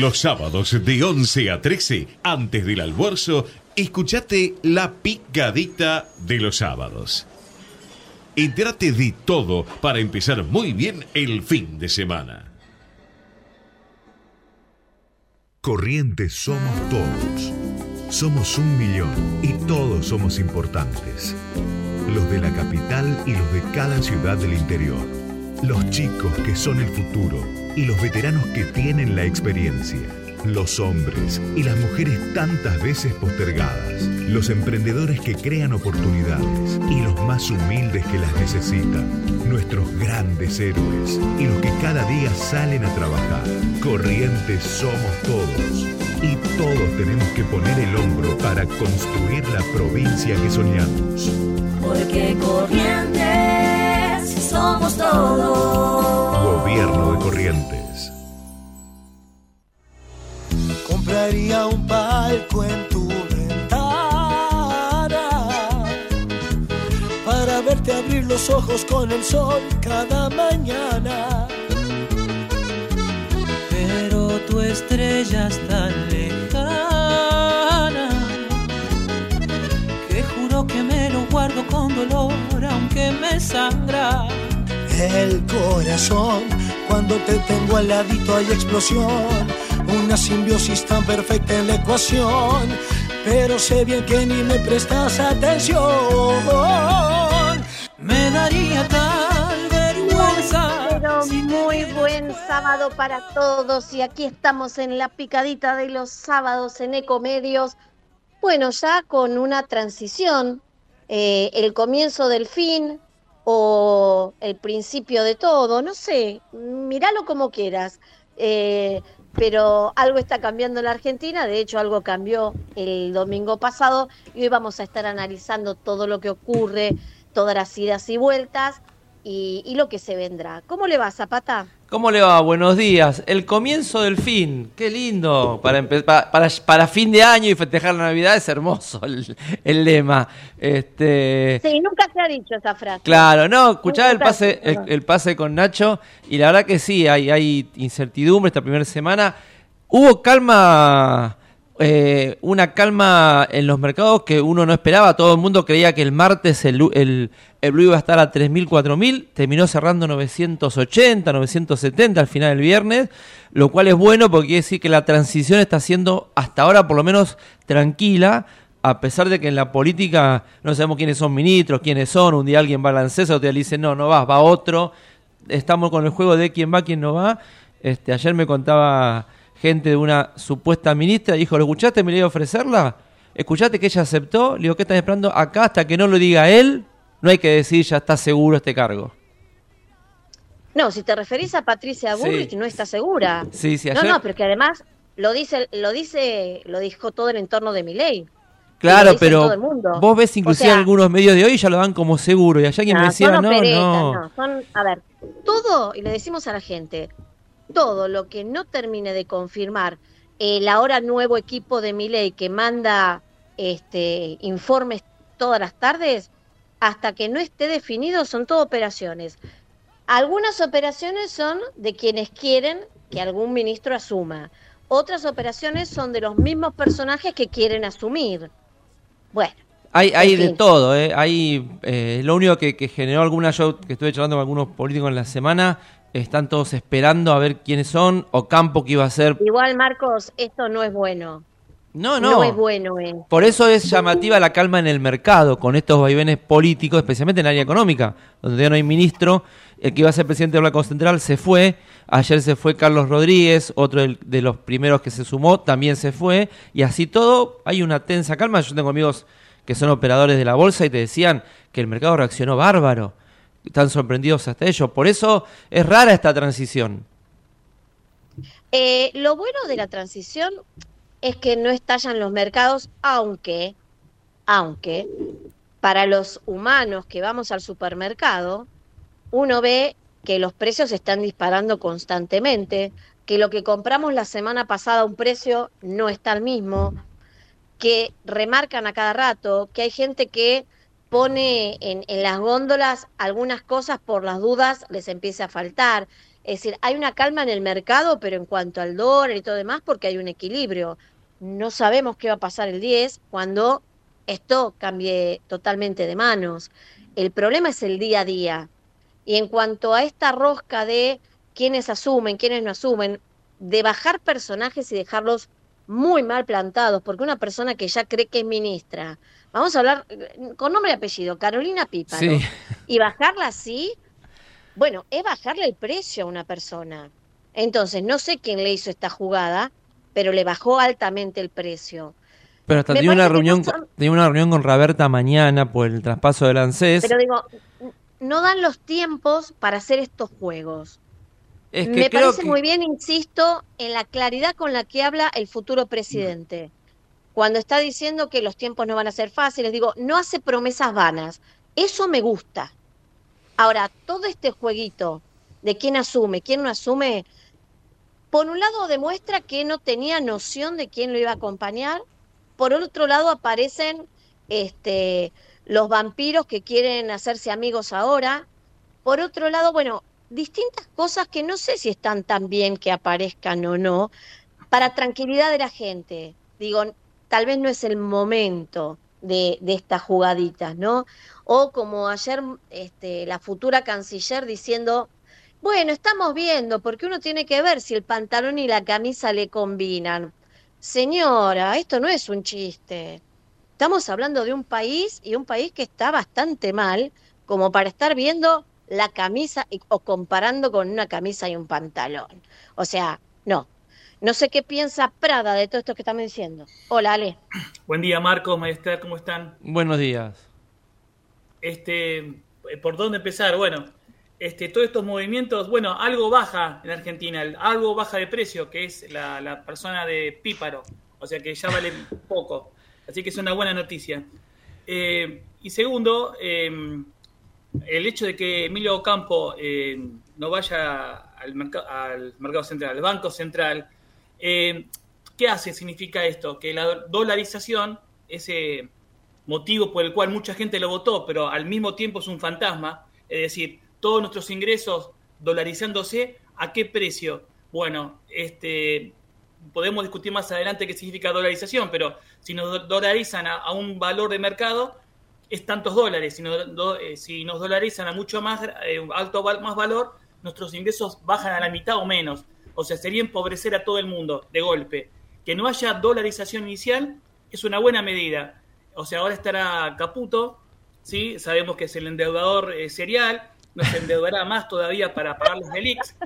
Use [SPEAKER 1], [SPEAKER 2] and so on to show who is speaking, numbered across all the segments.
[SPEAKER 1] Los sábados de 11 a 13, antes del almuerzo, escuchate La Picadita de los Sábados. Entérate de todo para empezar muy bien el fin de semana.
[SPEAKER 2] Corrientes somos todos. Somos un millón y todos somos importantes. Los de la capital y los de cada ciudad del interior. Los chicos que son el futuro y los veteranos que tienen la experiencia. Los hombres y las mujeres tantas veces postergadas. Los emprendedores que crean oportunidades y los más humildes que las necesitan. Nuestros grandes héroes y los que cada día salen a trabajar. Corrientes somos todos. Y todos tenemos que poner el hombro para construir la provincia que soñamos.
[SPEAKER 3] Porque Corrientes somos todos.
[SPEAKER 2] Gobierno
[SPEAKER 4] Compraría un palco en tu ventana para verte abrir los ojos con el sol cada mañana.
[SPEAKER 5] Pero tu estrella es tan lejana que juro que me lo guardo con dolor aunque me sangra.
[SPEAKER 4] El corazón, cuando te tengo al ladito hay explosión, una simbiosis tan perfecta en la ecuación, pero sé bien que ni me prestas atención.
[SPEAKER 5] Me daría tal vergüenza.
[SPEAKER 6] Pero muy buen sábado para todos y aquí estamos en la picadita de los sábados en Ecomedios. Bueno, ya con una transición, eh, el comienzo del fin o el principio de todo, no sé, míralo como quieras. Eh, pero algo está cambiando en la Argentina, de hecho algo cambió el domingo pasado y hoy vamos a estar analizando todo lo que ocurre, todas las idas y vueltas y, y lo que se vendrá. ¿Cómo le va, Zapata?
[SPEAKER 7] ¿Cómo le va? Buenos días. El comienzo del fin. Qué lindo. Para, para, para fin de año y festejar la Navidad es hermoso el, el lema. Este,
[SPEAKER 6] Sí, nunca se ha dicho esa frase.
[SPEAKER 7] Claro, no, escuchaba el pase,
[SPEAKER 6] se-
[SPEAKER 7] el, el pase con Nacho y la verdad que sí, hay, hay incertidumbre esta primera semana. Hubo calma, eh, una calma en los mercados que uno no esperaba. Todo el mundo creía que el martes el, el, el blue iba a estar a 3.000, 4.000. Terminó cerrando 980, 970 al final del viernes, lo cual es bueno porque quiere decir que la transición está siendo hasta ahora por lo menos tranquila a pesar de que en la política no sabemos quiénes son ministros, quiénes son, un día alguien va al ANSES, otro día dice, no, no vas, va otro, estamos con el juego de quién va, quién no va. Este, ayer me contaba gente de una supuesta ministra, dijo, ¿lo escuchaste? ¿Me le iba a ofrecerla? ¿Escuchaste que ella aceptó? Le digo, ¿qué están esperando acá hasta que no lo diga él? No hay que decir, ya está seguro este cargo.
[SPEAKER 6] No, si te referís a Patricia
[SPEAKER 7] Sí.
[SPEAKER 6] Bullrich, no está segura.
[SPEAKER 7] Sí, sí,
[SPEAKER 6] No,
[SPEAKER 7] ayer-
[SPEAKER 6] no, porque además lo dice, lo dice, lo dijo todo el entorno de mi ley.
[SPEAKER 7] Claro, pero vos ves
[SPEAKER 6] O
[SPEAKER 7] inclusive
[SPEAKER 6] sea,
[SPEAKER 7] algunos medios de hoy ya lo dan como seguro y allá quien me decía, no,
[SPEAKER 6] operetas,
[SPEAKER 7] no.
[SPEAKER 6] son, a ver, todo, y le decimos a la gente, todo lo que no termine de confirmar el ahora nuevo equipo de Miley que manda este informes todas las tardes, hasta que no esté definido, son todo operaciones. Algunas operaciones son de quienes quieren que algún ministro asuma. Otras operaciones son de los mismos personajes que quieren asumir. Bueno,
[SPEAKER 7] Hay, hay de
[SPEAKER 6] fin.
[SPEAKER 7] todo, ¿eh? Hay, eh, lo único que, que generó alguna, yo que estuve charlando con algunos políticos en la semana, están todos esperando a ver quiénes son, o Campo que iba a ser...
[SPEAKER 6] igual Marcos, esto no es bueno.
[SPEAKER 7] No,
[SPEAKER 6] No,
[SPEAKER 7] no.
[SPEAKER 6] es bueno, eh.
[SPEAKER 7] Por eso es llamativa la calma en el mercado, con estos vaivenes políticos, especialmente en el área económica, donde ya no hay ministro. El que iba a ser presidente del Banco Central se fue. Ayer se fue Carlos Rodríguez, otro de los primeros que se sumó, también se fue. Y así todo, hay una tensa calma. Yo tengo amigos que son operadores de la bolsa y te decían que el mercado reaccionó bárbaro. Están sorprendidos hasta ellos. Por eso es rara esta transición.
[SPEAKER 6] Eh, lo bueno de la transición es que no estallan los mercados, aunque, aunque para los humanos que vamos al supermercado, uno ve que los precios están disparando constantemente, que lo que compramos la semana pasada a un precio no está el mismo, que remarcan a cada rato, que hay gente que pone en, en las góndolas algunas cosas por las dudas les empieza a faltar, Es decir, hay una calma en el mercado, pero en cuanto al dólar y todo demás, porque hay un equilibrio. No sabemos qué va a pasar el 10 cuando esto cambie totalmente de manos. El problema es el día a día. Y en cuanto a esta rosca de quiénes asumen, quiénes no asumen, de bajar personajes y dejarlos muy mal plantados, porque una persona que ya cree que es ministra, vamos a hablar eh, con nombre y apellido, Carolina Pipa,
[SPEAKER 7] Sí.
[SPEAKER 6] y bajarla así, bueno, es bajarle el precio a una persona. Entonces, no sé quién le hizo esta jugada, pero le bajó altamente el precio.
[SPEAKER 7] Pero hasta tenía una reunión,
[SPEAKER 6] no son-
[SPEAKER 7] tenía una reunión con Raberta mañana por el traspaso del ANSES.
[SPEAKER 6] Pero digo, no dan los tiempos para hacer estos juegos.
[SPEAKER 7] es que
[SPEAKER 6] Me parece
[SPEAKER 7] que-
[SPEAKER 6] muy bien, insisto, en la claridad con la que habla el futuro presidente. Cuando está diciendo que los tiempos no van a ser fáciles, digo, no hace promesas vanas. Eso me gusta. Ahora, todo este jueguito de quién asume, quién no asume, por un lado demuestra que no tenía noción de quién lo iba a acompañar, por otro lado aparecen este, los vampiros que quieren hacerse amigos ahora, por otro lado, bueno, distintas cosas que no sé si están tan bien que aparezcan o no, para tranquilidad de la gente. Digo, tal vez no es el momento de, estas jugaditas, ¿no? O como ayer este, la futura canciller diciendo, bueno, estamos viendo, porque uno tiene que ver si el pantalón y la camisa le combinan. Señora, esto no es un chiste. Estamos hablando de un país y un país que está bastante mal como para estar viendo la camisa o comparando con una camisa y un pantalón. O sea, no. No sé qué piensa Prada de todo esto que estamos diciendo. Hola, Ale.
[SPEAKER 8] Buen día, Marcos, Maestra, ¿cómo están?
[SPEAKER 7] Buenos días.
[SPEAKER 8] Este, ¿por dónde empezar? Bueno, este, todos estos movimientos, bueno, algo baja en Argentina, algo baja de precio, que es la, la persona de Píparo, o sea que ya vale poco, así que es una buena noticia. Eh, y segundo, eh, el hecho de que Emilio Ocampo eh, no vaya al, al mercado central, al Banco Central, eh, ¿qué hace? Significa esto, que la dolarización, ese motivo por el cual mucha gente lo votó, pero al mismo tiempo es un fantasma, es decir, todos nuestros ingresos dolarizándose, ¿a qué precio? Bueno, este, podemos discutir más adelante qué significa dolarización, pero si nos do- dolarizan a, un valor de mercado, es tantos dólares. Si nos, do- eh, si nos dolarizan a mucho más eh, alto más valor, nuestros ingresos bajan a la mitad o menos. O sea, sería empobrecer a todo el mundo de golpe. Que no haya dolarización inicial es una buena medida. O sea, ahora estará Caputo, ¿sí? sabemos que es el endeudador eh, serial, nos endeudará más todavía para pagar los delics.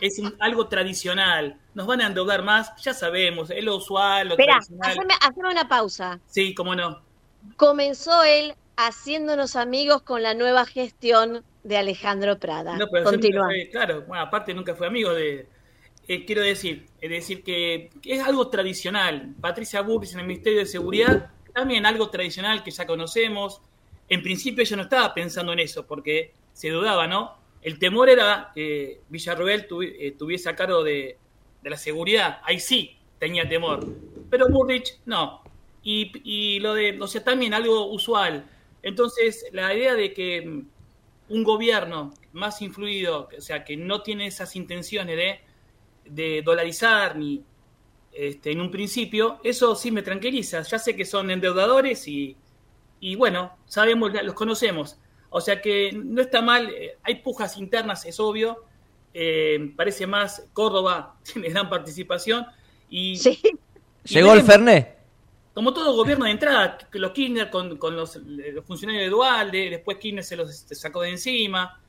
[SPEAKER 8] Es un- algo tradicional. Nos van a endeudar más, ya sabemos, es lo usual, lo
[SPEAKER 6] Espera,
[SPEAKER 8] tradicional.
[SPEAKER 6] haceme, haceme una pausa.
[SPEAKER 8] Sí, cómo no.
[SPEAKER 6] Comenzó él haciéndonos amigos con la nueva gestión de Alejandro Prada.
[SPEAKER 8] No, pero
[SPEAKER 6] Continúa.
[SPEAKER 8] claro, bueno, aparte nunca fue amigo de. Eh, quiero decir, es decir que, es algo tradicional. Patricia Burris en el Ministerio de Seguridad, también algo tradicional que ya conocemos. En principio ella no estaba pensando en eso, porque se dudaba, ¿no? El temor era que Villarroel tuvi- eh, tuviese a cargo de, de la seguridad. Ahí sí tenía temor. Pero Burrich no. Y, y lo de, o sea, también algo usual. Entonces, la idea de que mm, un gobierno más influido, o sea, que no tiene esas intenciones de, de dolarizar ni este, en un principio, eso sí me tranquiliza. Ya sé que son endeudadores y, y bueno, sabemos, los conocemos. O sea que no está mal, eh, hay pujas internas, es obvio. eh, parece más Córdoba tiene gran participación y,
[SPEAKER 6] Sí.
[SPEAKER 8] y
[SPEAKER 7] ¿Llegó el. Fernet?
[SPEAKER 8] como todo gobierno de entrada, los Kirchner con, con los, los funcionarios de Dualde, después Kirchner se los se sacó de encima.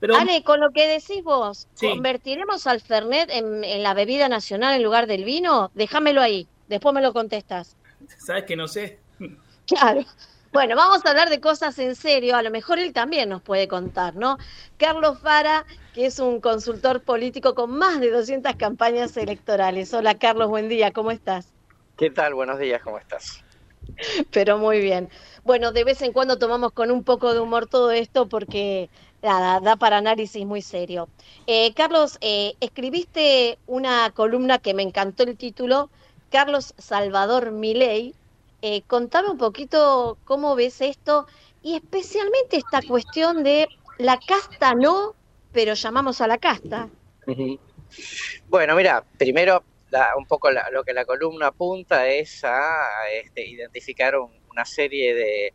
[SPEAKER 8] Pero
[SPEAKER 6] Ale, con lo que decís vos,
[SPEAKER 8] Sí.
[SPEAKER 6] ¿convertiremos al Fernet en, en la bebida nacional en lugar del vino? Déjamelo ahí, después me lo contestas.
[SPEAKER 8] sabes que no sé.
[SPEAKER 6] Claro. Bueno, vamos a hablar de cosas en serio, a lo mejor él también nos puede contar, ¿no? Carlos Fara, que es un consultor político con más de 200 campañas electorales. Hola Carlos, buen día, ¿cómo estás?
[SPEAKER 9] ¿Qué tal? Buenos días, ¿cómo estás?
[SPEAKER 6] Pero muy bien. Bueno, de vez en cuando tomamos con un poco de humor todo esto porque nada, da para análisis muy serio. Eh, Carlos, eh, escribiste una columna que me encantó el título, Carlos Salvador Milei. Eh, contame un poquito cómo ves esto y especialmente esta cuestión de la casta no, pero llamamos a la casta.
[SPEAKER 9] Bueno, mira, primero un poco lo que la columna apunta es a, este, identificar una serie de,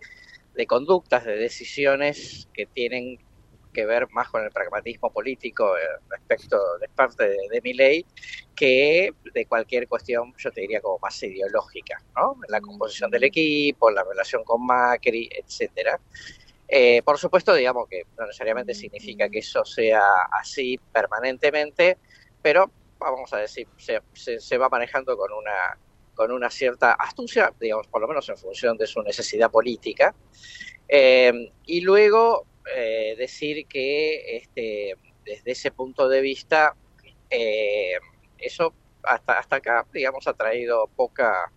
[SPEAKER 9] de conductas, de decisiones que tienen que ver más con el pragmatismo político eh, respecto de parte de, mi ley que de cualquier cuestión, yo te diría, como más ideológica, ¿no? La composición del equipo, la relación con Macri, etcétera. Eh, por supuesto, digamos que no necesariamente significa que eso sea así permanentemente, pero vamos a decir, se, se, va manejando con una, con una cierta astucia, digamos, por lo menos en función de su necesidad política. Eh, y luego eh, decir que este, desde ese punto de vista, eh, eso hasta, hasta acá, digamos, ha traído poca,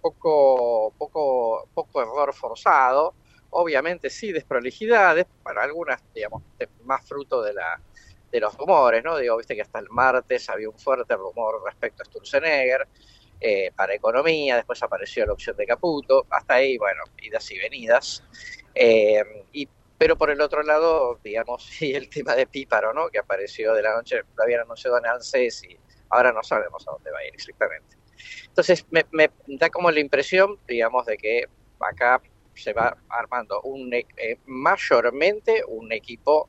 [SPEAKER 9] poco, poco, poco error forzado. Obviamente sí, desprolijidades, para algunas, digamos, más fruto de la de los rumores, ¿no? Digo, viste que hasta el martes había un fuerte rumor respecto a Sturzenegger eh, para economía, después apareció la opción de Caputo, hasta ahí, bueno, idas y venidas. Eh, y pero por el otro lado, digamos, y el tema de Píparo, ¿no? Que apareció de la noche, lo habían anunciado en ANSES y ahora no sabemos a dónde va a ir exactamente. Entonces, me, da como la impresión, digamos, de que acá se va armando un, e, eh, mayormente un equipo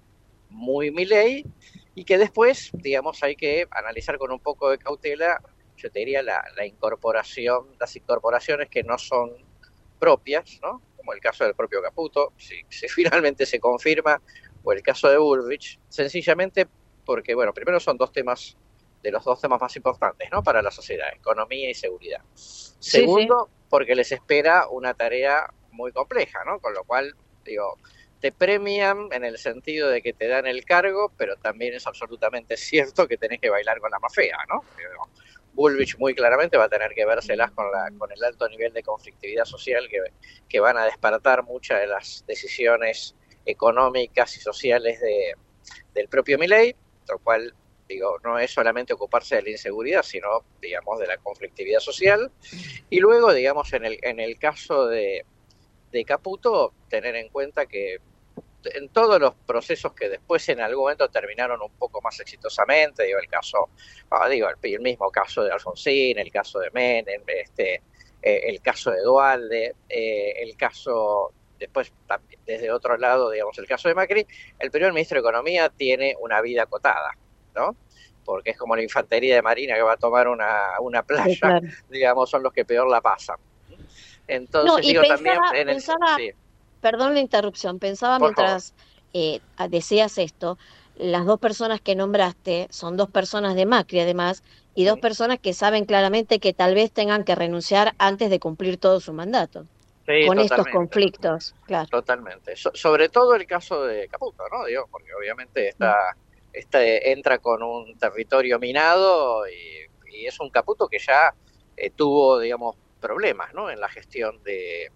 [SPEAKER 9] muy miley y que después, digamos, hay que analizar con un poco de cautela, yo te diría, la, la incorporación, las incorporaciones que no son propias, ¿no? Como el caso del propio Caputo, si, finalmente se confirma, o el caso de Bullrich, sencillamente porque, bueno, primero son dos temas de los dos temas más importantes, ¿no? Para la sociedad, economía y seguridad. Segundo, porque les espera una tarea muy compleja, ¿no? Con lo cual, digo, te premian en el sentido de que te dan el cargo, pero también es absolutamente cierto que tenés que bailar con la más fea, ¿no? Bullrich muy claramente va a tener que vérselas con, la, con el alto nivel de conflictividad social que, que van a despertar muchas de las decisiones económicas y sociales de, del propio Milley, lo cual digo, no es solamente ocuparse de la inseguridad, sino, digamos, de la conflictividad social. Y luego, digamos, en el, en el caso de, de Caputo, tener en cuenta que en todos los procesos que después en algún momento terminaron un poco más exitosamente, digo, el caso, ah, digo, el, mismo caso de Alfonsín, el caso de Menem, este, eh, el caso de Dualde, eh, el caso, después desde otro lado, digamos, el caso de Macri, el primer ministro de Economía tiene una vida acotada, ¿no? Porque es como la infantería de Marina que va a tomar una, una playa, digamos, son los que peor la pasan. Entonces, digo, también... En el,
[SPEAKER 6] perdón la interrupción, pensaba mientras eh, decías esto, las dos personas que nombraste son dos personas de Macri además y dos personas que saben claramente que tal vez tengan que renunciar antes de cumplir todo su mandato. con estos conflictos, claro.
[SPEAKER 9] Totalmente. sobre todo el caso de Caputo, ¿no? Digo, porque obviamente está, entra con un territorio minado y, es un Caputo que ya eh, tuvo, digamos, problemas ¿no? en la gestión de,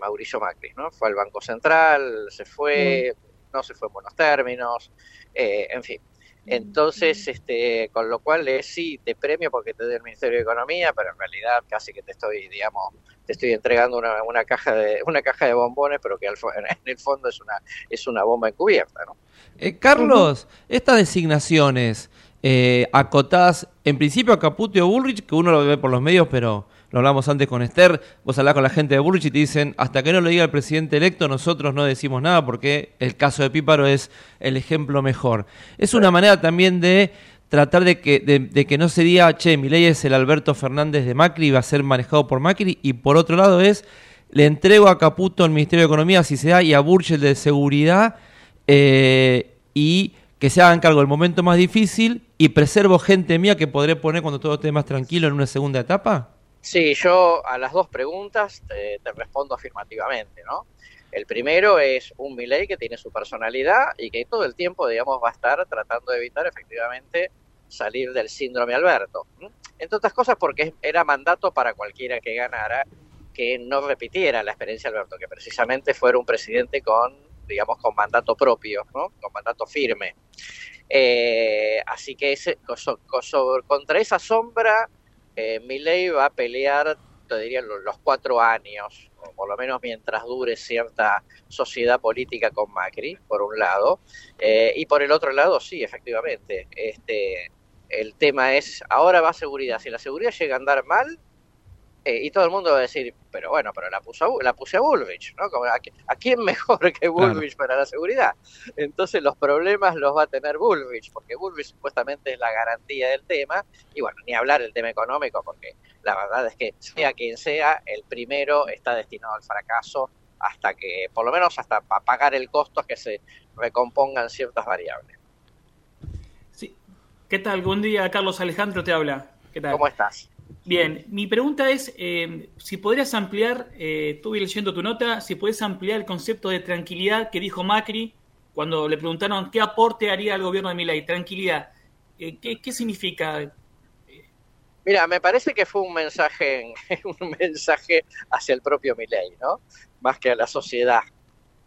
[SPEAKER 9] Mauricio Macri. ¿no? Fue al Banco Central, se fue, mm. no se fue en buenos términos, eh, en fin. Entonces, este, con lo cual es sí, te premio porque te doy el Ministerio de Economía, pero en realidad casi que te estoy, digamos, te estoy entregando una, una caja de una caja de bombones, pero que en el fondo es una es una bomba encubierta, ¿no?
[SPEAKER 7] Eh, Carlos, estas designaciones eh, acotadas en principio a Caputo y Bullrich, que uno lo ve por los medios, pero lo hablamos antes con Esther, vos hablás con la gente de Burrich y te dicen, hasta que no lo diga el presidente electo, nosotros no decimos nada porque el caso de Píparo es el ejemplo mejor. Es una manera también de tratar de que, no se diga, che, mi ley es el Alberto Fernández de Macri y va a ser manejado por Macri, y por otro lado es, le entrego a Caputo el Ministerio de Economía, si se da, y a Burch el de Seguridad, eh, y que se hagan cargo del momento más difícil, y preservo gente mía que podré poner cuando todo esté más tranquilo en una segunda etapa?
[SPEAKER 9] Sí, yo a las dos preguntas te, respondo afirmativamente, ¿no? El primero es un Milei que tiene su personalidad y que todo el tiempo, digamos, va a estar tratando de evitar efectivamente salir del síndrome Alberto. Entre otras cosas porque era mandato para cualquiera que ganara que no repitiera la experiencia de Alberto, que precisamente fuera un presidente con, digamos, con mandato propio, ¿no? Con mandato firme. Eh, así que ese, contra esa sombra eh, Milley va a pelear te diría los, cuatro años, o por lo menos mientras dure cierta sociedad política con Macri, por un lado, eh, y por el otro lado, sí, efectivamente, este, el tema es, ahora va seguridad, si la seguridad llega a andar mal, eh, y todo el mundo va a decir, pero bueno, pero la, puso a, la puse a Bullrich, ¿no? Como, ¿a, ¿a, quién mejor que Bullrich para la seguridad? Entonces los problemas los va a tener Bullrich, porque Bullrich supuestamente es la garantía del tema, y bueno, ni hablar del tema económico, porque la verdad es que sea quien sea, el primero está destinado al fracaso hasta que, por lo menos hasta para pagar el costo, que se recompongan ciertas variables.
[SPEAKER 8] Sí. ¿Qué tal? Buen día, Carlos Alejandro te habla. ¿Qué tal?
[SPEAKER 9] ¿Cómo estás?
[SPEAKER 8] Bien, mi pregunta es eh, si podrías ampliar, eh, estuve leyendo tu nota, si puedes ampliar el concepto de tranquilidad que dijo Macri cuando le preguntaron qué aporte haría al gobierno de Milei. Tranquilidad, eh, ¿qué, ¿qué, significa?
[SPEAKER 9] Mira, me parece que fue un mensaje, un mensaje hacia el propio Milei, ¿no? Más que a la sociedad,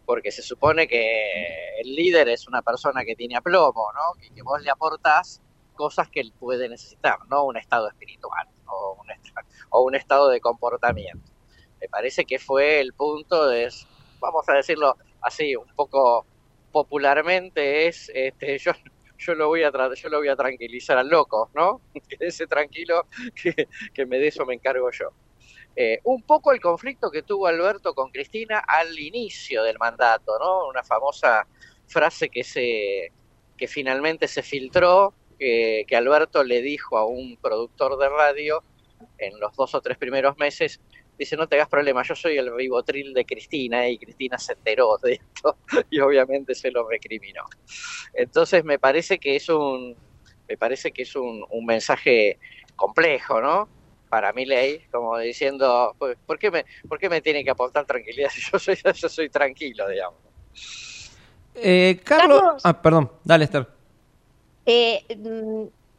[SPEAKER 9] porque se supone que el líder es una persona que tiene aplomo, ¿no? Y que vos le aportás cosas que él puede necesitar, no un estado espiritual o un, estado de comportamiento. Me parece que fue el punto de, vamos a decirlo así, un poco popularmente, es, este, yo, yo lo voy a yo lo voy a tranquilizar al loco, ¿no? Quédese tranquilo que, que me de eso me encargo yo. Eh, un poco el conflicto que tuvo Alberto con Cristina al inicio del mandato, ¿no? Una famosa frase que se que finalmente se filtró que, que, Alberto le dijo a un productor de radio en los dos o tres primeros meses, dice, no te hagas problema, yo soy el ribotril de Cristina y Cristina se enteró de esto y obviamente se lo recriminó. Entonces me parece que es un, me parece que es un, un mensaje complejo, ¿no? Para mi ley, como diciendo, pues, ¿por qué, me, ¿por qué me tiene que aportar tranquilidad si yo soy, yo soy tranquilo, digamos?
[SPEAKER 7] Eh, Carlos, Carlos, ah, perdón, dale, Esther.
[SPEAKER 6] Eh,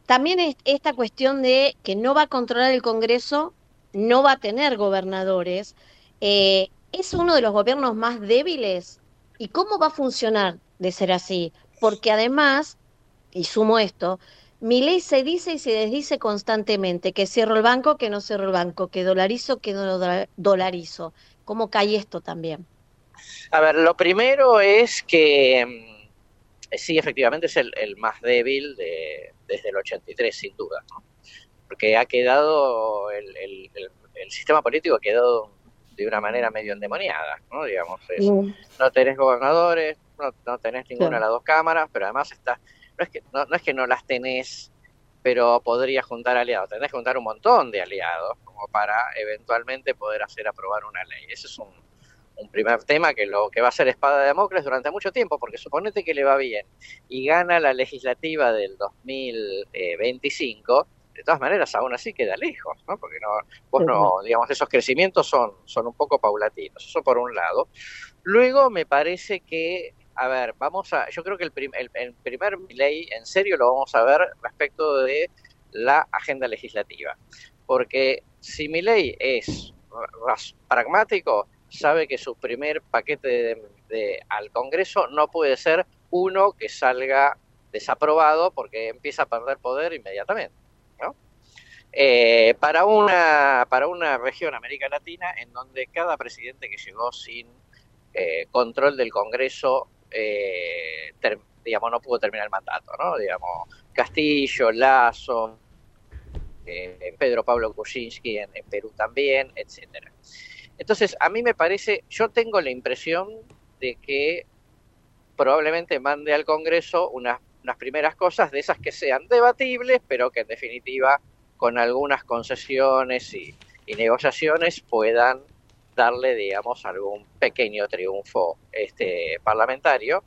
[SPEAKER 6] también es esta cuestión de que no va a controlar el Congreso, no va a tener gobernadores, eh, es uno de los gobiernos más débiles. ¿Y cómo va a funcionar de ser así? Porque además, y sumo esto, mi ley se dice y se desdice constantemente que cierro el banco, que no cierro el banco, que dolarizo, que no dolarizo. ¿Cómo cae esto también?
[SPEAKER 9] A ver, lo primero es que sí, efectivamente es el, el más débil de, desde el 83, sin duda, ¿no? porque ha quedado, el, el, el, sistema político ha quedado de una manera medio endemoniada, ¿no? Digamos, es, no tenés gobernadores, no, no tenés ninguna de las dos cámaras, pero además está, no es que no, no es que no las tenés, pero podrías juntar aliados, tenés que juntar un montón de aliados como para eventualmente poder hacer aprobar una ley. Ese es un, un primer tema que lo que va a ser espada de Damocles durante mucho tiempo, porque suponete que le va bien y gana la legislativa del 2025, de todas maneras aún así queda lejos, ¿no? Porque no, vos no, digamos, esos crecimientos son, son un poco paulatinos, eso por un lado. Luego me parece que, a ver, vamos a, yo creo que el, prim, el, el primer ley en serio lo vamos a ver respecto de la agenda legislativa, porque si mi ley es pragmático, sabe que su primer paquete de, al Congreso no puede ser uno que salga desaprobado porque empieza a perder poder inmediatamente. ¿no? Eh, para, una, para una región América Latina en donde cada presidente que llegó sin eh, control del Congreso, eh, digamos, no pudo terminar el mandato, ¿no? Digamos, Castillo, Lazo, eh, Pedro Pablo Kuczynski en, en Perú también, etcétera. Entonces, a mí me parece, yo tengo la impresión de que probablemente mande al Congreso unas, unas primeras cosas de esas que sean debatibles, pero que en definitiva, con algunas concesiones y, negociaciones, puedan darle, digamos, algún pequeño triunfo este, parlamentario,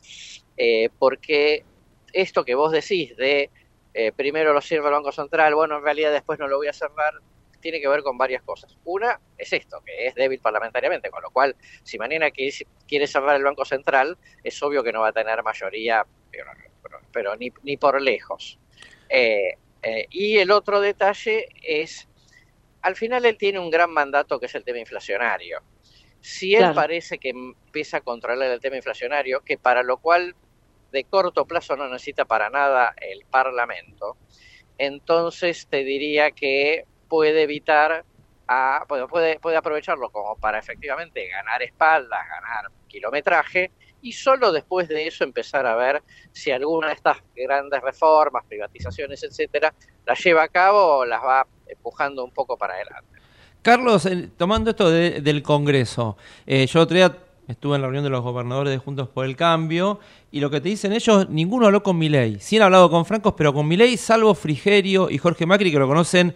[SPEAKER 9] eh, porque esto que vos decís de eh, primero lo cierra el Banco Central, bueno, en realidad después no lo voy a cerrar, tiene que ver con varias cosas. Una es esto, que es débil parlamentariamente, con lo cual, si mañana quiere cerrar el Banco Central, es obvio que no va a tener mayoría, pero, pero, pero ni, ni, por lejos. Eh, eh, y el otro detalle es, al final él tiene un gran mandato que es el tema inflacionario. Si él claro. parece que empieza a controlar el tema inflacionario, que para lo cual de corto plazo no necesita para nada el Parlamento, entonces te diría que puede evitar a, puede, puede aprovecharlo como para efectivamente ganar espaldas, ganar kilometraje y solo después de eso empezar a ver si alguna de estas grandes reformas, privatizaciones, etcétera, las lleva a cabo o las va empujando un poco para adelante.
[SPEAKER 7] Carlos, tomando esto del Congreso, eh, yo otro día estuve en la reunión de los gobernadores de Juntos por el Cambio y lo que te dicen ellos, ninguno habló con Milei. Sí han hablado con Francos, pero con Milei, salvo Frigerio y Jorge Macri, que lo conocen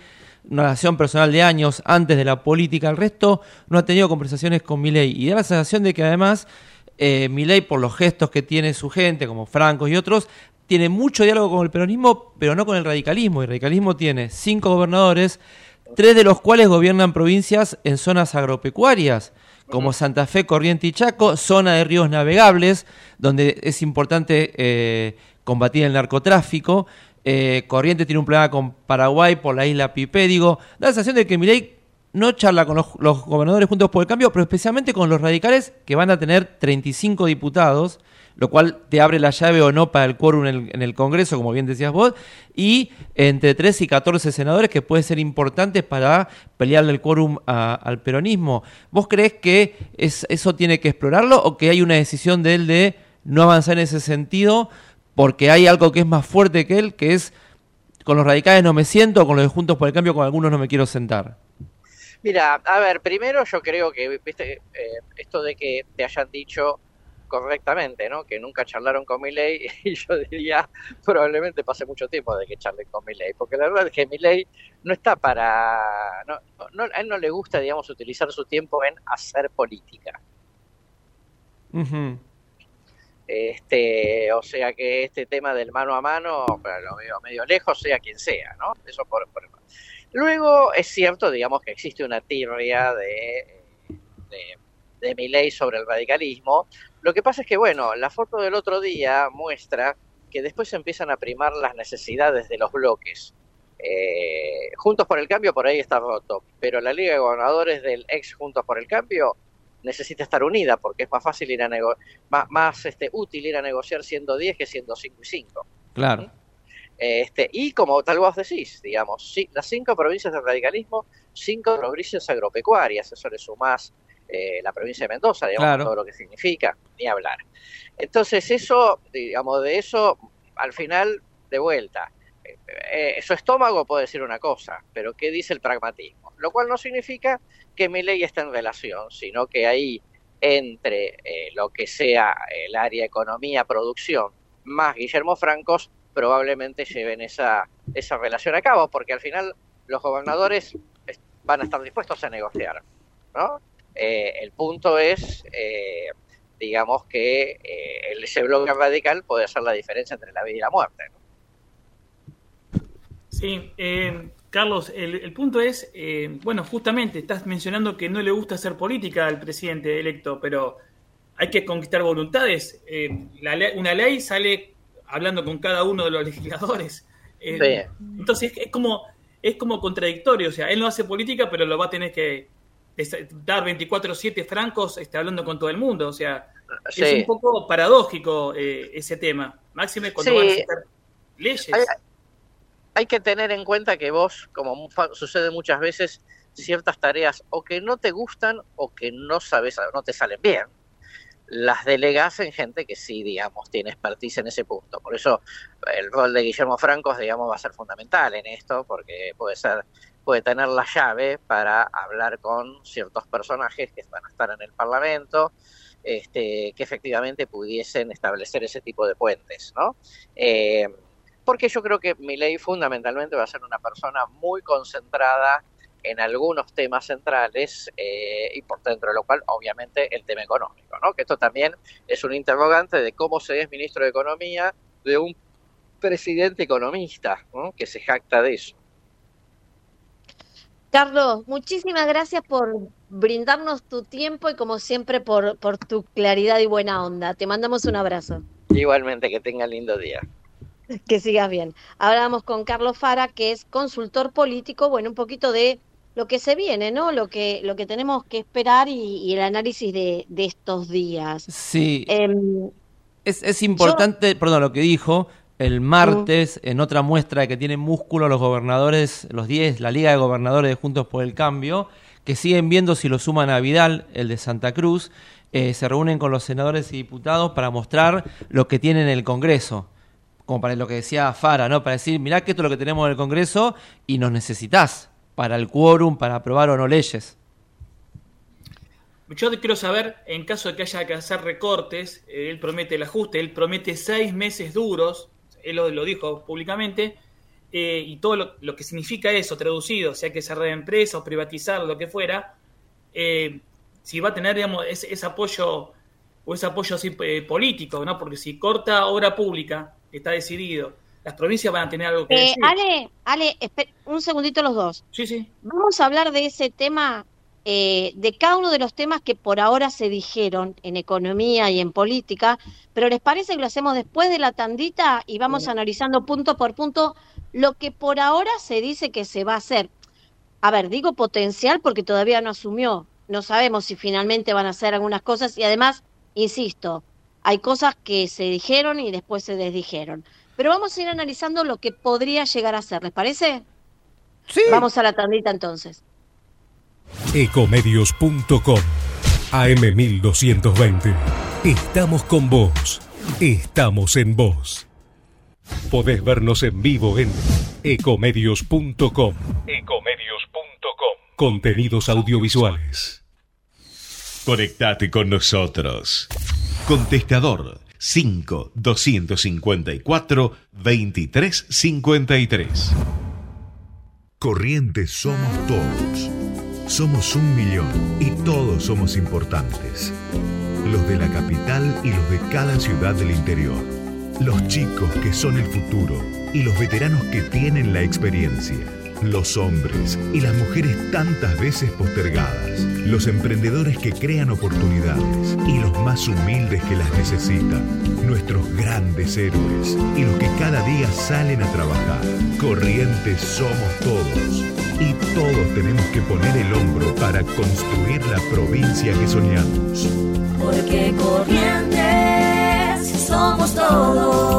[SPEAKER 7] una relación personal de años antes de la política, el resto no ha tenido conversaciones con Milei. Y da la sensación de que además eh, Milei, por los gestos que tiene su gente, como Francos y otros, tiene mucho diálogo con el peronismo, pero no con el radicalismo. Y el radicalismo tiene cinco gobernadores, tres de los cuales gobiernan provincias en zonas agropecuarias, como Santa Fe, Corriente y Chaco, zona de ríos navegables, donde es importante eh, combatir el narcotráfico. Eh, Corriente tiene un problema con Paraguay por la isla Pipé. Digo, da la sensación de que Milei no charla con los, gobernadores juntos por el cambio, pero especialmente con los radicales que van a tener 35 diputados, lo cual te abre la llave o no para el quórum en el, Congreso, como bien decías vos, y entre 3 y 14 senadores que pueden ser importantes para pelearle el quórum al peronismo. ¿Vos crees que eso tiene que explorarlo o que hay una decisión de él de no avanzar en ese sentido porque hay algo que es más fuerte que él, que es con los radicales no me siento, con los de Juntos por el Cambio, con algunos no me quiero sentar?
[SPEAKER 9] Mira, a ver, primero yo creo que, viste, eh, esto de que te hayan dicho correctamente, ¿no? Que nunca charlaron con Milei y yo diría probablemente pase mucho tiempo de que charlen con Milei, porque la verdad es que Milei no está para, no, no, a él no le gusta, digamos, utilizar su tiempo en hacer política. Este, o sea que este tema del mano a mano, lo veo medio lejos, sea quien sea, ¿no? Eso por, Luego es cierto, digamos, que existe una tirria de, de, de ley sobre el radicalismo. Lo que pasa es que, bueno, la foto del otro día muestra que después empiezan a primar las necesidades de los bloques. Eh, Juntos por el Cambio por ahí está roto, pero la Liga de Gobernadores del ex Juntos por el Cambio necesita estar unida porque es más fácil ir a más, más este, útil ir a negociar siendo 10 que siendo 5 y 5.
[SPEAKER 7] Claro.
[SPEAKER 9] Este, y como tal vos decís, digamos, las cinco provincias del radicalismo, cinco provincias agropecuarias, eso le sumás eh, la provincia de Mendoza, digamos, todo lo que significa, ni hablar. Entonces, eso, digamos, de eso, al final, de vuelta, eh, eh, su estómago puede decir una cosa, pero ¿qué dice el pragmatismo? Lo cual no significa que mi ley esté en relación, sino que ahí entre lo que sea el área economía, producción, más Guillermo Francos, probablemente lleven esa, esa relación a cabo, porque al final los gobernadores van a estar dispuestos a negociar, ¿no? Eh, el punto es, eh, digamos, que eh, ese bloque radical puede hacer la diferencia entre la vida y la muerte.
[SPEAKER 8] Sí, Carlos, el, el, punto es, bueno, justamente estás mencionando que no le gusta hacer política al presidente electo, pero hay que conquistar voluntades. una ley sale hablando con cada uno de los legisladores. Eh, entonces es como, es como contradictorio, o sea, él no hace política, pero lo va a tener que dar 24-7 francos está hablando con todo el mundo, o sea, es un poco paradójico eh, ese tema, máxime cuando van a hacer leyes.
[SPEAKER 9] Hay, que tener en cuenta que vos, como sucede muchas veces, ciertas tareas o que no te gustan o que no sabes, no te salen bien las delegas en gente que sí, digamos, tiene expertise en ese punto. Por eso el rol de Guillermo Francos, digamos, va a ser fundamental en esto, porque puede ser, puede tener la llave para hablar con ciertos personajes que van a estar en el Parlamento, este, que efectivamente pudiesen establecer ese tipo de puentes, ¿no? Eh, porque yo creo que ley fundamentalmente va a ser una persona muy concentrada en algunos temas centrales eh, y por dentro de lo cual obviamente el tema económico, ¿no? que esto también es un interrogante de cómo se es ministro de Economía de un presidente economista ¿no? que se jacta de eso.
[SPEAKER 6] Carlos, muchísimas gracias por brindarnos tu tiempo y como siempre por, por tu claridad y buena onda. Te mandamos un abrazo.
[SPEAKER 9] Igualmente, que tenga lindo día.
[SPEAKER 6] Que sigas bien. Hablamos con Carlos Fara, que es consultor político, bueno, un poquito de lo que se viene, ¿no? Lo que, lo que tenemos que esperar y, el análisis de, estos días.
[SPEAKER 7] Sí. Em, es, importante, perdón, lo que dijo, el martes, en otra muestra de que tienen músculo los gobernadores, los 10, la Liga de Gobernadores de Juntos por el Cambio, que siguen viendo si lo suman a Vidal, el de Santa Cruz, eh, se reúnen con los senadores y diputados para mostrar lo que tienen en el Congreso. Como para lo que decía Fara, ¿no? Para decir, mirá que esto es lo que tenemos en el Congreso y nos necesitas para el quórum, para aprobar o no leyes.
[SPEAKER 8] Yo quiero saber, en caso de que haya que hacer recortes, eh, él promete el ajuste, él promete seis meses duros, él lo, lo dijo públicamente, eh, y todo lo, que significa eso traducido, sea que cerrar empresas o privatizar, lo que fuera, eh, si va a tener digamos, ese, ese apoyo o ese apoyo así, eh, político, ¿no? Porque si corta obra pública, está decidido, las provincias van a tener algo que
[SPEAKER 6] Eh,
[SPEAKER 8] decir.
[SPEAKER 6] Ale, Ale, un segundito los dos.
[SPEAKER 8] Sí, sí.
[SPEAKER 6] Vamos a hablar de ese tema, eh, de cada uno de los temas que por ahora se dijeron en economía y en política, pero ¿les parece que lo hacemos después de la tandita y vamos analizando punto por punto lo que por ahora se dice que se va a hacer? A ver, digo potencial porque todavía no asumió, no sabemos si finalmente van a hacer algunas cosas y además, insisto, hay cosas que se dijeron y después se desdijeron. Pero vamos a ir analizando lo que podría llegar a ser, ¿les parece?
[SPEAKER 7] Sí.
[SPEAKER 6] Vamos a la tandita entonces.
[SPEAKER 10] Ecomedios.com AM1220. Estamos con vos. Estamos en vos. Podés vernos en vivo en ecomedios.com. Ecomedios.com. Contenidos audiovisuales.
[SPEAKER 1] Conectate con nosotros. Contestador 5 254 2353.
[SPEAKER 2] Corrientes somos todos. Somos un millón y todos somos importantes. Los de la capital y los de cada ciudad del interior. Los chicos que son el futuro y los veteranos que tienen la experiencia. Los hombres y las mujeres tantas veces postergadas. Los emprendedores que crean oportunidades y los más humildes que las necesitan. Nuestros grandes héroes y los que cada día salen a trabajar. Corrientes somos todos. Y todos tenemos que poner el hombro para construir la provincia que soñamos.
[SPEAKER 3] Porque corrientes somos todos.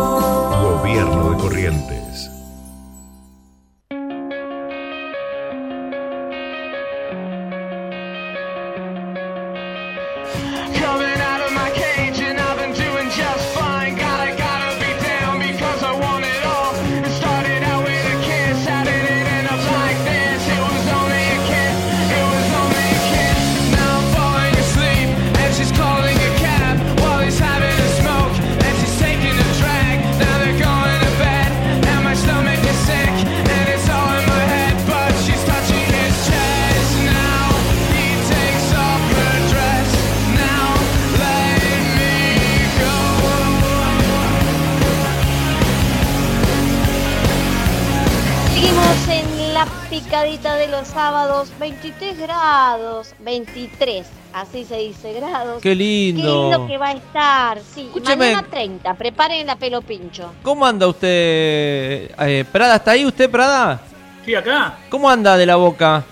[SPEAKER 6] Picadita de los sábados, 23 grados, 23, así se dice grados.
[SPEAKER 7] Qué lindo.
[SPEAKER 6] Qué lindo que va a estar, sí.
[SPEAKER 7] Escúcheme.
[SPEAKER 6] Mañana 30, preparen la pelo pincho.
[SPEAKER 7] ¿Cómo anda usted? Eh, Prada, ¿está ahí usted, Prada?
[SPEAKER 8] Sí, acá.
[SPEAKER 7] ¿Cómo anda de la boca?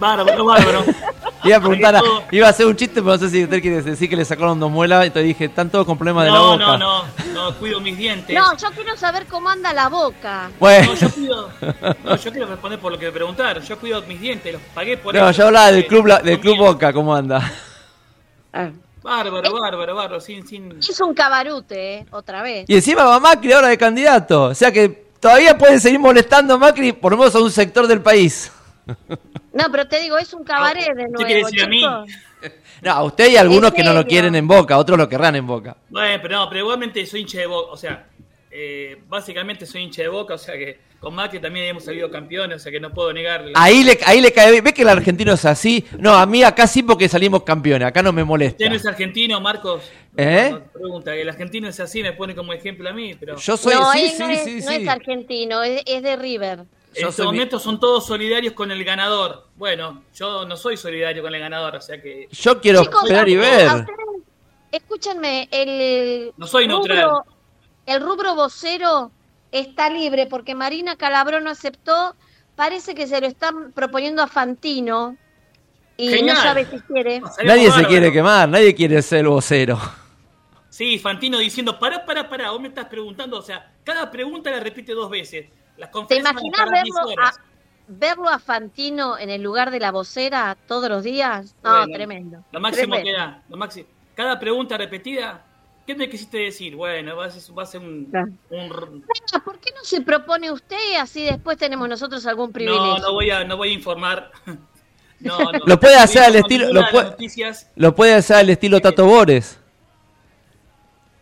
[SPEAKER 8] Bárbaro, bárbaro.
[SPEAKER 7] Iba a preguntar, a- iba a hacer un chiste, pero no sé si usted quiere decir que le sacaron dos muelas, entonces dije, están todos con problemas de la
[SPEAKER 8] No,
[SPEAKER 7] boca.
[SPEAKER 8] no, no, no, cuido mis dientes.
[SPEAKER 6] No, yo quiero saber cómo anda la boca.
[SPEAKER 7] Bueno,
[SPEAKER 8] No, yo cuido, no, yo quiero responder por lo que me preguntaron. Yo cuido mis dientes, los pagué por
[SPEAKER 7] no,
[SPEAKER 8] eso.
[SPEAKER 7] yo hablaba del club, la- del
[SPEAKER 8] no
[SPEAKER 7] club. Boca, ¿cómo anda?
[SPEAKER 8] Bárbaro, bárbaro, bárbaro, sin, sin.
[SPEAKER 6] Es un cabarute, ¿eh? Otra vez.
[SPEAKER 7] Y encima va Macri ahora de candidato, o sea que todavía pueden seguir molestando a Macri, por lo menos a un sector del país.
[SPEAKER 6] No, pero te digo, es un cabaret de nuevo.
[SPEAKER 8] quiere decir a mí?
[SPEAKER 7] No, a usted y a algunos
[SPEAKER 6] ¿En
[SPEAKER 7] que no lo quieren en Boca, otros lo querrán en Boca.
[SPEAKER 8] Bueno, pero no, pero igualmente soy hincha de boca, o sea, eh, básicamente soy hincha de boca, o sea que con Macri también hemos salido campeones, o sea que no puedo negar. la-
[SPEAKER 7] Ahí le, ahí le cae bien. ¿Ves que el argentino es así? No, a mí acá sí porque salimos campeones, acá no me molesta.
[SPEAKER 8] ¿Usted no es argentino, Marcos?
[SPEAKER 7] ¿Eh?
[SPEAKER 8] No, Pregunta, el argentino es así, me pone como ejemplo a mí, pero
[SPEAKER 7] Yo soy,
[SPEAKER 6] no,
[SPEAKER 7] sí,
[SPEAKER 6] él
[SPEAKER 7] sí,
[SPEAKER 6] no, es,
[SPEAKER 7] sí,
[SPEAKER 6] no
[SPEAKER 7] sí.
[SPEAKER 6] es argentino, es, es de River.
[SPEAKER 7] Yo
[SPEAKER 8] este
[SPEAKER 7] mi-
[SPEAKER 8] momento son todos solidarios con el ganador. Bueno, yo no soy solidario con el ganador, o sea que
[SPEAKER 7] Yo quiero
[SPEAKER 6] Chicos,
[SPEAKER 7] esperar y ver.
[SPEAKER 6] ustedes- Escúchenme, el
[SPEAKER 8] No soy
[SPEAKER 6] rubro,
[SPEAKER 8] neutral.
[SPEAKER 6] el rubro vocero está libre porque Marina Calabró no aceptó. Parece que se lo están proponiendo a Fantino y
[SPEAKER 8] Genial.
[SPEAKER 6] no sabe si quiere.
[SPEAKER 8] Seríamos
[SPEAKER 7] Nadie se quiere quemar, nadie quiere ser el vocero.
[SPEAKER 8] Sí, Fantino diciendo, pará, pará, pará, vos me estás preguntando, o sea, cada pregunta la repite dos veces. Las
[SPEAKER 6] ¿Te imaginas
[SPEAKER 8] tardar 10
[SPEAKER 6] verlo a, verlo a Fantino en el lugar de la vocera todos los días? No,
[SPEAKER 8] Bueno,
[SPEAKER 6] tremendo.
[SPEAKER 8] Lo máximo
[SPEAKER 6] tremendo.
[SPEAKER 8] que da, lo máximo. Cada pregunta repetida, ¿qué me quisiste decir? Bueno, va a ser, va a ser un,
[SPEAKER 6] Claro.
[SPEAKER 8] un-
[SPEAKER 6] ¿Por qué no se propone usted y así después tenemos nosotros algún privilegio?
[SPEAKER 8] No, no voy a, no voy a informar. No, no.
[SPEAKER 7] Lo puede
[SPEAKER 8] No
[SPEAKER 7] hacer al estilo- lo Lo puede hacer al estilo Tato Bores.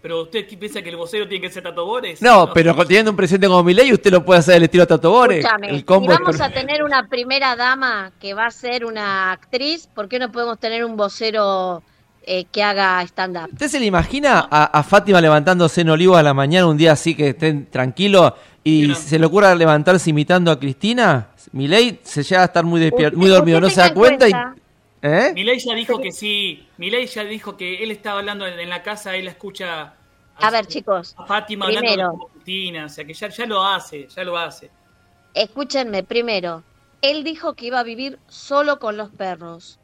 [SPEAKER 8] Pero usted piensa que el vocero tiene que ser Tato Bores?
[SPEAKER 7] No, pero teniendo un presidente como Milei, usted lo puede hacer al estilo Tato Bores. El
[SPEAKER 6] si
[SPEAKER 7] combo
[SPEAKER 6] vamos a tener una primera dama que va a ser una actriz, ¿por qué no podemos tener un vocero eh, que haga stand-up?
[SPEAKER 7] ¿Usted se le imagina a, a Fátima levantándose en Olivos a la mañana un día así que estén tranquilo y se le ocurra levantarse imitando a Cristina? Milei se llega a estar muy despierto, muy dormido, no se da
[SPEAKER 6] en
[SPEAKER 7] cuenta y... ¿Eh?
[SPEAKER 8] Milei ya dijo que sí. Milei ya dijo que él estaba hablando en, en la casa, él escucha
[SPEAKER 6] A ver, chicos,
[SPEAKER 8] a Fátima hablando
[SPEAKER 6] primero.
[SPEAKER 8] con Cristina, o sea que ya, ya lo hace, ya lo hace.
[SPEAKER 6] escúchenme, primero, él dijo que iba a vivir solo con los perros.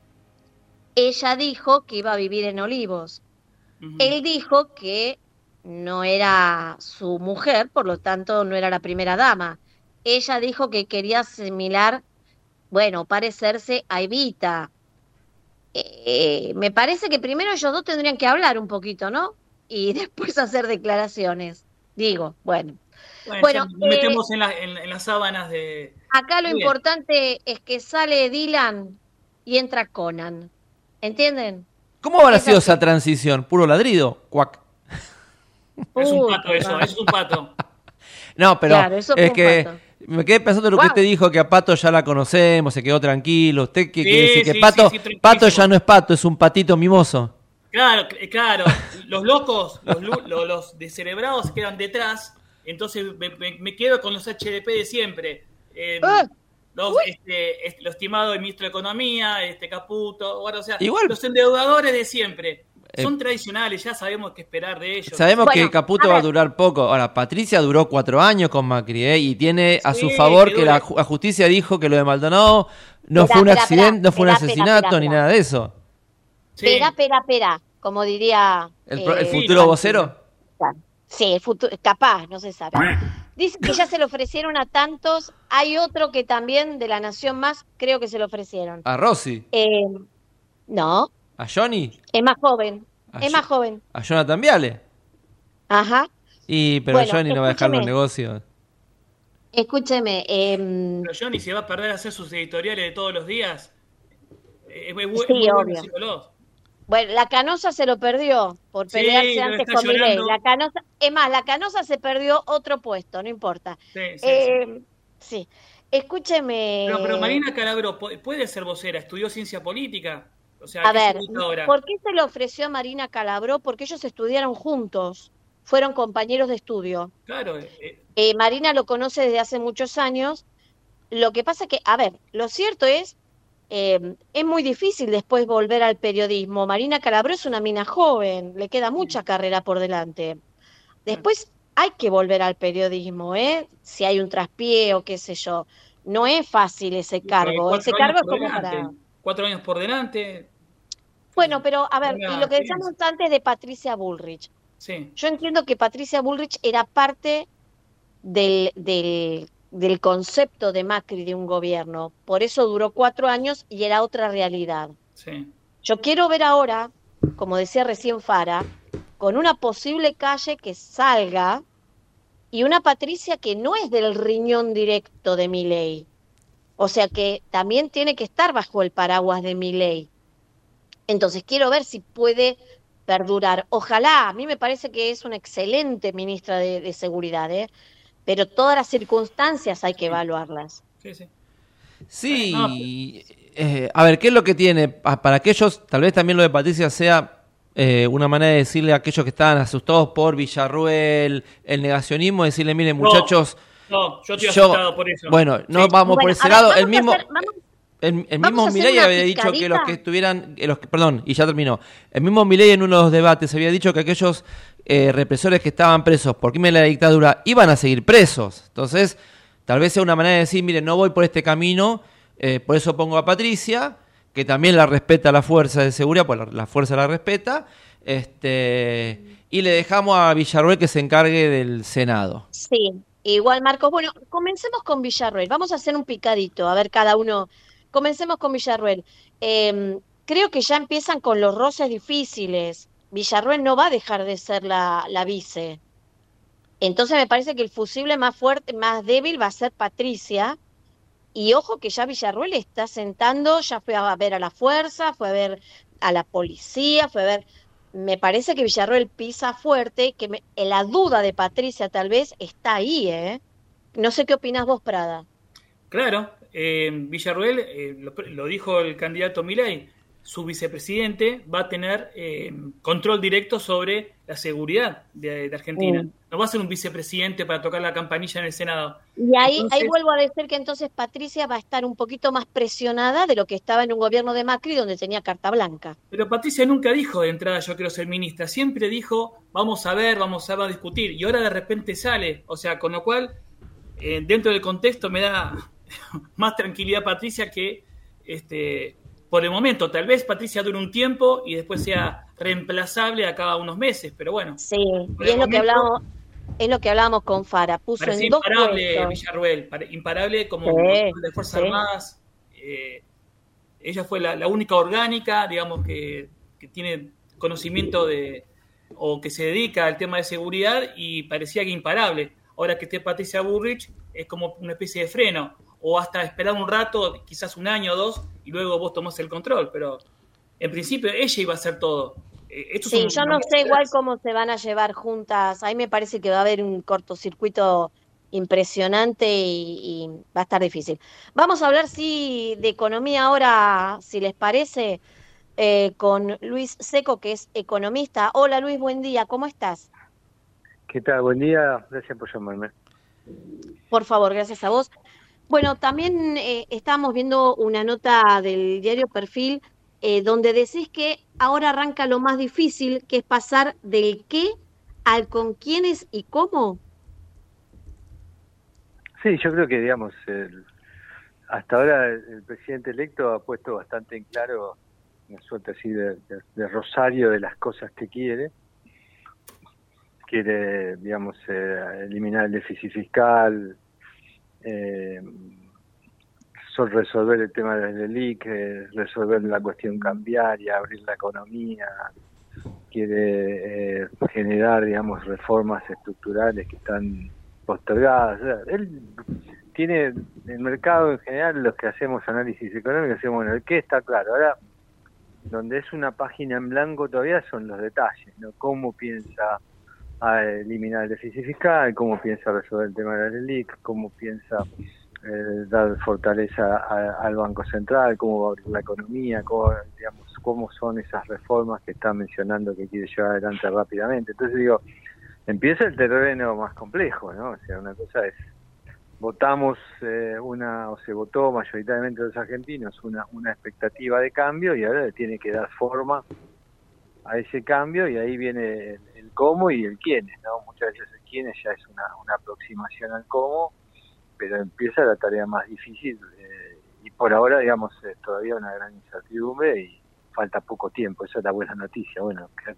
[SPEAKER 6] Ella dijo que iba a vivir en Olivos. Él dijo que no era su mujer, por lo tanto no era la primera dama. Ella dijo que quería asimilar, bueno, parecerse a Evita. Eh, me parece que primero ellos dos tendrían que hablar un poquito, ¿no? Y después hacer declaraciones. Digo, bueno.
[SPEAKER 8] Bueno,
[SPEAKER 6] eh,
[SPEAKER 8] metemos en, la- en- en las sábanas de...
[SPEAKER 6] Acá lo
[SPEAKER 8] bien.
[SPEAKER 6] importante es que sale Dylan y entra Conan. ¿Entienden?
[SPEAKER 7] ¿Cómo habrá sido esa transición? ¿Puro ladrido? Cuac.
[SPEAKER 8] Es un pato eso, es un pato.
[SPEAKER 7] No, pero
[SPEAKER 6] Claro, eso
[SPEAKER 7] es
[SPEAKER 6] un
[SPEAKER 7] que
[SPEAKER 6] pato.
[SPEAKER 7] Me quedé pensando en lo que usted dijo, que a Pato ya la conocemos, se quedó tranquilo. ¿Usted qué
[SPEAKER 8] Sí,
[SPEAKER 7] quiere decir? Que Pato,
[SPEAKER 8] sí, sí, tranquilísimo.
[SPEAKER 7] Pato ya no es Pato, es un patito mimoso.
[SPEAKER 8] Claro, cl- claro. Los locos, los, los descerebrados se quedan detrás. Entonces me, me- me quedo con los HDP de siempre. Eh,
[SPEAKER 6] Ah,
[SPEAKER 8] los, este, este, lo estimado del ministro de Economía, este Caputo, bueno, o sea,
[SPEAKER 7] Igual-
[SPEAKER 8] los endeudadores de siempre.
[SPEAKER 7] Eh,
[SPEAKER 8] Son tradicionales, ya sabemos qué esperar de ellos.
[SPEAKER 7] Sabemos
[SPEAKER 6] Bueno,
[SPEAKER 7] que Caputo
[SPEAKER 6] a
[SPEAKER 7] va a durar poco. Ahora, Patricia duró cuatro años con Macri ¿eh? y tiene a su
[SPEAKER 8] Sí,
[SPEAKER 7] favor
[SPEAKER 8] que
[SPEAKER 7] la,
[SPEAKER 8] dure.
[SPEAKER 7] ju- la justicia dijo que lo de Maldonado no
[SPEAKER 6] Espera,
[SPEAKER 7] fue un
[SPEAKER 6] espera,
[SPEAKER 7] accidente,
[SPEAKER 6] espera,
[SPEAKER 7] no fue un
[SPEAKER 6] espera, espera,
[SPEAKER 7] asesinato
[SPEAKER 6] espera,
[SPEAKER 7] ni
[SPEAKER 6] espera.
[SPEAKER 7] nada de eso.
[SPEAKER 8] Sí.
[SPEAKER 6] Pera, pera, pera, como diría...
[SPEAKER 7] El,
[SPEAKER 6] eh,
[SPEAKER 7] futuro vocero.
[SPEAKER 6] Sí, el futuro, capaz, no se sabe. Dice que ya se lo ofrecieron a tantos. Hay otro que también de la Nación Más, creo que se lo ofrecieron.
[SPEAKER 7] A Rossi,
[SPEAKER 6] Eh, no,
[SPEAKER 7] a Johnny,
[SPEAKER 6] es más joven. Es más joven.
[SPEAKER 7] a Jonathan Viale.
[SPEAKER 6] Ajá.
[SPEAKER 7] Y pero
[SPEAKER 6] Bueno,
[SPEAKER 7] Johnny no va a dejar los negocios.
[SPEAKER 6] Escúcheme, em,
[SPEAKER 8] Pero Johnny se va a perder a hacer sus editoriales de todos los días. Eh, Es muy,
[SPEAKER 6] Sí,
[SPEAKER 8] muy bueno
[SPEAKER 6] obvio.
[SPEAKER 8] haciéndolos.
[SPEAKER 6] bueno, la Canosa se lo perdió por pelearse antes con Milei. La Canosa, es más, la Canosa se perdió otro puesto, no importa.
[SPEAKER 8] Sí, sí, sí.
[SPEAKER 6] Eh, sí. Escúcheme.
[SPEAKER 8] Pero, pero Marina Calabro pu- puede ser vocera, estudió ciencia política. O sea,
[SPEAKER 6] A
[SPEAKER 8] ¿qué se
[SPEAKER 6] ver,
[SPEAKER 8] ahora?
[SPEAKER 6] ¿por qué se lo ofreció a Marina Calabró? Porque ellos estudiaron juntos, fueron compañeros de estudio.
[SPEAKER 8] Claro, eh, eh,
[SPEAKER 6] Eh, Marina lo conoce desde hace muchos años. Lo que pasa que, a ver, lo cierto es, eh, es muy difícil después volver al periodismo. Marina Calabró es una mina joven, le queda mucha carrera por delante. Después hay que volver al periodismo, ¿eh? Si hay un traspié o qué sé yo. No es fácil ese cargo. Ese cargo es como
[SPEAKER 8] delante.
[SPEAKER 6] para...
[SPEAKER 8] Cuatro años por delante,
[SPEAKER 6] Bueno, pero a ver, y lo que decíamos antes de Patricia Bullrich.
[SPEAKER 8] sí.
[SPEAKER 6] Yo entiendo que Patricia Bullrich era parte del, del, del concepto de Macri de un gobierno. Por eso duró cuatro años y era otra realidad.
[SPEAKER 8] Sí.
[SPEAKER 6] Yo quiero ver ahora, como decía recién Fara, con una posible calle que salga y una Patricia que no es del riñón directo de mi ley. O sea que también tiene que estar bajo el paraguas de mi ley. Entonces quiero ver si puede perdurar. Ojalá, a mí me parece que es una excelente ministra de, de Seguridad, ¿eh? pero todas las circunstancias hay que evaluarlas.
[SPEAKER 8] Sí, sí.
[SPEAKER 7] Sí, eh, a ver, ¿qué es lo que tiene? Pa- Para aquellos, tal vez también lo de Patricia sea eh, una manera de decirle a aquellos que estaban asustados por Villarruel, el negacionismo, decirle, miren muchachos,
[SPEAKER 8] No, yo estoy
[SPEAKER 7] yo-
[SPEAKER 8] asustado por eso.
[SPEAKER 7] bueno, no
[SPEAKER 8] Sí.
[SPEAKER 7] vamos por ese
[SPEAKER 6] ver,
[SPEAKER 7] lado, el mismo...
[SPEAKER 6] hacer- vamos-
[SPEAKER 7] El, mismo Milei había dicho que los que estuvieran, los que- perdón, y ya terminó. El mismo Milei en uno de los debates había dicho que aquellos eh, represores que estaban presos por crimen de la dictadura iban a seguir presos. Entonces, tal vez sea una manera de decir, miren, no voy por este camino, eh, por eso pongo a Patricia, que también la respeta la fuerza de seguridad, pues la, la fuerza la respeta, Este, y le dejamos a Villarruel que se encargue del Senado.
[SPEAKER 6] Sí, igual Marcos. Bueno, comencemos con Villarruel. Vamos a hacer un picadito, a ver cada uno. Comencemos con Villarruel. Eh, creo que ya empiezan con los roces difíciles. Villarruel no va a dejar de ser la, la vice. Entonces me parece que el fusible más fuerte, más débil va a ser Patricia. Y ojo que ya Villarruel está sentando, ya fue a ver a la fuerza, fue a ver a la policía, fue a ver... Me parece que Villarruel pisa fuerte, que me- la duda de Patricia tal vez está ahí, ¿eh? No sé qué opinás vos, Prada.
[SPEAKER 8] Claro, eh, Villarruel, eh, lo, lo dijo el candidato Milei, su vicepresidente va a tener eh, control directo sobre la seguridad de, de Argentina. No va a ser un vicepresidente para tocar la campanilla en el Senado.
[SPEAKER 6] Y ahí,
[SPEAKER 8] Entonces-
[SPEAKER 6] ahí vuelvo a decir que entonces Patricia va a estar un poquito más presionada de lo que estaba en un gobierno de Macri donde tenía carta blanca.
[SPEAKER 8] Pero Patricia nunca dijo de entrada yo quiero ser ministra, siempre dijo vamos a ver, vamos a, ver, a discutir, y ahora de repente sale, o sea, con lo cual, eh, dentro del contexto me da más tranquilidad Patricia que este, por el momento, tal vez Patricia dure un tiempo y después sea reemplazable a cada unos meses, pero bueno.
[SPEAKER 6] Sí, y es lo que hablábamos, es lo que hablábamos con Fara, puso en dos
[SPEAKER 8] imparable
[SPEAKER 6] puestos.
[SPEAKER 8] Villarruel, imparable como
[SPEAKER 6] Sí,
[SPEAKER 8] de Fuerzas
[SPEAKER 6] sí.
[SPEAKER 8] Armadas. eh, ella fue la, la única orgánica, digamos, que, que tiene conocimiento de o que se dedica al tema de seguridad y parecía que imparable. Ahora que esté Patricia Burrich es como una especie de freno, o hasta esperar un rato, quizás un año o dos, y luego vos tomás el control, pero en principio ella iba a hacer todo. Eh,
[SPEAKER 6] Sí, yo no sé igual cómo se van a llevar juntas. Ahí me parece que va a haber un cortocircuito impresionante y, y va a estar difícil. Vamos a hablar, sí, de economía ahora, si les parece, eh, con Luis Seco, que es economista. Hola Luis, buen día, ¿cómo estás?
[SPEAKER 11] ¿Qué tal? Buen día, gracias por llamarme.
[SPEAKER 6] Por favor, gracias a vos. Bueno, también eh, estábamos viendo una nota del diario Perfil eh, donde decís que ahora arranca lo más difícil, que es pasar del qué al con quiénes y cómo.
[SPEAKER 11] Sí, yo creo que, digamos, el- hasta ahora el, presidente electo ha puesto bastante en claro una suerte así de, de- de rosario de las cosas que quiere. Quiere, digamos, eh, eliminar el déficit fiscal, eh, sol- resolver el tema del LELIC, eh, resolver la cuestión cambiaria, abrir la economía, quiere eh, generar, digamos, reformas estructurales que están postergadas. Él tiene el mercado en general, los que hacemos análisis económico, decimos, bueno, el qué está claro. Ahora, donde es una página en blanco todavía son los detalles, ¿no? Cómo piensa a eliminar el déficit fiscal, cómo piensa resolver el tema de la LELIC, cómo piensa eh, dar fortaleza al Banco Central, cómo va a abrir la economía, cómo, digamos, cómo son esas reformas que está mencionando que quiere llevar adelante rápidamente. Entonces digo, empieza el terreno más complejo, ¿no? O sea, una cosa es votamos eh, una o se votó mayoritariamente los argentinos una una expectativa de cambio y ahora le tiene que dar forma a ese cambio y ahí viene el cómo y el quiénes, ¿no? Muchas veces el quiénes ya es una, una aproximación al cómo, pero empieza la tarea más difícil eh, y por ahora, digamos, es todavía una gran incertidumbre y falta poco tiempo, esa es la buena noticia. Bueno, ca-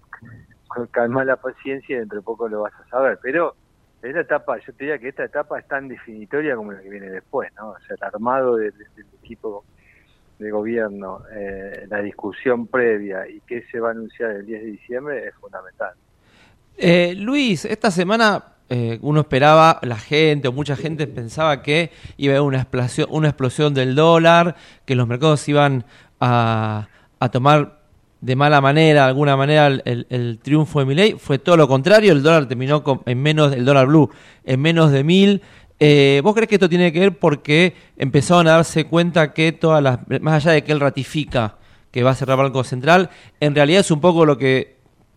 [SPEAKER 11] ca- calma la paciencia y dentro de poco lo vas a saber, pero esta etapa, yo te diría que esta etapa es tan definitoria como la que viene después, ¿no? O sea, el armado del, del equipo de gobierno, eh, la discusión previa y qué se va a anunciar el 10 de diciembre es fundamental.
[SPEAKER 7] Eh, Luis, esta semana eh, uno esperaba, la gente o mucha gente pensaba que iba a haber una explosión, una explosión del dólar, que los mercados iban a, tomar de mala manera, de alguna manera, el, triunfo de Milei. Fue todo lo contrario, el dólar terminó con, en menos, el dólar blue, en menos de mil. Eh, ¿Vos crees que esto tiene que ver porque empezaron a darse cuenta que todas las, más allá de que él ratifica que va a cerrar Banco Central, en realidad es un poco lo que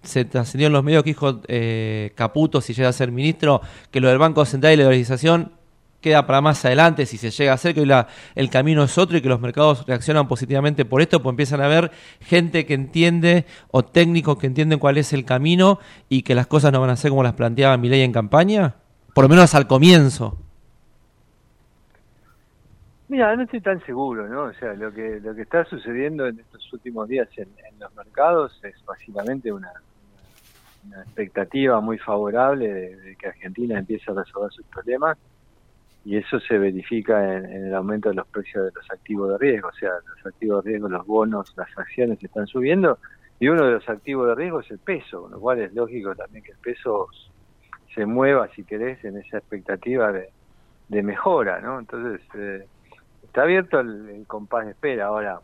[SPEAKER 7] se trascendió en los medios que dijo eh, Caputo si llega a ser ministro, que lo del Banco Central y la dolarización queda para más adelante si se llega a hacer, que hoy la- el camino es otro y que los mercados reaccionan positivamente por esto, pues empiezan a ver gente que entiende o técnicos que entienden cuál es el camino y que las cosas no van a ser como las planteaba Milei en campaña, por lo menos al comienzo.
[SPEAKER 11] Mira, no estoy tan seguro, ¿no? O sea, lo que lo que está sucediendo en estos últimos días en los mercados es básicamente una, una expectativa muy favorable de, que Argentina empiece a resolver sus problemas y eso se verifica en, el aumento de los precios de los activos de riesgo, o sea, los activos de riesgo, los bonos, las acciones están subiendo y uno de los activos de riesgo es el peso, con lo cual es lógico también que el peso se mueva, si querés, en esa expectativa de, de mejora, ¿no? Entonces, eh, está abierto el, el compás de espera. Ahora,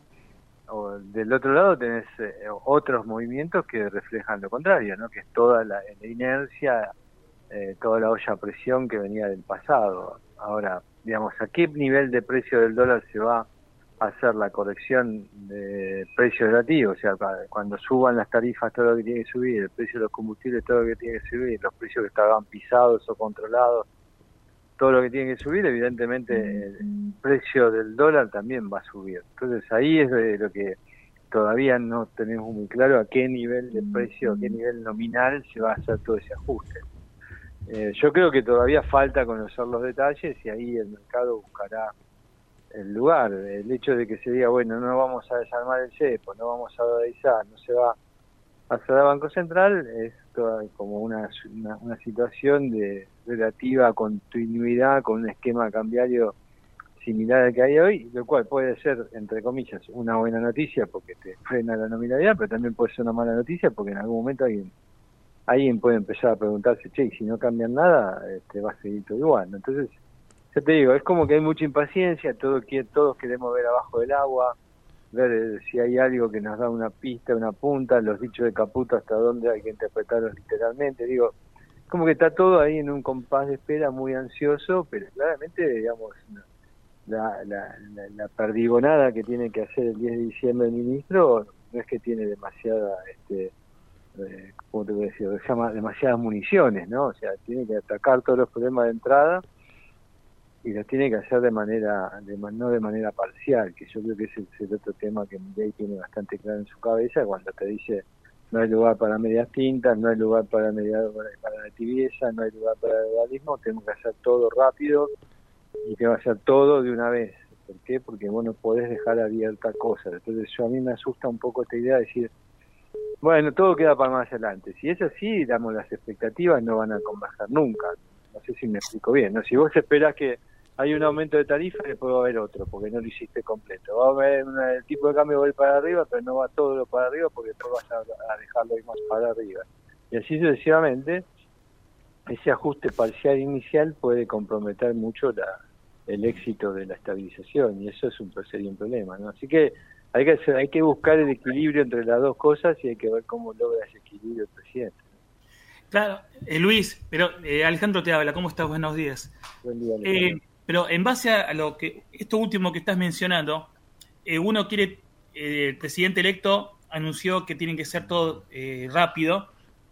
[SPEAKER 11] o del otro lado tenés eh, otros movimientos que reflejan lo contrario, ¿no? Que es toda la, inercia, eh, toda la olla a presión que venía del pasado. Ahora, digamos, ¿a qué nivel de precio del dólar se va a hacer la corrección de precio relativo? O sea, cuando suban las tarifas, todo lo que tiene que subir, el precio de los combustibles, todo lo que tiene que subir, los precios que estaban pisados o controlados, todo lo que tiene que subir, evidentemente el precio del dólar también va a subir. Entonces ahí es de lo que todavía no tenemos muy claro a qué nivel de precio, a qué nivel nominal se va a hacer todo ese ajuste. Eh, yo creo que todavía falta conocer los detalles y ahí el mercado buscará el lugar. El hecho de que se diga, bueno, no vamos a desarmar el cepo, no vamos a dolarizar, no se va a cerrar Banco Central, es toda como una, una, una situación de relativa continuidad con un esquema cambiario similar al que hay hoy, lo cual puede ser, entre comillas, una buena noticia porque te frena la nominalidad, pero también puede ser una mala noticia porque en algún momento alguien alguien puede empezar a preguntarse, che, si no cambian nada, este, va a seguir todo igual. Entonces, ya te digo, es como que hay mucha impaciencia, todo, todos queremos ver abajo del agua, ver eh, si hay algo que nos da una pista, una punta, los dichos de Caputo hasta dónde hay que interpretarlos literalmente. Digo, como que está todo ahí en un compás de espera muy ansioso, pero claramente, digamos, la, la, la, la perdigonada que tiene que hacer el 10 de diciembre el ministro no es que tiene demasiada, este, eh, ¿cómo te voy a decir? Demasiadas municiones, ¿no? O sea, tiene que atacar todos los problemas de entrada y los tiene que hacer de manera, de, no de manera parcial, que yo creo que ese es el otro tema que Milei tiene bastante claro en su cabeza cuando te dice no hay lugar para medias tintas, no hay lugar para media, para la tibieza, no hay lugar para el dualismo, tenemos que hacer todo rápido y tengo que hacer todo de una vez. ¿Por qué? Porque vos no podés dejar abierta cosas. Entonces yo a mí me asusta un poco esta idea de decir, bueno, todo queda para más adelante. Si es así, digamos, las expectativas no van a converger nunca. No sé si me explico bien. ¿no? Si vos esperás que hay un aumento de tarifa, después va a haber otro, porque no lo hiciste completo. Va a haber una- el tipo de cambio va a ir para arriba, pero no va todo lo para arriba, porque después vas a, a dejarlo ir más para arriba. Y así sucesivamente, ese ajuste parcial inicial puede comprometer mucho la, el éxito de la estabilización, y eso es un, sería un problema. ¿no? Así que hay que, hay que buscar el equilibrio entre las dos cosas y hay que ver cómo logra ese equilibrio el presidente.
[SPEAKER 8] Claro, eh, Luis, pero eh, Alejandro te habla, ¿cómo estás? Buenos días.
[SPEAKER 11] Buen día,
[SPEAKER 8] Eh,
[SPEAKER 11] Alejandro.
[SPEAKER 8] Pero en base a lo que esto último que estás mencionando, eh, uno quiere, eh, el presidente electo anunció que tiene que ser todo eh, rápido,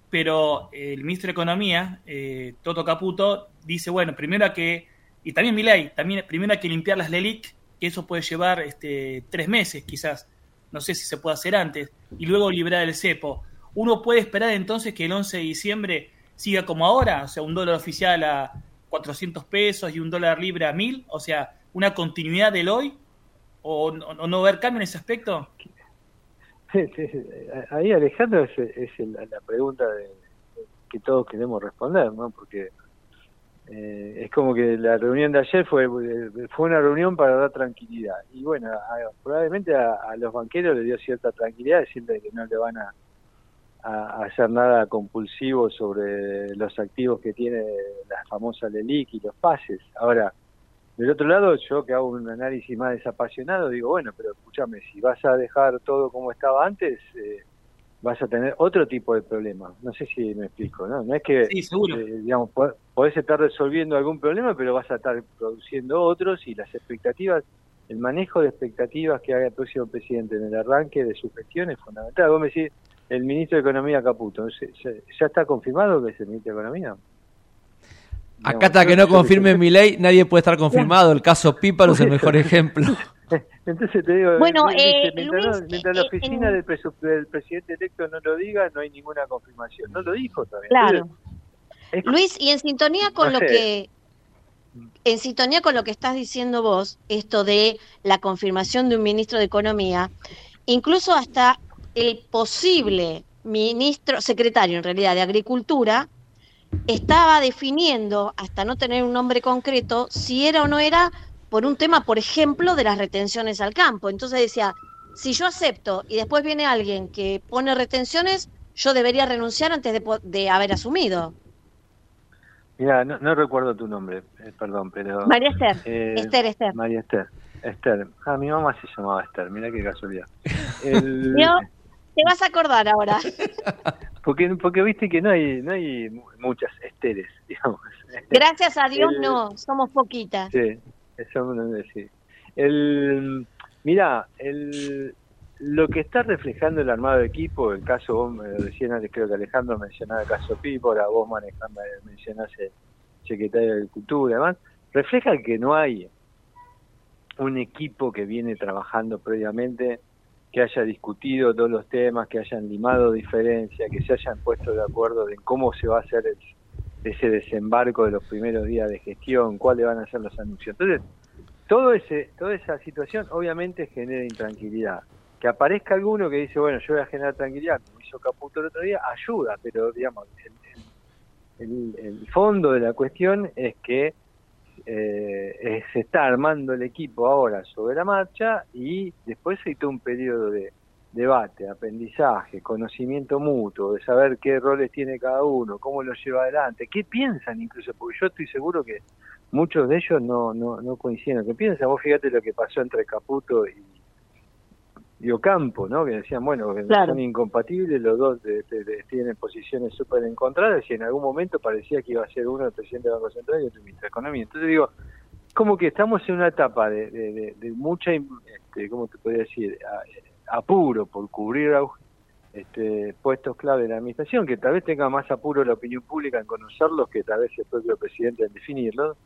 [SPEAKER 8] pero el ministro de Economía, eh, Toto Caputo, dice, bueno, primero hay que, y también Milei, también primero hay que limpiar las LELIC, que eso puede llevar este, tres meses quizás, no sé si se puede hacer antes, y luego liberar el cepo. Uno puede esperar entonces que el 11 de diciembre siga como ahora, o sea, un dólar oficial a 400 pesos y un dólar libre a 1000, o sea, una continuidad del hoy, o, o no ver cambio en ese aspecto.
[SPEAKER 11] Ahí Alejandro es, es la pregunta de, que todos queremos responder, ¿no? Porque eh, es como que la reunión de ayer fue fue una reunión para dar tranquilidad y bueno, a- probablemente a, a los banqueros les dio cierta tranquilidad decirle que no le van a, a hacer nada compulsivo sobre los activos que tiene la famosa LELIC y los pases. Ahora, del otro lado, yo que hago un análisis más desapasionado, digo, bueno, pero escúchame, si vas a dejar todo como estaba antes, eh, vas a tener otro tipo de problema. No sé si me explico, ¿no? No es que,
[SPEAKER 8] Sí, seguro.
[SPEAKER 11] eh, digamos, podés estar resolviendo algún problema, pero vas a estar produciendo otros y las expectativas, el manejo de expectativas que haga el próximo presidente en el arranque de su gestión es fundamental. Vos me decís, el ministro de Economía Caputo, ¿se- se- ¿ya está confirmado que es el ministro de Economía?
[SPEAKER 7] Acá hasta que no confirme mi ley, nadie puede estar confirmado. El caso Píparo es el mejor ejemplo.
[SPEAKER 11] Entonces te digo,
[SPEAKER 6] Bueno, eh,
[SPEAKER 11] mientras, no-
[SPEAKER 6] Luis,
[SPEAKER 11] mientras la
[SPEAKER 6] eh,
[SPEAKER 11] oficina
[SPEAKER 6] en-
[SPEAKER 11] del, presu- del presidente electo no lo diga, no hay ninguna confirmación. No lo dijo todavía.
[SPEAKER 6] Claro.
[SPEAKER 11] Es-
[SPEAKER 6] Luis, y en sintonía con
[SPEAKER 11] No
[SPEAKER 6] lo
[SPEAKER 11] sé.
[SPEAKER 6] que en sintonía con lo que estás diciendo vos, esto de la confirmación de un ministro de Economía, incluso hasta el posible ministro, secretario en realidad de Agricultura, estaba definiendo, hasta no tener un nombre concreto, si era o no era por un tema, por ejemplo, de las retenciones al campo. Entonces decía, si yo acepto y después viene alguien que pone retenciones, yo debería renunciar antes de, de haber asumido.
[SPEAKER 11] Mira, no, no recuerdo tu nombre, eh, perdón, pero...
[SPEAKER 6] María Esther,
[SPEAKER 11] eh,
[SPEAKER 6] Esther, Esther.
[SPEAKER 11] María Esther. Esther. Ah, mi mamá se llamaba Esther, mira qué casualidad. El-
[SPEAKER 6] Yo- te vas a acordar ahora.
[SPEAKER 11] porque, porque viste que no hay, no hay mu- muchas Esteres, digamos.
[SPEAKER 6] Gracias a Dios
[SPEAKER 11] El-
[SPEAKER 6] no, somos poquitas.
[SPEAKER 11] Sí, eso debe decir. El, mira, el, lo que está reflejando el armado de equipo, el caso, vos recién creo que Alejandro mencionaba el caso Pípora, vos el secretario de Agricultura y demás, refleja que no hay un equipo que viene trabajando previamente, que haya discutido todos los temas, que hayan limado diferencias, que se hayan puesto de acuerdo en cómo se va a hacer el- ese desembarco de los primeros días de gestión, cuáles van a ser los anuncios. Entonces, todo ese, toda esa situación obviamente genera intranquilidad. Que aparezca alguno que dice, bueno, yo voy a generar tranquilidad, como hizo Caputo el otro día, ayuda, pero digamos, el, el- el fondo de la cuestión es que eh, eh, se está armando el equipo ahora sobre la marcha y después hay todo un periodo de debate, aprendizaje, conocimiento mutuo, de saber qué roles tiene cada uno, cómo lo lleva adelante, qué piensan incluso, porque yo estoy seguro que muchos de ellos no, no, no coinciden. ¿Qué piensan? Vos fíjate lo que pasó entre Caputo y, y Ocampo, ¿no? Que decían, bueno,
[SPEAKER 6] Claro.
[SPEAKER 11] son incompatibles, los dos de- de- de- tienen posiciones súper encontradas y en algún momento parecía que iba a ser uno el presidente del Banco Central y otro el ministro de Economía. Entonces digo, como que estamos en una etapa de, de- mucha, este, ¿cómo te podría decir? A- apuro por cubrir este, puestos clave de la administración, que tal vez tenga más apuro la opinión pública en conocerlos que tal vez el propio presidente en definirlos,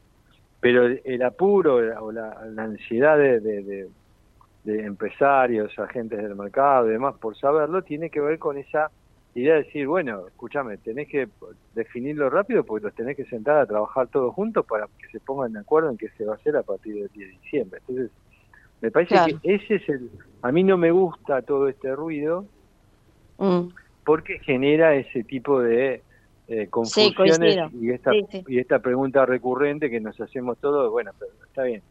[SPEAKER 11] pero el, el apuro o la, la ansiedad de, de- empresarios, agentes del mercado y demás por saberlo, tiene que ver con esa idea de decir, bueno, escúchame, tenés que definirlo rápido porque los tenés que sentar a trabajar todos juntos para que se pongan de acuerdo en qué se va a hacer a partir del 10 de diciembre. Entonces, me parece
[SPEAKER 6] Claro.
[SPEAKER 11] que ese es el... A mí no me gusta todo este ruido
[SPEAKER 6] Mm.
[SPEAKER 11] porque genera ese tipo de eh, confusiones y esta
[SPEAKER 6] Sí, sí.
[SPEAKER 11] y esta pregunta recurrente que nos hacemos todos, bueno, pero está bien.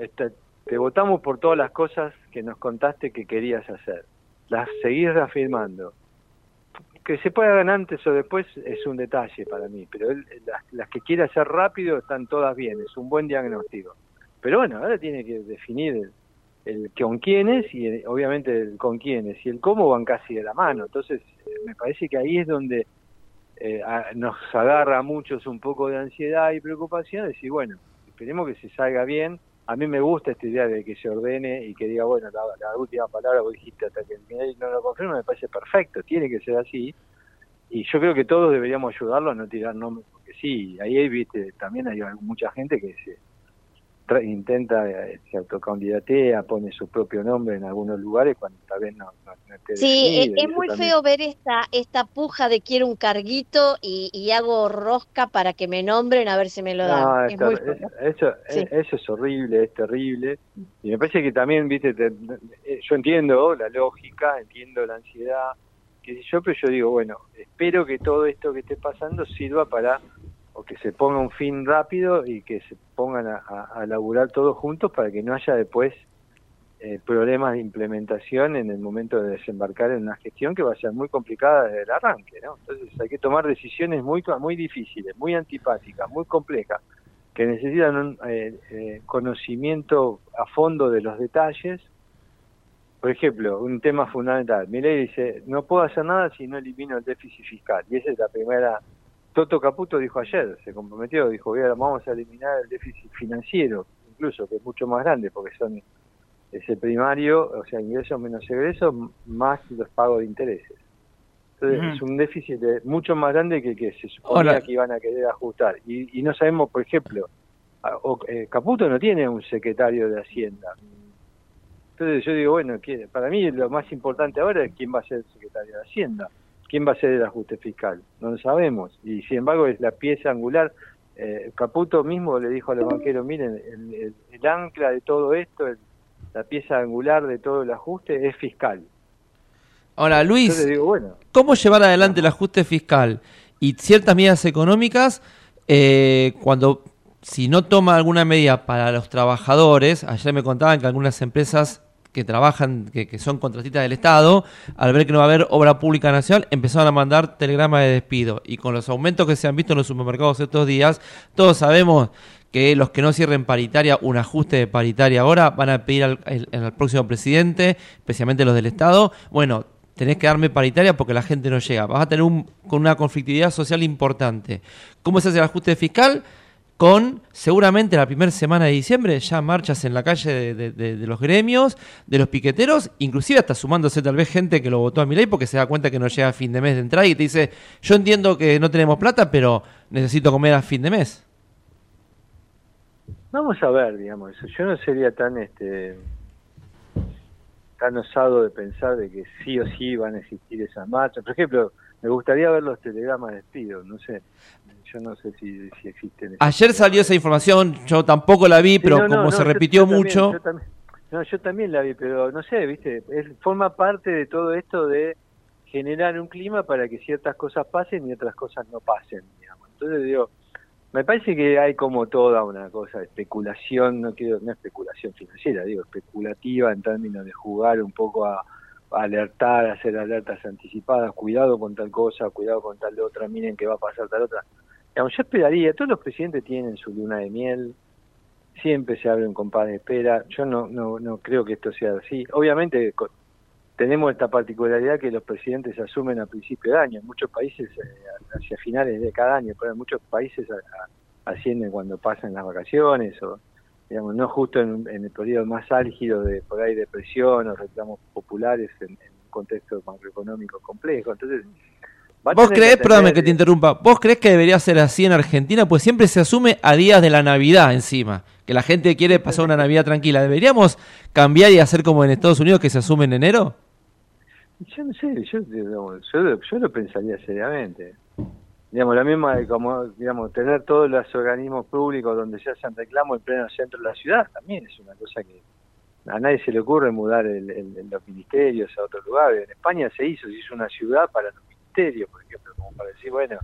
[SPEAKER 11] Esta- te votamos por todas las cosas que nos contaste que querías hacer. Las seguís reafirmando. Que se pueda ganar antes o después es un detalle para mí, pero él- las, las que quiere hacer rápido están todas bien, es un buen diagnóstico. Pero bueno, ahora tiene que definir el, el con quiénes y el- obviamente el con quiénes y el cómo van casi de la mano. Entonces, eh, me parece que ahí es donde eh, nos agarra a muchos un poco de ansiedad y preocupación, decir, bueno, esperemos que se salga bien. A mí me gusta esta idea de que se ordene y que diga, bueno, la, última palabra vos dijiste hasta que el no lo confirme, me parece perfecto, tiene que ser así. Y yo creo que todos deberíamos ayudarlo a no tirar nombres, porque sí, ahí viste, también hay mucha gente que se tra- intenta, eh, se autocandidatea, pone su propio nombre en algunos lugares cuando tal vez no, no, no esté
[SPEAKER 6] Sí,
[SPEAKER 11] definido,
[SPEAKER 6] es, es muy
[SPEAKER 11] también-
[SPEAKER 6] feo ver esta, esta puja de quiero un carguito y, y hago rosca para que me nombren a ver si me lo dan.
[SPEAKER 11] No,
[SPEAKER 6] es muy
[SPEAKER 11] es- eso,
[SPEAKER 6] Sí.
[SPEAKER 11] eh, eso es horrible, es terrible. Y me parece que también, viste, te- eh, yo entiendo la lógica, entiendo la ansiedad, sé yo, pero yo digo, bueno, espero que todo esto que esté pasando sirva para, que se ponga un fin rápido y que se pongan a, a, laburar todos juntos para que no haya después eh, problemas de implementación en el momento de desembarcar en una gestión que va a ser muy complicada desde el arranque, ¿no? Entonces hay que tomar decisiones muy muy difíciles, muy antipáticas, muy complejas, que necesitan un eh, eh, conocimiento a fondo de los detalles. Por ejemplo, un tema fundamental. Milei dice, no puedo hacer nada si no elimino el déficit fiscal. Y esa es la primera... Toto Caputo dijo ayer, se comprometió, dijo, "Voy a- vamos a eliminar el déficit financiero, incluso, que es mucho más grande, porque son ese primario, o sea, ingresos menos egresos, más los pagos de intereses. Entonces, es un déficit de- mucho más grande que que se suponía que iban a querer ajustar. Y, y no sabemos, por ejemplo, a- o- eh, Caputo no tiene un secretario de Hacienda. Entonces yo digo, bueno, que para mí lo más importante ahora es quién va a ser el secretario de Hacienda, quién va a ser el ajuste fiscal, no lo sabemos. Y sin embargo es la pieza angular. Eh, Caputo mismo le dijo a los banqueros, miren, el, el- el ancla de todo esto, el- la pieza angular de todo el ajuste es fiscal.
[SPEAKER 7] Ahora, Luis,
[SPEAKER 11] Entonces digo, bueno,
[SPEAKER 7] ¿cómo llevar adelante el ajuste fiscal y ciertas medidas económicas eh, cuando, si no toma alguna medida para los trabajadores, ayer me contaban que algunas empresas que trabajan, que, que son contratistas del Estado, al ver que no va a haber obra pública nacional, empezaron a mandar telegramas de despido. Y con los aumentos que se han visto en los supermercados estos días, todos sabemos que los que no cierren paritaria, un ajuste de paritaria ahora, van a pedir al, el- al próximo presidente, especialmente los del Estado, bueno, tenés que darme paritaria porque la gente no llega. Vas a tener un, con una conflictividad social importante. ¿Cómo se hace el ajuste fiscal? Con seguramente la primera semana de diciembre ya marchas en la calle de, de- los gremios, de los piqueteros, inclusive hasta sumándose tal vez gente que lo votó a mi ley porque se da cuenta que no llega a fin de mes de entrada y te dice, yo entiendo que no tenemos plata, pero necesito comer a fin de mes.
[SPEAKER 11] vamos a ver, digamos, eso. yo no sería tan este tan osado de pensar de que sí o sí van a existir esas marchas. Por ejemplo, me gustaría ver los telegramas de despido, no sé, yo no sé si, si existen.
[SPEAKER 7] Ayer salió esa información, yo tampoco la vi,
[SPEAKER 11] Sí,
[SPEAKER 7] pero
[SPEAKER 11] no,
[SPEAKER 7] como
[SPEAKER 11] no,
[SPEAKER 7] se
[SPEAKER 11] yo-
[SPEAKER 7] repitió
[SPEAKER 11] yo también,
[SPEAKER 7] mucho,
[SPEAKER 11] yo también- no, yo también la vi, pero no sé, viste, es, forma parte de todo esto de generar un clima para que ciertas cosas pasen y otras cosas no pasen, digamos. Entonces digo, me parece que hay como toda una cosa de especulación, no quiero, no especulación financiera, digo, especulativa en términos de jugar un poco a alertar, hacer alertas anticipadas, cuidado con tal cosa, cuidado con tal otra, miren que va a pasar tal otra. Digamos, yo esperaría, todos los presidentes tienen su luna de miel, siempre se abre un compás de espera. Yo no, no, no creo que esto sea así. Obviamente tenemos esta particularidad que los presidentes asumen a principio de año. En muchos países eh, hacia finales de cada año, pero en muchos países ascienden cuando pasan las vacaciones o digamos no justo en, en el periodo más álgido de por ahí depresión o reclamos populares en, en un contexto macroeconómico complejo. Entonces
[SPEAKER 7] ¿Vos creés,
[SPEAKER 11] que
[SPEAKER 7] perdóname que te interrumpa, vos creés que debería ser así en Argentina? Pues siempre se asume a días de la Navidad encima, que la gente quiere pasar una Navidad tranquila. ¿Deberíamos cambiar y hacer como en Estados Unidos que se asume en enero?
[SPEAKER 11] Yo no sé, yo, yo, lo- yo lo pensaría seriamente. Digamos, la misma de como, digamos, tener todos los organismos públicos donde se hacen reclamos en pleno centro de la ciudad, también es una cosa que a nadie se le ocurre mudar el- el- los ministerios a otro lugar. En España se hizo, se hizo una ciudad para los ministerios, por ejemplo, como para decir, bueno,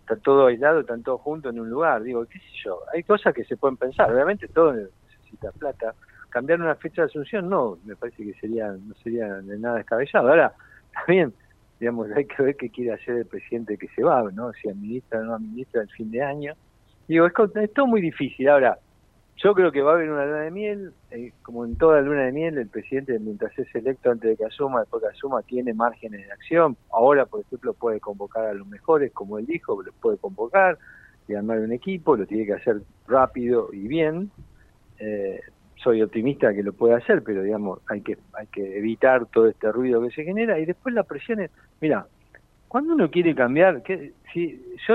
[SPEAKER 11] está todo aislado, están todos juntos en un lugar. Digo, qué sé yo, hay cosas que se pueden pensar, obviamente todo necesita plata. Cambiar una fecha de asunción, no, me parece que sería no sería de nada descabellado. Ahora, también, digamos, hay que ver qué quiere hacer el presidente que se va, ¿no? Si administra o no administra el fin de año. Digo, es, es todo muy difícil. Ahora, yo creo que va a haber una luna de miel, eh, como en toda luna de miel, el presidente mientras es electo antes de que asuma, después que asuma, tiene márgenes de acción. Ahora, por ejemplo, puede convocar a los mejores, como él dijo, los puede convocar y armar un equipo, lo tiene que hacer rápido y bien. Eh, soy optimista que lo pueda hacer, pero digamos, hay que, hay que evitar todo este ruido que se genera y después la presión es, mira, cuando uno quiere cambiar, que, si yo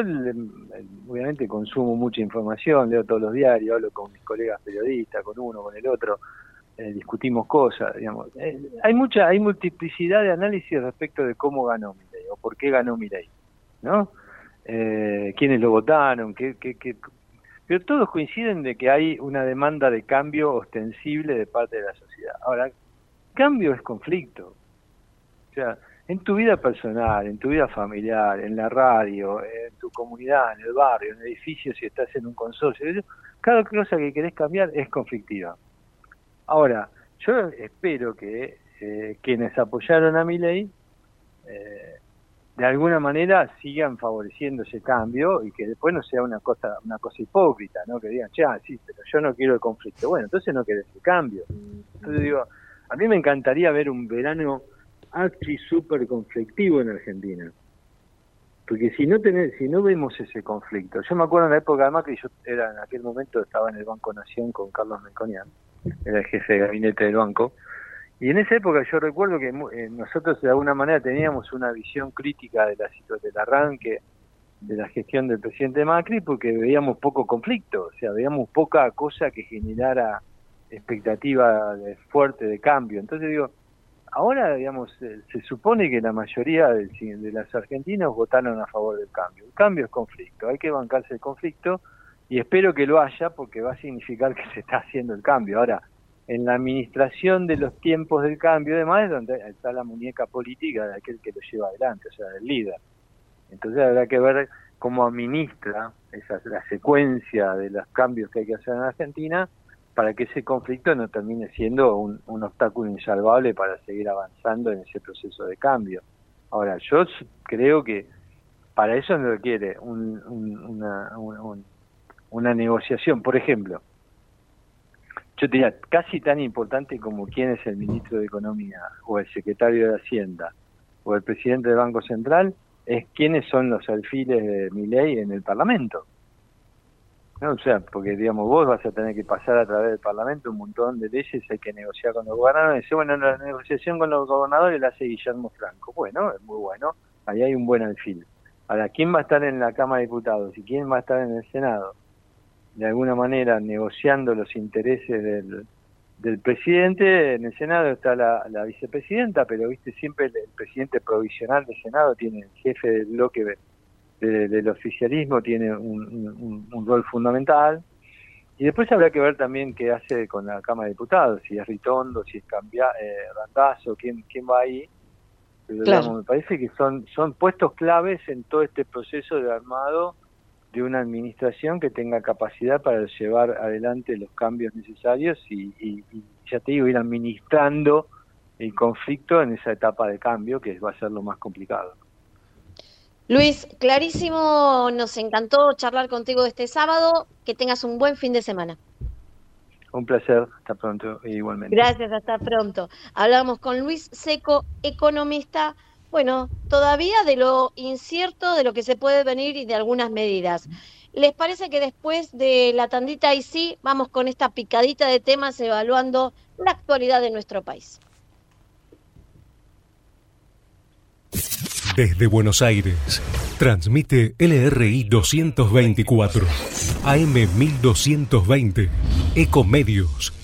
[SPEAKER 11] obviamente consumo mucha información, leo todos los diarios, hablo con mis colegas periodistas, con uno, con el otro, eh, discutimos cosas, digamos. Eh, hay mucha, hay multiplicidad de análisis respecto de cómo ganó Milei o por qué ganó Milei, ¿no? Eh, quiénes lo votaron, qué, qué, qué, pero todos coinciden de que hay una demanda de cambio ostensible de parte de la sociedad. Ahora, cambio es conflicto. O sea, en tu vida personal, en tu vida familiar, en la radio, en tu comunidad, en el barrio, en el edificio, si estás en un consorcio, cada cosa que querés cambiar es conflictiva. Ahora, yo espero que eh, quienes apoyaron a mi ley eh, de alguna manera sigan favoreciendo ese cambio y que después no sea una cosa una cosa hipócrita, ¿no? Que digan, ya, sí, pero yo no quiero el conflicto. Bueno, entonces no querés el cambio. Entonces digo, a mí me encantaría ver un verano archi súper conflictivo en Argentina. Porque si no tenés, si no vemos ese conflicto, yo me acuerdo en la época de Macri, yo era en aquel momento estaba en el Banco Nación con Carlos Melconian, era el jefe de gabinete del banco, y en esa época yo recuerdo que eh, nosotros de alguna manera teníamos una visión crítica de la situ- del arranque de la gestión del presidente Macri porque veíamos poco conflicto, o sea, veíamos poca cosa que generara expectativa de- fuerte de cambio. Entonces digo, ahora, digamos, se supone que la mayoría del- de las argentinas votaron a favor del cambio. El cambio es conflicto, hay que bancarse el conflicto y espero que lo haya porque va a significar que se está haciendo el cambio. Ahora, en la administración de los tiempos del cambio, además donde está la muñeca política de aquel que lo lleva adelante, o sea, del líder. Entonces habrá que ver cómo administra esa, la secuencia de los cambios que hay que hacer en Argentina para que ese conflicto no termine siendo un, obstáculo insalvable para seguir avanzando en ese proceso de cambio. Ahora, yo creo que para eso no requiere un- un- una, un- un- una negociación. Por ejemplo, yo te diría, casi tan importante como quién es el ministro de Economía o el secretario de Hacienda o el presidente del Banco Central es quiénes son los alfiles de mi ley en el Parlamento. ¿No? O sea, porque digamos, vos vas a tener que pasar a través del Parlamento un montón de leyes, hay que negociar con los gobernadores. Dice, bueno, la negociación con los gobernadores la hace Guillermo Franco. Bueno, es muy bueno, ahí hay un buen alfil. Ahora, ¿quién va a estar en la Cámara de Diputados y quién va a estar en el Senado? De alguna manera negociando los intereses del, del presidente. En el Senado está la, la vicepresidenta, pero viste siempre el, presidente provisional del Senado tiene el jefe del bloque de- de- del oficialismo, tiene un, un- un rol fundamental. Y después habrá que ver también qué hace con la Cámara de Diputados, si es Ritondo, si es Cambia, eh, Randazzo, quién, quién va ahí. Pero,
[SPEAKER 6] Claro.
[SPEAKER 11] digamos, me parece que son, son puestos claves en todo este proceso de armado de una administración que tenga capacidad para llevar adelante los cambios necesarios y, y- y ya te digo, ir administrando el conflicto en esa etapa de cambio que va a ser lo más complicado.
[SPEAKER 6] Luis, clarísimo, nos encantó charlar contigo este sábado. Que tengas un buen fin de semana.
[SPEAKER 11] Un placer, hasta pronto e igualmente.
[SPEAKER 6] Gracias, hasta pronto. Hablamos con Luis Seco, economista, bueno, todavía de lo incierto de lo que se puede venir y de algunas medidas. ¿Les parece que después de la tandita y sí, vamos con esta picadita de temas evaluando la actualidad de nuestro país?
[SPEAKER 10] Desde Buenos Aires, transmite LRI 224, AM 1220, Ecomedios.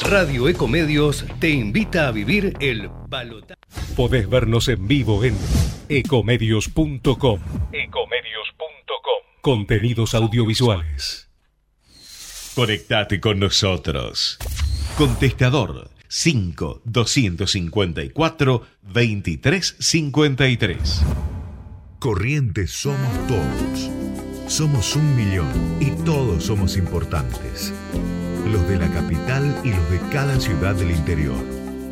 [SPEAKER 12] Radio Ecomedios te invita a vivir el balotaje.
[SPEAKER 10] Podés vernos en vivo en ecomedios.com. Ecomedios.com. Contenidos audiovisuales.
[SPEAKER 1] Conectate con nosotros. Contestador 5 254 2353.
[SPEAKER 2] Corrientes somos todos. Somos un millón y todos somos importantes. Los de la capital y los de cada ciudad del interior.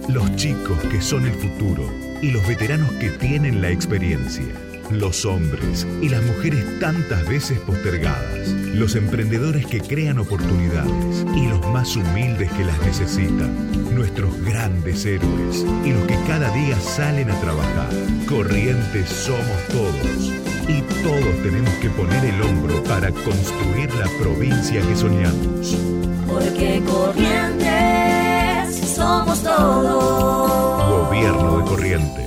[SPEAKER 2] Los chicos que son el futuro y los veteranos que tienen la experiencia. Los hombres y las mujeres tantas veces postergadas. Los emprendedores que crean oportunidades y los más humildes que las necesitan. Nuestros grandes héroes y los que cada día salen a trabajar. Corrientes somos todos. Y todos tenemos que poner el hombro para construir la provincia que soñamos.
[SPEAKER 3] Porque corrientes somos todos.
[SPEAKER 2] Gobierno de Corrientes.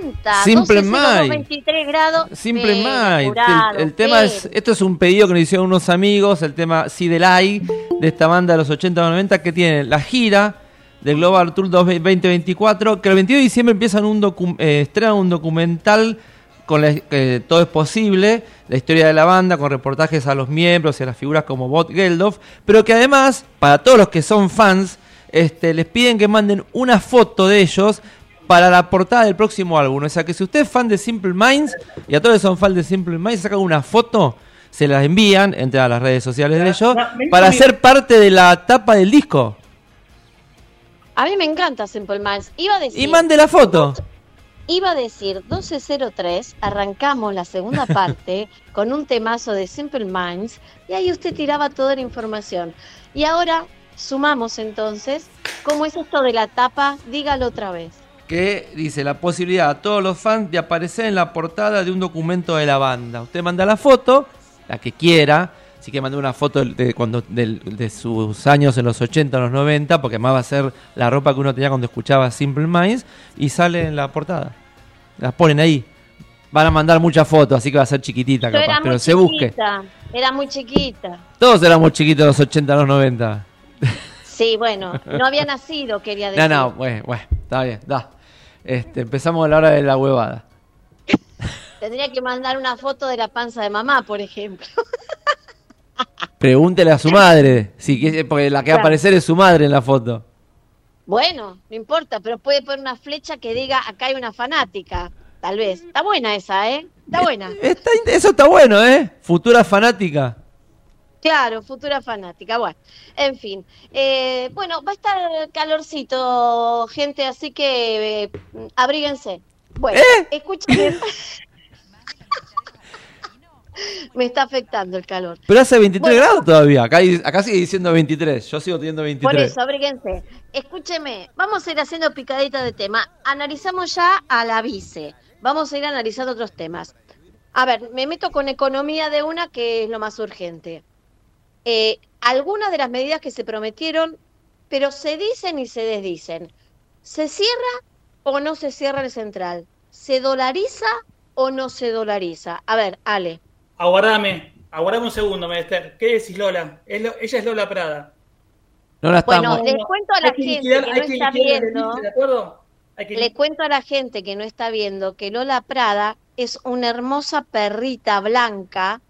[SPEAKER 6] Encanta.
[SPEAKER 7] Simple
[SPEAKER 6] 12,
[SPEAKER 7] Minds.
[SPEAKER 6] 23 grados.
[SPEAKER 7] Simple Minds.
[SPEAKER 6] jurado,
[SPEAKER 7] El, el tema es, esto es un pedido que nos hicieron unos amigos, el tema Si del Ay, de esta banda de los 80 o 90 que tiene la gira del Global Tour 2024, que el 22 de diciembre empiezan un docu- eh, estrenan un documental con la, que todo es posible, la historia de la banda, con reportajes a los miembros y a las figuras como Bob Geldof, pero que además, para todos los que son fans, este, les piden que manden una foto de ellos para la portada del próximo álbum. O sea que si usted es fan de Simple Minds y a todos que son fans de Simple Minds, sacan una foto, se la envían, entre a las redes sociales de ellos, para ser parte de la tapa del disco.
[SPEAKER 6] A mí me encanta Simple Minds. Iba a decir.
[SPEAKER 7] Y mande la foto.
[SPEAKER 6] Iba a decir 1203, arrancamos la segunda parte con un temazo de Simple Minds y ahí usted tiraba toda la información. Y ahora sumamos entonces, ¿cómo es esto de la tapa? Dígalo otra vez.
[SPEAKER 7] Que dice la posibilidad a todos los fans de aparecer en la portada de un documento de la banda. Usted manda la foto, la que quiera, si que mande una foto de, cuando, de sus años en los 80 o los 90, porque más va a ser la ropa que uno tenía cuando escuchaba Simple Minds, y sale en la portada. Las ponen ahí. Van a mandar muchas fotos, así que va a ser chiquitita
[SPEAKER 6] Yo
[SPEAKER 7] capaz, pero se busque.
[SPEAKER 6] era muy chiquita.
[SPEAKER 7] Todos éramos chiquitos en los 80 o los 90.
[SPEAKER 6] Sí, bueno, no había nacido, quería decir.
[SPEAKER 7] No, no, bueno, bueno, está bien, da. Este, empezamos a la hora de la huevada.
[SPEAKER 6] Tendría que mandar una foto de la panza de mamá, por ejemplo.
[SPEAKER 7] Pregúntele a su madre, sí, que- porque la que va a aparecer es su madre en la foto.
[SPEAKER 6] Bueno, no importa, pero puede poner una flecha que diga acá hay una fanática, tal vez. Está buena esa, ¿eh? Está buena.
[SPEAKER 7] Está in- eso está bueno, ¿eh? Futura fanática.
[SPEAKER 6] Claro, futura fanática. Bueno, en fin. Eh, bueno, va a estar calorcito, gente, así que eh, abríguense. Bueno,
[SPEAKER 7] ¿Eh?
[SPEAKER 6] escúchame. Me está afectando el calor.
[SPEAKER 7] Pero hace 23
[SPEAKER 6] Bueno.
[SPEAKER 7] grados todavía. Acá, acá sigue diciendo 23. Yo sigo teniendo
[SPEAKER 6] Por
[SPEAKER 7] 23.
[SPEAKER 6] eso, abríguense. Escúcheme, vamos a ir haciendo picadita de tema. Analizamos ya a la vice. Vamos a ir analizando otros temas. A ver, me meto con economía de una que es lo más urgente. Eh, algunas de las medidas que se prometieron, pero se dicen y se desdicen. ¿Se cierra o no se cierra el central? ¿Se dolariza o no se dolariza? A ver, Ale.
[SPEAKER 8] Aguardame, aguardame un segundo, Menester. ¿Qué decís, Lola? Es Lo- ella es Lola Prada.
[SPEAKER 7] No la
[SPEAKER 6] Bueno,
[SPEAKER 7] estamos.
[SPEAKER 6] les cuento a la
[SPEAKER 8] Hay que
[SPEAKER 6] gente
[SPEAKER 8] liquidar-
[SPEAKER 6] que
[SPEAKER 8] hay
[SPEAKER 6] no
[SPEAKER 8] que
[SPEAKER 6] está viendo.
[SPEAKER 8] derecha, ¿De acuerdo? Hay que
[SPEAKER 6] Le cuento a la gente que no está viendo que Lola Prada es una hermosa perrita blanca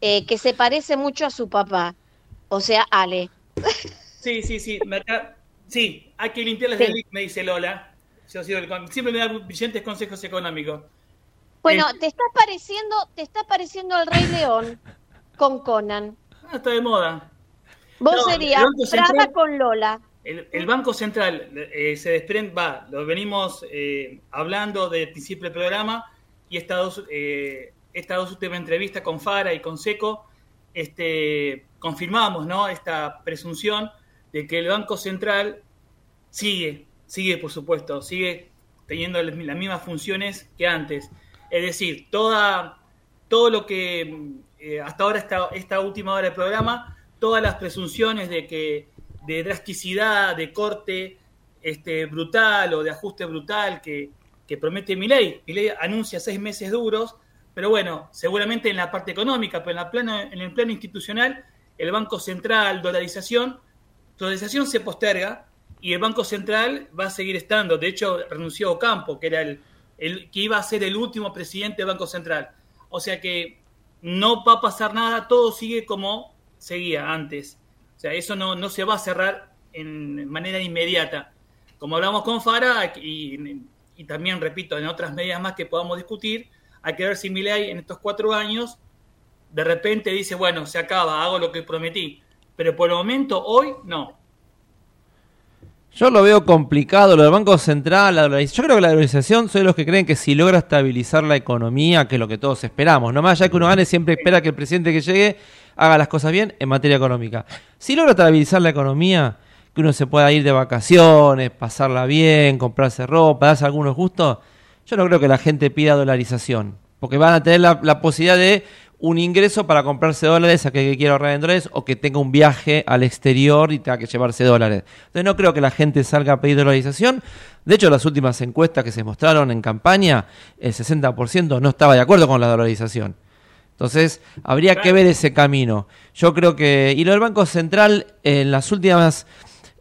[SPEAKER 6] eh, que se parece mucho a su papá, o sea, Ale.
[SPEAKER 8] Sí, sí, sí. me acá- Sí, hay que limpiar las
[SPEAKER 6] Sí.
[SPEAKER 8] del me dice Lola. Yo Siempre me da brillantes consejos económicos.
[SPEAKER 6] Bueno,
[SPEAKER 8] Eh.
[SPEAKER 6] te está pareciendo, te está pareciendo el Rey León con Conan.
[SPEAKER 8] Ah, está de moda.
[SPEAKER 6] Vos
[SPEAKER 8] No,
[SPEAKER 6] serías Prada con Lola.
[SPEAKER 8] El, el Banco Central eh, se desprende, va, lo venimos eh, hablando el principio del programa y estas dos, eh, estas dos últimas entrevistas con Fara y con Seco, este, confirmamos ¿no? esta presunción de que el Banco Central sigue, sigue por supuesto, sigue teniendo las las mismas funciones que antes. Es decir, toda, todo lo que eh, hasta ahora, esta, esta última hora del programa, todas las presunciones de que de drasticidad, de corte este, brutal o de ajuste brutal que, que promete Milei. Milei anuncia seis meses duros, pero bueno, seguramente en la parte económica, pero en, la plano, en el plano institucional, el Banco Central, dolarización, dolarización se posterga y el Banco Central va a seguir estando. De hecho, renunció Ocampo, que era el, el que iba a ser el último presidente del Banco Central. O sea que no va a pasar nada, todo sigue como seguía antes. O sea, eso no, no se va a cerrar en manera inmediata. Como hablamos con Fara, y, y también, repito, en otras medidas más que podamos discutir, hay que ver si Milei en estos cuatro años de repente dice, bueno, se acaba, hago lo que prometí. Pero por el momento, hoy, no.
[SPEAKER 7] Yo lo veo complicado, lo del Banco Central, la dolarización. Yo creo que la dolarización de los que creen que si logra estabilizar la economía, que es lo que todos esperamos, no más que uno gane, siempre espera que el presidente que llegue haga las cosas bien en materia económica. Si logra estabilizar la economía, que uno se pueda ir de vacaciones, pasarla bien, comprarse ropa, darse algunos gustos, yo no creo que la gente pida dolarización, porque van a tener la, posibilidad de un ingreso para comprarse dólares a que quiera ahorrar en o que tenga un viaje al exterior y tenga que llevarse dólares. Entonces no creo que la gente salga a pedir dolarización. De hecho, las últimas encuestas que se mostraron en campaña, el 60% no estaba de acuerdo con la dolarización. Entonces, habría que ver ese camino. Yo creo que... Y lo del Banco Central, en las últimas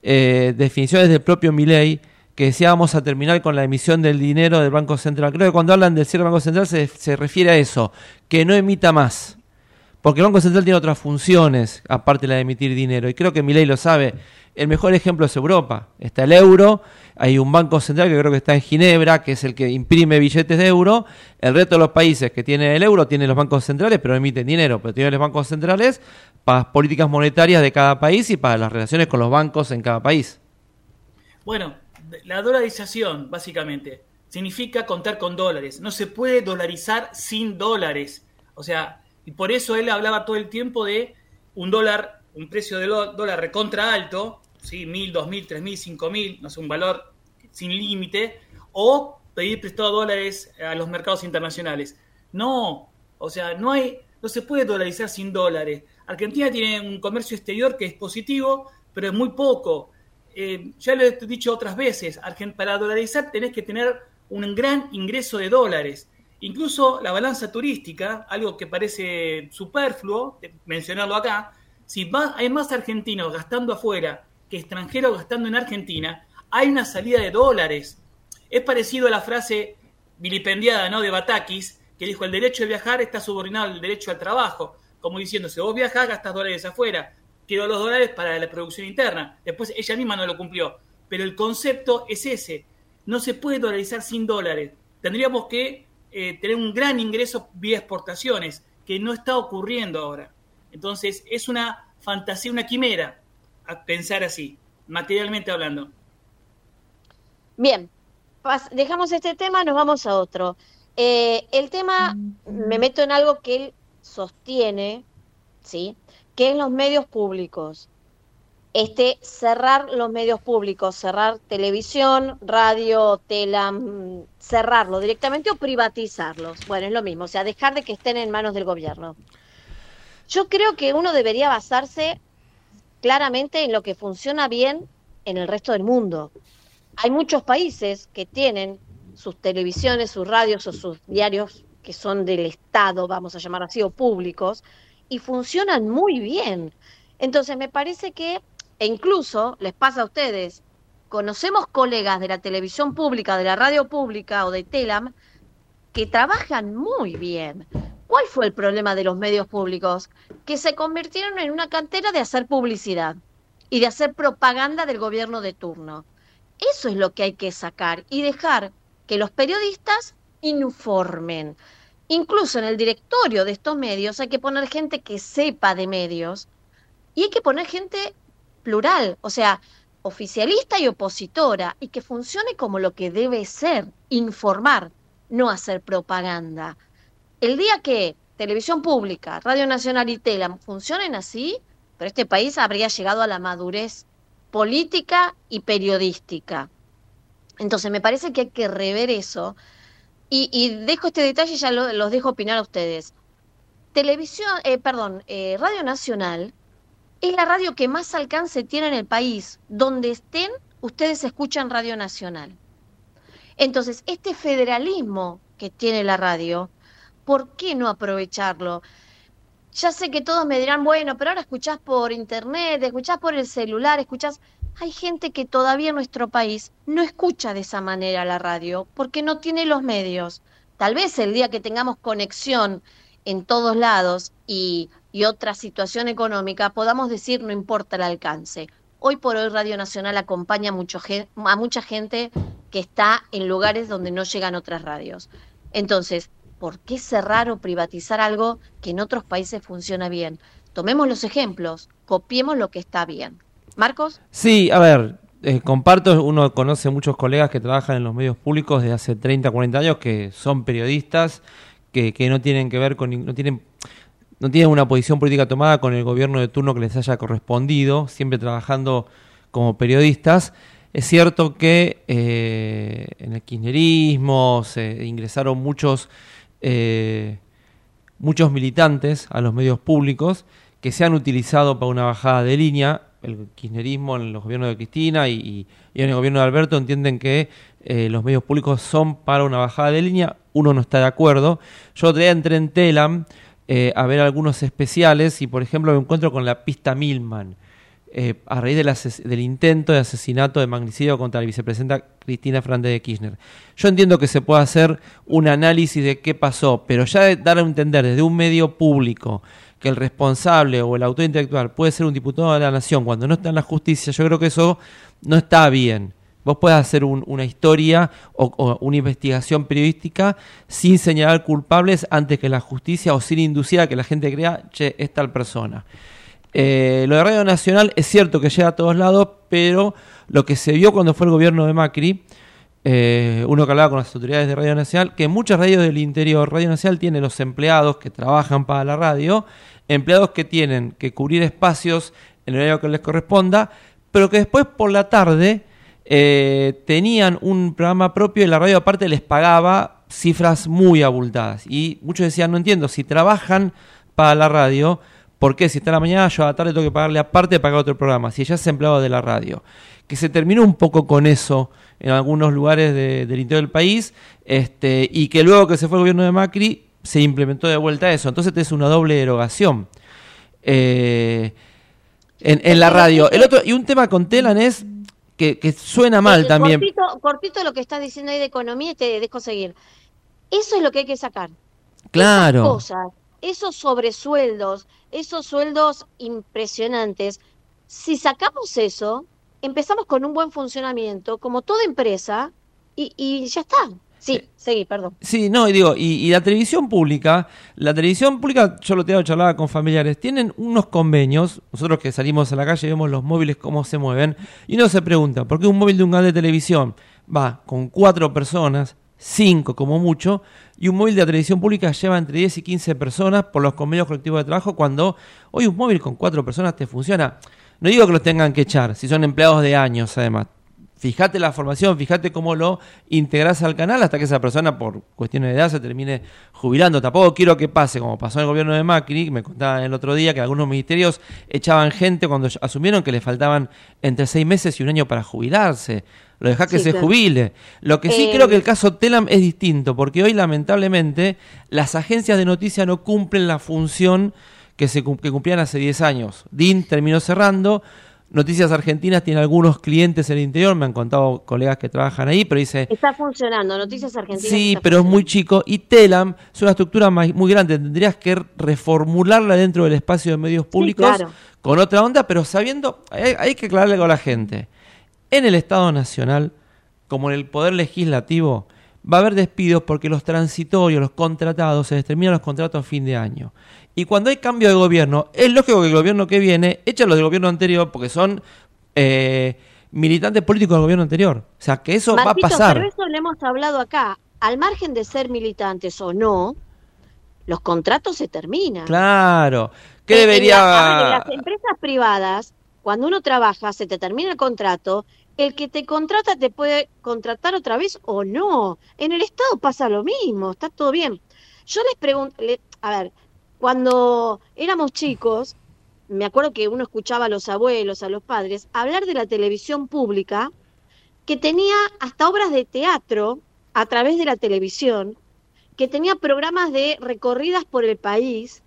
[SPEAKER 7] eh, definiciones del propio Milei, que decía vamos a terminar con la emisión del dinero del Banco Central. Creo que cuando hablan del cierre del Banco Central se, se refiere a eso, que no emita más. Porque el Banco Central tiene otras funciones, aparte de la de emitir dinero. Y creo que Milei lo sabe. El mejor ejemplo es Europa. Está el euro, hay un banco central que creo que está en Ginebra, que es el que imprime billetes de euro. El resto de los países que tienen el euro tienen los bancos centrales, pero emiten dinero. Pero tienen los bancos centrales para las políticas monetarias de cada país y para las relaciones con los bancos en cada país.
[SPEAKER 8] Bueno, la dolarización, básicamente, significa contar con dólares. No se puede dolarizar sin dólares. O sea, y por eso él hablaba todo el tiempo de un dólar, un precio de dólar recontra alto, ¿sí? mil, dos mil, tres mil, cinco mil, no sé, un valor sin límite, o pedir prestado dólares a los mercados internacionales. No, o sea, no hay, no se puede dolarizar sin dólares. Argentina tiene un comercio exterior que es positivo, pero es muy poco. Eh, ya lo he dicho otras veces, para dolarizar tenés que tener un gran ingreso de dólares. Incluso la balanza turística, algo que parece superfluo de mencionarlo acá, si hay más argentinos gastando afuera que extranjeros gastando en Argentina, hay una salida de dólares. Es parecido a la frase vilipendiada ¿no? de Batakis, que dijo el derecho de viajar está subordinado al derecho al trabajo, como diciendo, si vos viajás, gastas dólares afuera, quiero los dólares para la producción interna. Después ella misma no lo cumplió. Pero el concepto es ese, no se puede dolarizar sin dólares. Tendríamos que eh, tener un gran ingreso vía exportaciones, que no está ocurriendo ahora. Entonces es una fantasía, una quimera a pensar así, materialmente hablando.
[SPEAKER 6] Bien, pas- dejamos este tema, nos vamos a otro. Eh, el tema, me meto en algo que él sostiene, ¿sí? Que es los medios públicos. Este, cerrar los medios públicos, cerrar televisión, radio, telam, cerrarlo directamente o privatizarlos. Bueno, es lo mismo, o sea, dejar de que estén en manos del gobierno. Yo creo que uno debería basarse claramente en lo que funciona bien en el resto del mundo. Hay muchos países que tienen sus televisiones, sus radios o sus diarios que son del Estado, vamos a llamar así, o públicos, y funcionan muy bien. Entonces, me parece que, e incluso les pasa a ustedes, conocemos colegas de la televisión pública, de la radio pública o de Telam, que trabajan muy bien. ¿Cuál fue el problema de los medios públicos? Que se convirtieron en una cantera de hacer publicidad y de hacer propaganda del gobierno de turno. Eso es lo que hay que sacar y dejar que los periodistas informen. Incluso en el directorio de estos medios hay que poner gente que sepa de medios y hay que poner gente plural, o sea, oficialista y opositora, y que funcione como lo que debe ser, informar, no hacer propaganda. El día que televisión pública, Radio Nacional y Telam funcionen así, pero este país habría llegado a la madurez política y periodística. Entonces me parece que hay que rever eso. Y, y dejo este detalle ya lo- los dejo opinar a ustedes. Televisión, eh, perdón, eh, Radio Nacional es la radio que más alcance tiene en el país. Donde estén, ustedes escuchan Radio Nacional. Entonces, este federalismo que tiene la radio, ¿por qué no aprovecharlo? Ya sé que todos me dirán, bueno, pero ahora escuchás por internet, escuchás por el celular, escuchás... Hay gente que todavía en nuestro país no escucha de esa manera la radio porque no tiene los medios. Tal vez el día que tengamos conexión en todos lados y, otra situación económica podamos decir no importa el alcance. Hoy por hoy Radio Nacional acompaña a mucha gente que está en lugares donde no llegan otras radios. Entonces, ¿por qué cerrar o privatizar algo que en otros países funciona bien? Tomemos los ejemplos, copiemos lo que está bien. Marcos,
[SPEAKER 7] Sí, a ver, eh, comparto, uno conoce muchos colegas que trabajan en los medios públicos desde hace 30, 40 años, que son periodistas, que, no tienen que ver con, no tienen, no tienen una posición política tomada con el gobierno de turno que les haya correspondido, siempre trabajando como periodistas. Es cierto que eh, en el kirchnerismo se ingresaron muchos, eh, muchos militantes a los medios públicos que se han utilizado para una bajada de línea. El kirchnerismo en los gobiernos de Cristina y, en el gobierno de Alberto entienden que eh, los medios públicos son para una bajada de línea, uno no está de acuerdo. Yo otro día entré en Telam eh, a ver algunos especiales y, por ejemplo, me encuentro con la pista Milman. eh, a raíz del, del intento de asesinato de magnicidio contra la vicepresidenta Cristina Fernández de Kirchner. Yo entiendo que se puede hacer un análisis de qué pasó, pero ya dar a entender desde un medio público que el responsable o el autor intelectual puede ser un diputado de la nación cuando no está en la justicia, yo creo que eso no está bien. Vos podés hacer un- una historia o, o una investigación periodística sin señalar culpables antes que la justicia o sin inducir a que la gente crea, che, es tal persona. Eh, lo de Radio Nacional es cierto que llega a todos lados, pero lo que se vio cuando fue el gobierno de Macri, eh, uno que hablaba con las autoridades de Radio Nacional, que muchas radios del interior, Radio Nacional tiene los empleados que trabajan para la radio, empleados que tienen que cubrir espacios en el horario que les corresponda, pero que después por la tarde eh, tenían un programa propio y la radio aparte les pagaba cifras muy abultadas. Y muchos decían, no entiendo, si trabajan para la radio, ¿por qué? Si está a la mañana, yo a la tarde tengo que pagarle aparte para pagar otro programa, si ella es empleado de la radio. Que se terminó un poco con eso en algunos lugares de- del interior del país, este, y que luego que se fue el gobierno de Macri, se implementó de vuelta eso. Entonces es una doble derogación. Eh, en, en la radio. El otro, y un tema con Telan es que, que suena mal también.
[SPEAKER 6] Cortito, cortito lo que estás diciendo ahí de economía y te dejo seguir. Eso es lo que hay que sacar.
[SPEAKER 7] Claro.
[SPEAKER 6] Cosas, esos sobresueldos, esos sueldos impresionantes. Si sacamos eso, empezamos con un buen funcionamiento, como toda empresa, y, y ya está. Sí, seguí, perdón.
[SPEAKER 7] Sí, no, y digo, y, y la televisión pública, la televisión pública, yo lo tengo charlaba con familiares, tienen unos convenios, nosotros que salimos a la calle y vemos los móviles cómo se mueven, y uno se pregunta, ¿por qué un móvil de un canal de televisión va con cuatro personas, cinco como mucho, y un móvil de la televisión pública lleva entre 10 y 15 personas por los convenios colectivos de trabajo, cuando hoy un móvil con cuatro personas te funciona? No digo que los tengan que echar, si son empleados de años además, fíjate la formación, fíjate cómo lo integrás al canal hasta que esa persona por cuestiones de edad se termine jubilando. Tampoco quiero que pase como pasó en el gobierno de Macri, me contaban el otro día que algunos ministerios echaban gente cuando asumieron que le faltaban entre seis meses y un año para jubilarse. Lo dejás que
[SPEAKER 6] Sí,
[SPEAKER 7] se
[SPEAKER 6] claro.
[SPEAKER 7] jubile. Lo que sí
[SPEAKER 6] Eh,
[SPEAKER 7] creo que el caso Telam es distinto, porque hoy lamentablemente las agencias de noticias no cumplen la función que, se, que cumplían hace 10 años. DIN terminó cerrando, Noticias Argentinas tiene algunos clientes en el interior, me han contado colegas que trabajan ahí, pero dice,
[SPEAKER 6] Está funcionando, Noticias Argentinas.
[SPEAKER 7] sí, pero es muy chico. Y Telam es una estructura muy grande, tendrías que reformularla dentro del espacio de medios públicos
[SPEAKER 6] claro.
[SPEAKER 7] con otra onda, pero sabiendo, hay, hay que aclararle algo a la gente. En el Estado Nacional, como en el Poder Legislativo, va a haber despidos porque los transitorios, los contratados, se les terminan los contratos a fin de año. Y cuando hay cambio de gobierno, es lógico que el gobierno que viene echa los del gobierno anterior porque son eh, militantes políticos del gobierno anterior. O sea, que eso
[SPEAKER 6] Marquito,
[SPEAKER 7] va a pasar.
[SPEAKER 6] Pero eso lo hemos hablado acá. Al margen de ser militantes o no, los contratos se terminan.
[SPEAKER 7] Claro. ¿Qué
[SPEAKER 6] En- en
[SPEAKER 7] debería...?
[SPEAKER 6] la- a ver, en las empresas privadas, cuando uno trabaja, se te termina el contrato, el que te contrata te puede contratar otra vez o no. En el Estado pasa lo mismo, está todo bien. Yo les pregunto, a ver, cuando éramos chicos, me acuerdo que uno escuchaba a los abuelos, a los padres, hablar de la televisión pública, que tenía hasta obras de teatro a través de la televisión, que tenía programas de recorridas por el país,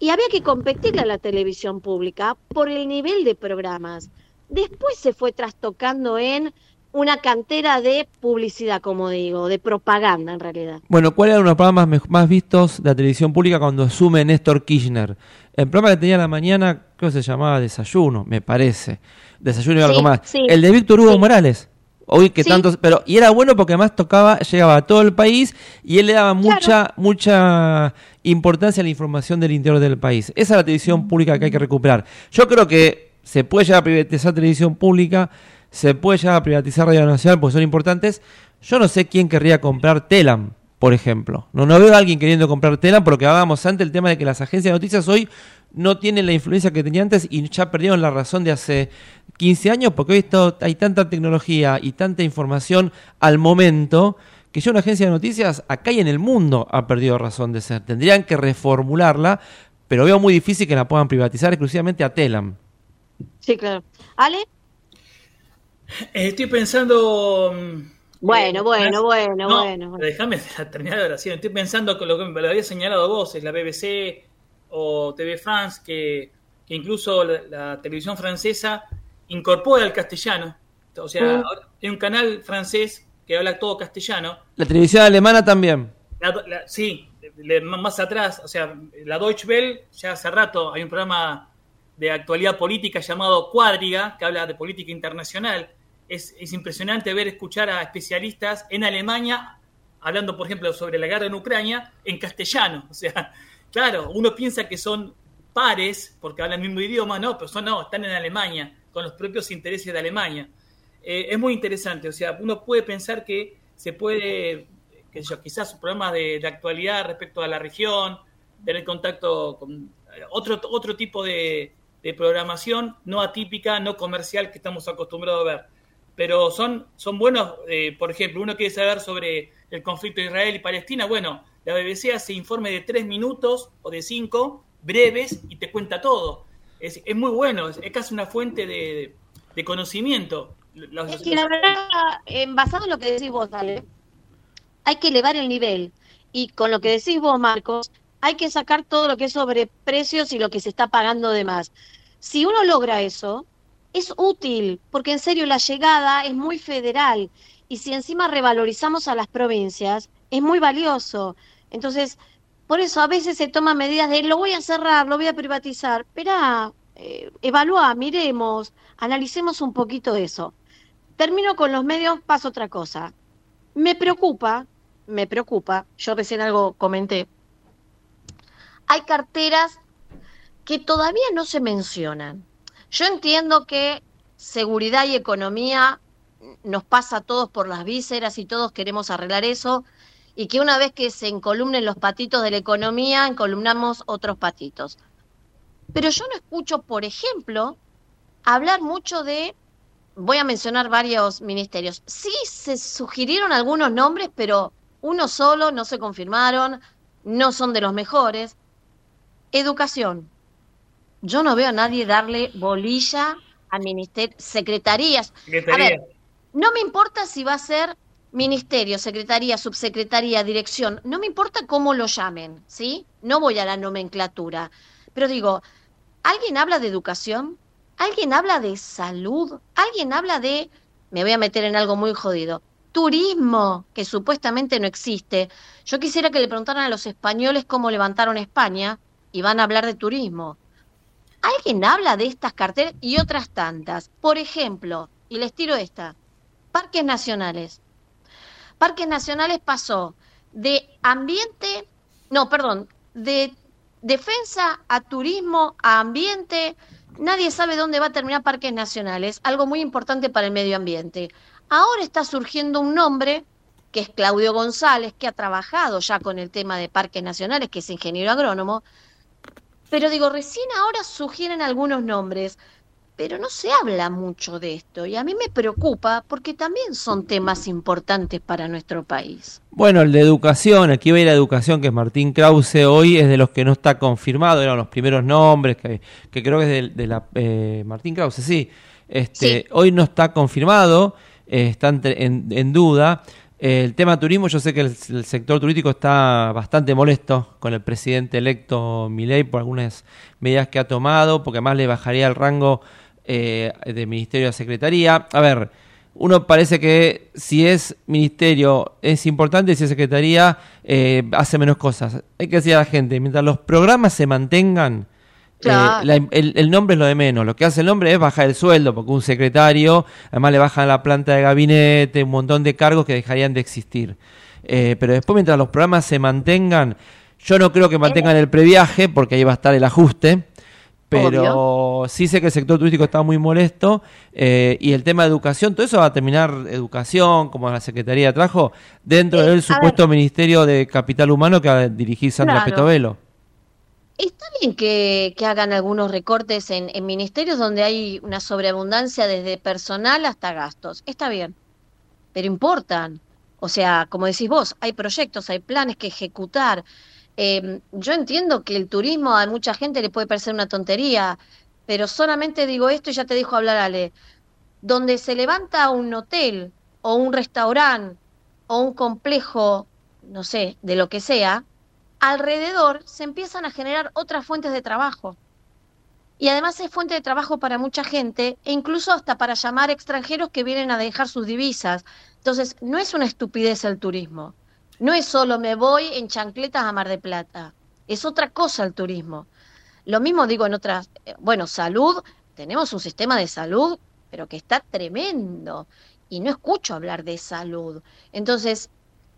[SPEAKER 6] y había que competirle a la televisión pública por el nivel de programas. Después se fue trastocando en una cantera de publicidad, como digo, de propaganda en realidad.
[SPEAKER 7] Bueno, ¿cuáles eran los programas más vistos de la televisión pública cuando asume Néstor Kirchner? El programa que tenía la mañana, creo que se llamaba Desayuno, me parece. Desayuno y algo más.
[SPEAKER 6] sí,
[SPEAKER 7] el de Víctor Hugo
[SPEAKER 6] sí.
[SPEAKER 7] Morales. Hoy que tantos, pero y era bueno porque además tocaba, llegaba a todo el país y él le daba mucha mucha importancia a la información del interior del país. Esa es la televisión pública que hay que recuperar. Yo creo que se puede llegar a privatizar televisión pública, se puede llegar a privatizar Radio Nacional porque son importantes. Yo no sé quién querría comprar Telam, por ejemplo. No, no veo a alguien queriendo comprar Telam porque hablábamos antes el tema de que las agencias de noticias hoy no tienen la influencia que tenían antes y ya perdieron la razón de hace 15 años porque hoy hay tanta tecnología y tanta información al momento que ya una agencia de noticias acá y en el mundo ha perdido razón de ser. Tendrían que reformularla, pero veo muy difícil que la puedan privatizar exclusivamente a Telam.
[SPEAKER 6] Sí, claro. Ale,
[SPEAKER 8] Estoy pensando mm,
[SPEAKER 6] Bueno,
[SPEAKER 8] Eh,
[SPEAKER 6] bueno, bueno,
[SPEAKER 8] no,
[SPEAKER 6] bueno.
[SPEAKER 8] pero Déjame terminar la oración. Estoy pensando con lo que me lo había señalado vos, es la BBC o TV France, que, que incluso la, la televisión francesa incorpora el castellano. O sea,
[SPEAKER 7] Mm.
[SPEAKER 8] ahora hay un canal francés que habla todo castellano.
[SPEAKER 7] La televisión alemana también.
[SPEAKER 8] La- la- sí, le- más atrás, o sea, la Deutsche Welle, ya hace rato hay un programa de actualidad política llamado Cuadriga, que habla de política internacional. Es, es impresionante ver, escuchar a especialistas en Alemania hablando, por ejemplo, sobre la guerra en Ucrania en castellano. O sea, claro, uno piensa que son pares porque hablan el mismo idioma, no, pero son no, están en Alemania, con los propios intereses de Alemania. Eh, es muy interesante, o sea, uno puede pensar que se puede, que yo, quizás programas de, de actualidad respecto a la región, tener contacto con eh, otro, otro tipo de, de programación no atípica, no comercial que estamos acostumbrados a ver. Pero son, son buenos, eh, por ejemplo, uno quiere saber sobre el conflicto de Israel y Palestina, bueno, la BBC hace informe de tres minutos o de cinco, breves, y te cuenta todo. Es, es muy bueno, es, es casi una fuente de, de conocimiento. Los-
[SPEAKER 6] Es que la verdad, en basado en lo que decís vos, Ale, hay que elevar el nivel. Y con lo que decís vos, Marcos, hay que sacar todo lo que es sobre precios y lo que se está pagando de más. Si uno logra eso, es útil, porque en serio la llegada es muy federal. Y si encima revalorizamos a las provincias, es muy valioso. Entonces, por eso a veces se toman medidas de lo voy a cerrar, lo voy a privatizar. Esperá, eh, evalúa, miremos, analicemos un poquito eso. Termino con los medios, paso otra cosa. Me preocupa, me preocupa, yo recién algo comenté. Hay carteras que todavía no se mencionan. Yo entiendo que seguridad y economía nos pasa a todos por las vísceras y todos queremos arreglar eso y que una vez que se encolumnen los patitos de la economía, encolumnamos otros patitos. Pero yo no escucho, por ejemplo, hablar mucho de, voy a mencionar varios ministerios. Sí se sugirieron algunos nombres, pero uno solo, no se confirmaron, no son de los mejores. Educación. Yo no veo a nadie darle bolilla a ministerios, secretarías.
[SPEAKER 8] Secretaría.
[SPEAKER 6] A ver, no me importa si va a ser ministerio, secretaría, subsecretaría, dirección, no me importa cómo lo llamen, ¿sí? No voy a la nomenclatura. Pero digo, ¿alguien habla de educación? ¿Alguien habla de salud? ¿Alguien habla de, me voy a meter en algo muy jodido, turismo, que supuestamente no existe? Yo quisiera que le preguntaran a los españoles cómo levantaron España y van a hablar de turismo. ¿Alguien habla de estas carteras y otras tantas? Por ejemplo, y les tiro esta, parques nacionales. Parques nacionales pasó de ambiente, no, perdón, de defensa a turismo, a ambiente. Nadie sabe dónde va a terminar parques nacionales, algo muy importante para el medio ambiente. Ahora está surgiendo un nombre que es Claudio González, que ha trabajado ya con el tema de parques nacionales, que es ingeniero agrónomo. Pero digo, recién ahora sugieren algunos nombres, pero no se habla mucho de esto y a mí me preocupa porque también son temas importantes para nuestro país.
[SPEAKER 7] Bueno, el de educación, aquí va a ir a educación, que es Martín Krause, hoy es de los que no está confirmado, eran los primeros nombres, que, que creo que es de, de la... eh, Martín Krause, sí. Este, Hoy no está confirmado, eh, está en duda. El tema turismo, yo sé que el, el sector turístico está bastante molesto con el presidente electo Milei por algunas medidas que ha tomado, porque más le bajaría el rango eh, de ministerio a secretaría. A ver, uno parece que si es ministerio es importante, si es secretaría eh, hace menos cosas. Hay que decir a la gente, mientras los programas se mantengan, eh, la- el, el nombre es lo de menos. Lo que hace el nombre es bajar el sueldo, porque un secretario, además le bajan la planta de gabinete, un montón de cargos que dejarían de existir. Eh, pero después, mientras los programas se mantengan, yo no creo que mantengan el previaje, porque ahí va a estar el ajuste. Pero sí sé que el sector turístico está muy molesto eh, y el tema de educación, todo eso va a terminar educación, como la Secretaría trajo, dentro
[SPEAKER 6] Eh,
[SPEAKER 7] del supuesto Ministerio de Capital Humano que va a dirigir Sandra
[SPEAKER 6] Claro.
[SPEAKER 7] Petovelo.
[SPEAKER 6] Está bien que, hagan algunos recortes en, en ministerios donde hay una sobreabundancia desde personal hasta gastos. Está bien, pero importan. O sea, como decís vos, hay proyectos, hay planes que ejecutar. Eh, yo entiendo que el turismo a mucha gente le puede parecer una tontería, pero solamente digo esto y ya te dejo hablar, Ale. Donde se levanta un hotel o un restaurante o un complejo, no sé, de lo que sea, alrededor se empiezan a generar otras fuentes de trabajo. Y además es fuente de trabajo para mucha gente e incluso hasta para llamar extranjeros que vienen a dejar sus divisas. Entonces, no es una estupidez el turismo. No es solo me voy en chancletas a Mar de Plata. Es otra cosa el turismo. Lo mismo digo en otras, eh, bueno, salud, tenemos un sistema de salud, pero que está tremendo. Y no escucho hablar de salud. Entonces,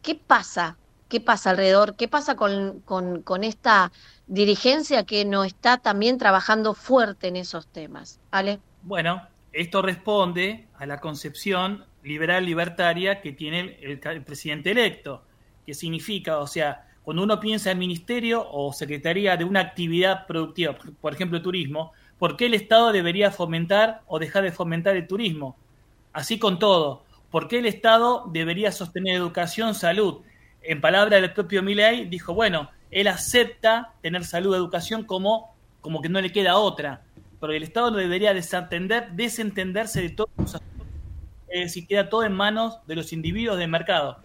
[SPEAKER 6] ¿qué pasa? ¿Qué pasa alrededor? ¿Qué pasa con, con, esta dirigencia que no está también trabajando fuerte en esos temas? ¿Ale?
[SPEAKER 8] Bueno, esto responde a la concepción liberal libertaria que tiene el, el presidente electo, que significa, o sea, cuando uno piensa en ministerio o secretaría de una actividad productiva, por ejemplo turismo, ¿por qué el Estado debería fomentar o dejar de fomentar el turismo? Así con todo, ¿por qué el Estado debería sostener educación, salud? En palabras del propio Milley, dijo, bueno, él acepta tener salud, educación como, como que no le queda otra, pero el Estado debería desatender, desentenderse de todos los asuntos, es decir, queda todo en manos de los individuos del mercado.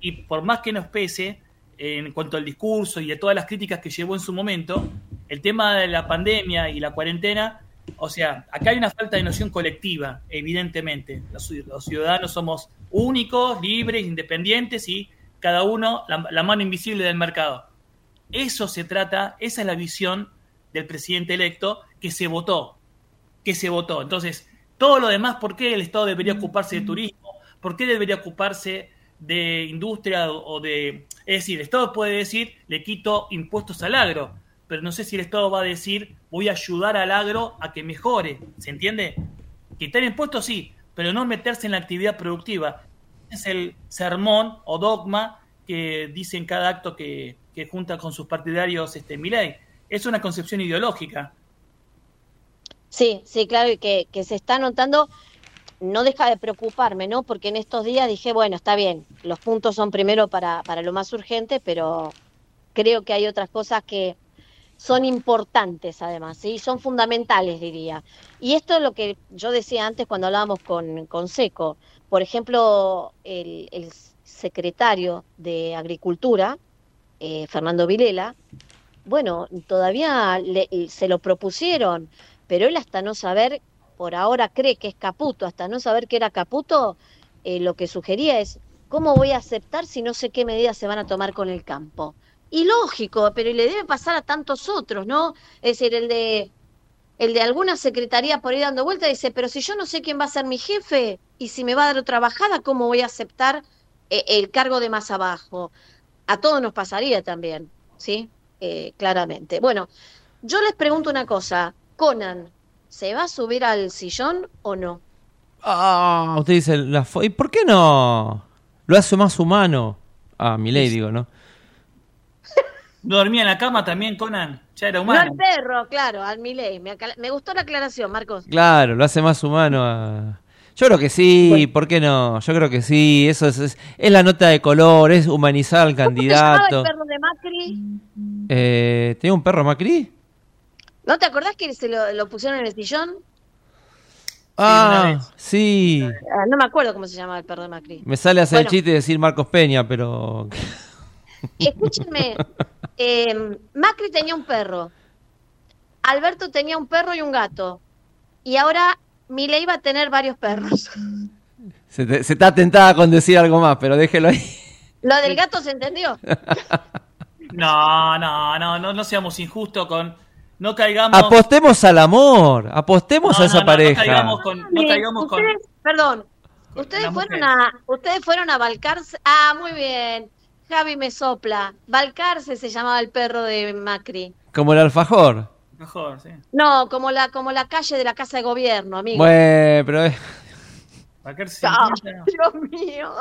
[SPEAKER 8] Y por más que nos pese, en cuanto al discurso y a todas las críticas que llevó en su momento, el tema de la pandemia y la cuarentena, o sea, acá hay una falta de noción colectiva, evidentemente. Los, los ciudadanos somos únicos, libres, independientes y cada uno la, mano invisible del mercado. Eso se trata, esa es la visión del presidente electo que se votó, que se votó. Entonces, todo lo demás, ¿por qué el Estado debería ocuparse de turismo? ¿Por qué debería ocuparse de industria o de... Es decir, el Estado puede decir, le quito impuestos al agro, pero no sé si el Estado va a decir, voy a ayudar al agro a que mejore, ¿se entiende? Quitar impuestos sí, pero no meterse en la actividad productiva. Es el sermón o dogma que dice en cada acto que, que junta con sus partidarios este Milei. Es una concepción ideológica.
[SPEAKER 6] Sí, sí, claro, y que, que se está notando no deja de preocuparme, ¿no? Porque en estos días dije, bueno, está bien, los puntos son primero para, para lo más urgente, pero creo que hay otras cosas que son importantes además, ¿sí? Son fundamentales, diría. Y esto es lo que yo decía antes cuando hablábamos con, con Seco. Por ejemplo, el, secretario de Agricultura, eh, Fernando Vilela, bueno, todavía se lo propusieron, pero él hasta no saber por ahora cree que es Caputo, hasta no saber que era Caputo, eh, lo que sugería es, ¿cómo voy a aceptar si no sé qué medidas se van a tomar con el campo? Y lógico, pero le debe pasar a tantos otros, ¿no? Es decir, el de, el de alguna secretaría por ahí dando vuelta dice, pero si yo no sé quién va a ser mi jefe y si me va a dar otra bajada, ¿cómo voy a aceptar eh, el cargo de más abajo? A todos nos pasaría también, ¿sí? Eh, claramente. Bueno, yo les pregunto una cosa, Conan, ¿se va a subir al sillón o no?
[SPEAKER 7] Ah, usted dice, la ¿y por qué no? Lo hace más humano. Ah, mi ley, digo, ¿no?
[SPEAKER 8] ¿No dormía en la cama también, Conan? Ya era
[SPEAKER 6] No
[SPEAKER 8] humano.
[SPEAKER 6] al perro, claro, al Milei. Me, gustó la aclaración, Marcos.
[SPEAKER 7] Claro, lo hace más humano a... Yo creo que sí, ¿por qué no? Yo creo que sí, eso es, es, es la nota de color, es humanizar al
[SPEAKER 6] ¿Cómo
[SPEAKER 7] candidato.
[SPEAKER 6] el perro de Macri?
[SPEAKER 7] Eh, ¿Tenía un perro Macri?
[SPEAKER 6] ¿No te acordás que se lo, lo pusieron en el sillón?
[SPEAKER 7] Ah, sí.
[SPEAKER 6] Ah, no me acuerdo cómo se llamaba el perro de Macri.
[SPEAKER 7] Me sale a hacer el chiste y decir Marcos Peña, pero...
[SPEAKER 6] Escúchenme, eh, Macri tenía un perro, Alberto tenía un perro y un gato, y ahora Milei va a tener varios perros.
[SPEAKER 7] Se, te- se está tentada con decir algo más, pero déjelo ahí.
[SPEAKER 6] ¿Lo del gato se entendió?
[SPEAKER 8] No, no, no, no, no seamos injustos con. No caigamos.
[SPEAKER 7] Apostemos al amor, apostemos
[SPEAKER 8] No,
[SPEAKER 7] a esa
[SPEAKER 8] no, no, no
[SPEAKER 7] pareja.
[SPEAKER 8] caigamos con. No caigamos con.
[SPEAKER 6] Ustedes, perdón, ustedes fueron a, ustedes fueron a Balcarce. Ah, muy bien. Javi me sopla. Balcarce se llamaba el perro de Macri.
[SPEAKER 7] Como el alfajor.
[SPEAKER 8] Mejor, sí.
[SPEAKER 6] No, como la, como la calle de la casa de gobierno, amigo.
[SPEAKER 7] Bueno, pero...
[SPEAKER 8] se
[SPEAKER 6] Ah. Dios mío.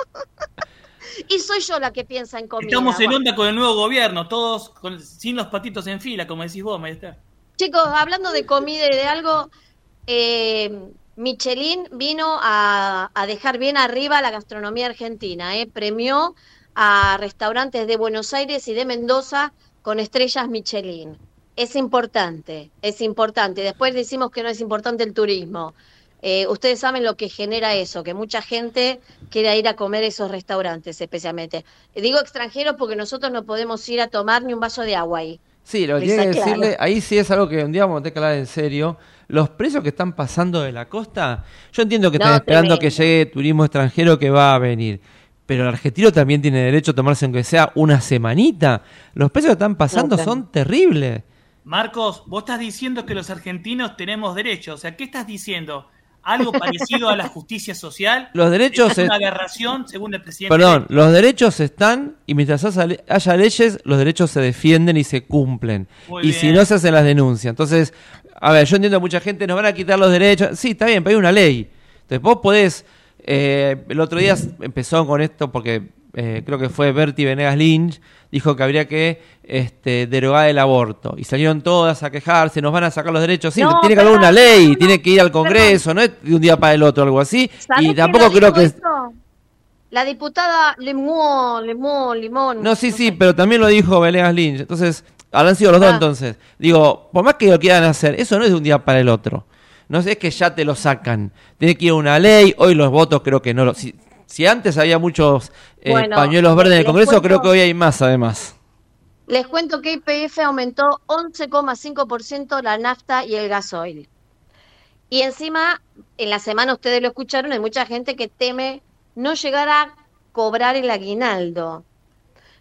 [SPEAKER 6] y soy yo la que piensa en comida.
[SPEAKER 8] Estamos en
[SPEAKER 6] Bueno.
[SPEAKER 8] onda con el nuevo gobierno, todos con- sin los patitos en fila, como decís vos, maestra.
[SPEAKER 6] Chicos, hablando de comida y de algo, eh, Michelin vino a, a dejar bien arriba la gastronomía argentina, eh, premió a restaurantes de Buenos Aires y de Mendoza con estrellas Michelin. Es importante, es importante. Después decimos que no es importante el turismo. eh, ustedes saben lo que genera eso, que mucha gente quiera ir a comer a esos restaurantes especialmente. Digo extranjeros porque nosotros no podemos ir a tomar ni un vaso de agua ahí.
[SPEAKER 7] Sí, lo que tiene que decirle, ahí sí es algo que un día vamos a tener que hablar en serio. Los precios que están pasando de la costa, yo entiendo que
[SPEAKER 6] No,
[SPEAKER 7] están esperando
[SPEAKER 6] tremendo.
[SPEAKER 7] que llegue turismo extranjero que va a venir. Pero el argentino también tiene derecho a tomarse aunque sea una semanita. Los precios que están pasando
[SPEAKER 8] No,
[SPEAKER 7] son terribles.
[SPEAKER 8] Marcos, vos estás diciendo que los argentinos tenemos derechos. O sea, ¿qué estás diciendo? ¿Algo parecido a la justicia social?
[SPEAKER 7] Los derechos
[SPEAKER 8] ¿Es una aberración, según el presidente?
[SPEAKER 7] Perdón, los derechos están y mientras haya leyes, los derechos se defienden y se cumplen.
[SPEAKER 8] Muy
[SPEAKER 7] y si no, se hacen las denuncias. Entonces, a ver, yo entiendo que mucha gente nos van a quitar los derechos. Sí, está bien, pero hay una ley. Entonces, vos podés. Eh, el otro día empezó con esto porque eh, creo que fue Bertie Venegas Lynch, dijo que habría que este, derogar el aborto. Y salieron todas a quejarse, nos van a sacar los derechos. Sí,
[SPEAKER 6] No,
[SPEAKER 7] tiene que haber una ley,
[SPEAKER 6] no,
[SPEAKER 7] tiene que ir al Congreso, no es de un día para el otro, algo así.
[SPEAKER 6] ¿Sabés
[SPEAKER 7] Y tampoco creo que.
[SPEAKER 6] La diputada Limón, Limón, Limón.
[SPEAKER 7] No, sí, sí, pero también lo dijo Venegas Lynch. Entonces, habrán sido los dos
[SPEAKER 6] Ah.
[SPEAKER 7] entonces. Digo, por más que lo quieran hacer, eso no es de un día para el otro. No sé, es que ya te lo sacan. Tiene que ir a una ley, hoy los votos creo que no lo... Si, si antes había muchos eh,
[SPEAKER 6] Bueno,
[SPEAKER 7] pañuelos verdes en el Congreso,
[SPEAKER 6] cuento-
[SPEAKER 7] creo que hoy hay más además.
[SPEAKER 6] Les cuento que IPF aumentó 11,5% la nafta y el gasoil. Y encima, en la semana ustedes lo escucharon, hay mucha gente que teme no llegar a cobrar el aguinaldo.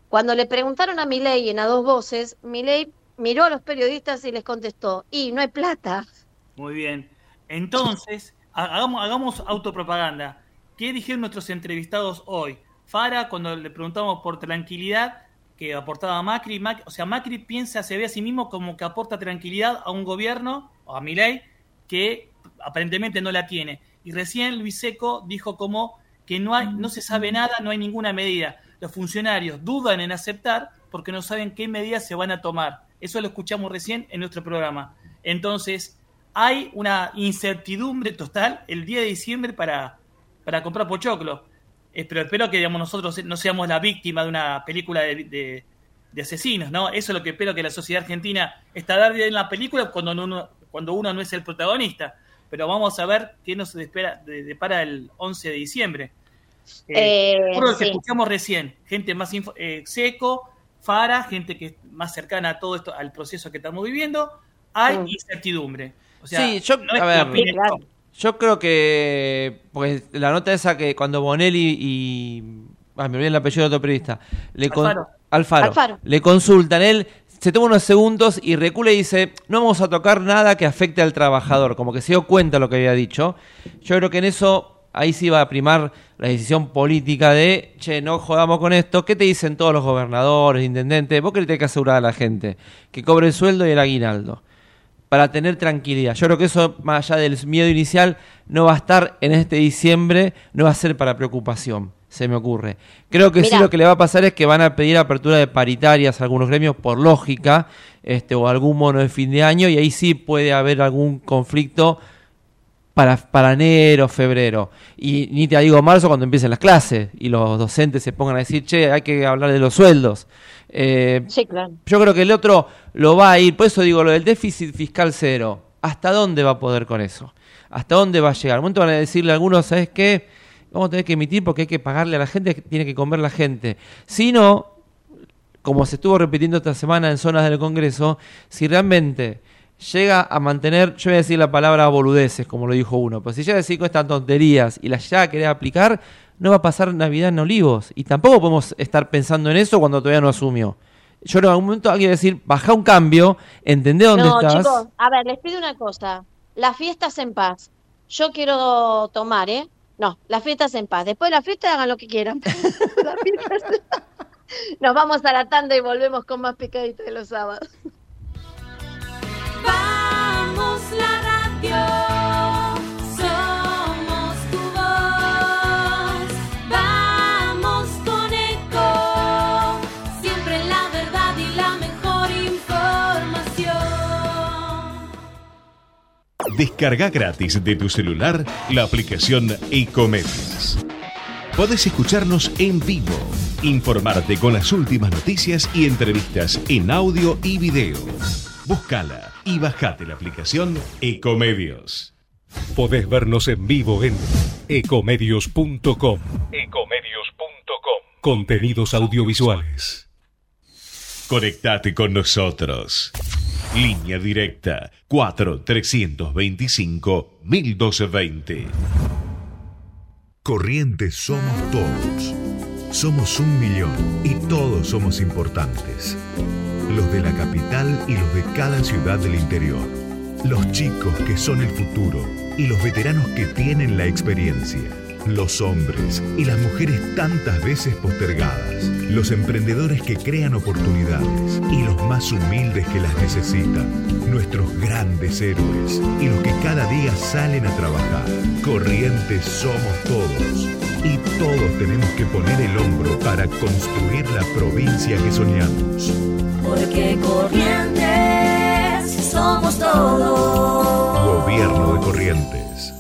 [SPEAKER 6] Cuando le preguntaron a Milei en a dos voces, Milei miró a los periodistas y les contestó, y no hay plata.
[SPEAKER 8] Muy bien. Entonces, ha- hagamos, hagamos autopropaganda. ¿Qué dijeron nuestros entrevistados hoy? Fara, cuando le preguntamos por tranquilidad que aportaba Macri, Mac- o sea, Macri piensa, se ve a sí mismo como que aporta tranquilidad a un gobierno, o a Milei, que aparentemente no la tiene. Y recién Luis Seco dijo como que no, hay, no se sabe nada, no hay ninguna medida. Los funcionarios dudan en aceptar porque no saben qué medidas se van a tomar. Eso lo escuchamos recién en nuestro programa. Entonces, hay una incertidumbre total el día de diciembre para, para comprar pochoclo. Eh, pero espero que digamos, nosotros no seamos la víctima de una película de, de- de asesinos, ¿no? Eso es lo que espero que la sociedad argentina está dar en la película cuando uno, cuando uno no es el protagonista. Pero vamos a ver qué nos espera, de- depara el 11 de diciembre. Eh,
[SPEAKER 6] Eh,
[SPEAKER 8] por lo que
[SPEAKER 6] sí.
[SPEAKER 8] escuchamos recién, gente más info- eh, seco, Fara, gente que es más cercana a todo esto, al proceso que estamos viviendo, hay incertidumbre. O sea,
[SPEAKER 7] Sí, yo-
[SPEAKER 8] no
[SPEAKER 7] a
[SPEAKER 8] que
[SPEAKER 7] ver. Yo creo que. Porque la nota esa que cuando Bonelli y. Ay, me olvidé el apellido de otro periodista. Le con-
[SPEAKER 8] Alfaro.
[SPEAKER 7] Alfaro.
[SPEAKER 6] Alfaro.
[SPEAKER 7] Le consultan. Él se toma unos segundos y recula y dice: No vamos a tocar nada que afecte al trabajador. Como que se dio cuenta de lo que había dicho. Yo creo que en eso. Ahí sí va a primar la decisión política de, che, no jodamos con esto. ¿Qué te dicen todos los gobernadores, intendentes? Vos que le tenés que asegurar a la gente que cobre el sueldo y el aguinaldo para tener tranquilidad. Yo creo que eso, más allá del miedo inicial, no va a estar en este diciembre, no va a ser para preocupación, se me ocurre. Creo que sí lo que le va a pasar es que van a pedir apertura de paritarias a algunos gremios por lógica, este, o algún mono de fin de año, y ahí sí puede haber algún conflicto para, para enero, febrero. Y ni te digo marzo cuando empiecen las clases y los docentes se pongan a decir, che, hay que hablar de los sueldos. Eh,
[SPEAKER 6] Sí, claro.
[SPEAKER 7] yo creo que el otro lo va a ir, por eso digo, lo del déficit fiscal cero. ¿Hasta dónde va a poder con eso? ¿Hasta dónde va a llegar? Al momento van a decirle a algunos, ¿sabes qué? Vamos a tener que emitir porque hay que pagarle a la gente, tiene que comer la gente. Si no, como se estuvo repitiendo esta semana en zonas del Congreso, si realmente llega a mantener, yo voy a decir la palabra boludeces, como lo dijo uno, pero si llega a decir con estas tonterías y las llega a querer aplicar, no va a pasar Navidad en Olivos. Y tampoco podemos estar pensando en eso cuando todavía no asumió. Yo en algún momento alguien va a decir, baja un cambio, entendé dónde
[SPEAKER 6] no,
[SPEAKER 7] estás.
[SPEAKER 6] chicos, a ver, les pido una cosa. Las fiestas en paz. Yo quiero tomar, ¿eh? No, las fiestas en paz. Después de la fiesta hagan lo que quieran. Las fiestas- Nos vamos a la tanda y volvemos con más picadita de los sábados.
[SPEAKER 3] Vamos la radio, somos tu voz. Vamos con eco, siempre la verdad y la mejor información.
[SPEAKER 1] Descarga gratis de tu celular la aplicación Ecomedios. Podés escucharnos en vivo, informarte con las últimas noticias y entrevistas en audio y video. Búscala y bajate la aplicación Ecomedios.
[SPEAKER 10] Podés vernos en vivo en ecomedios.com. Ecomedios.com. Contenidos audiovisuales.
[SPEAKER 1] Conectate con nosotros. Línea directa 4-325-1220.
[SPEAKER 2] Corrientes somos todos. Somos un millón y todos somos importantes. Los de la capital y los de cada ciudad del interior. Los chicos que son el futuro y los veteranos que tienen la experiencia. Los hombres y las mujeres tantas veces postergadas. Los emprendedores que crean oportunidades y los más humildes que las necesitan. Nuestros grandes héroes y los que cada día salen a trabajar. Corrientes somos todos. Y todos tenemos que poner el hombro para construir la provincia que soñamos.
[SPEAKER 3] Porque corrientes somos todos.
[SPEAKER 2] Gobierno de Corrientes.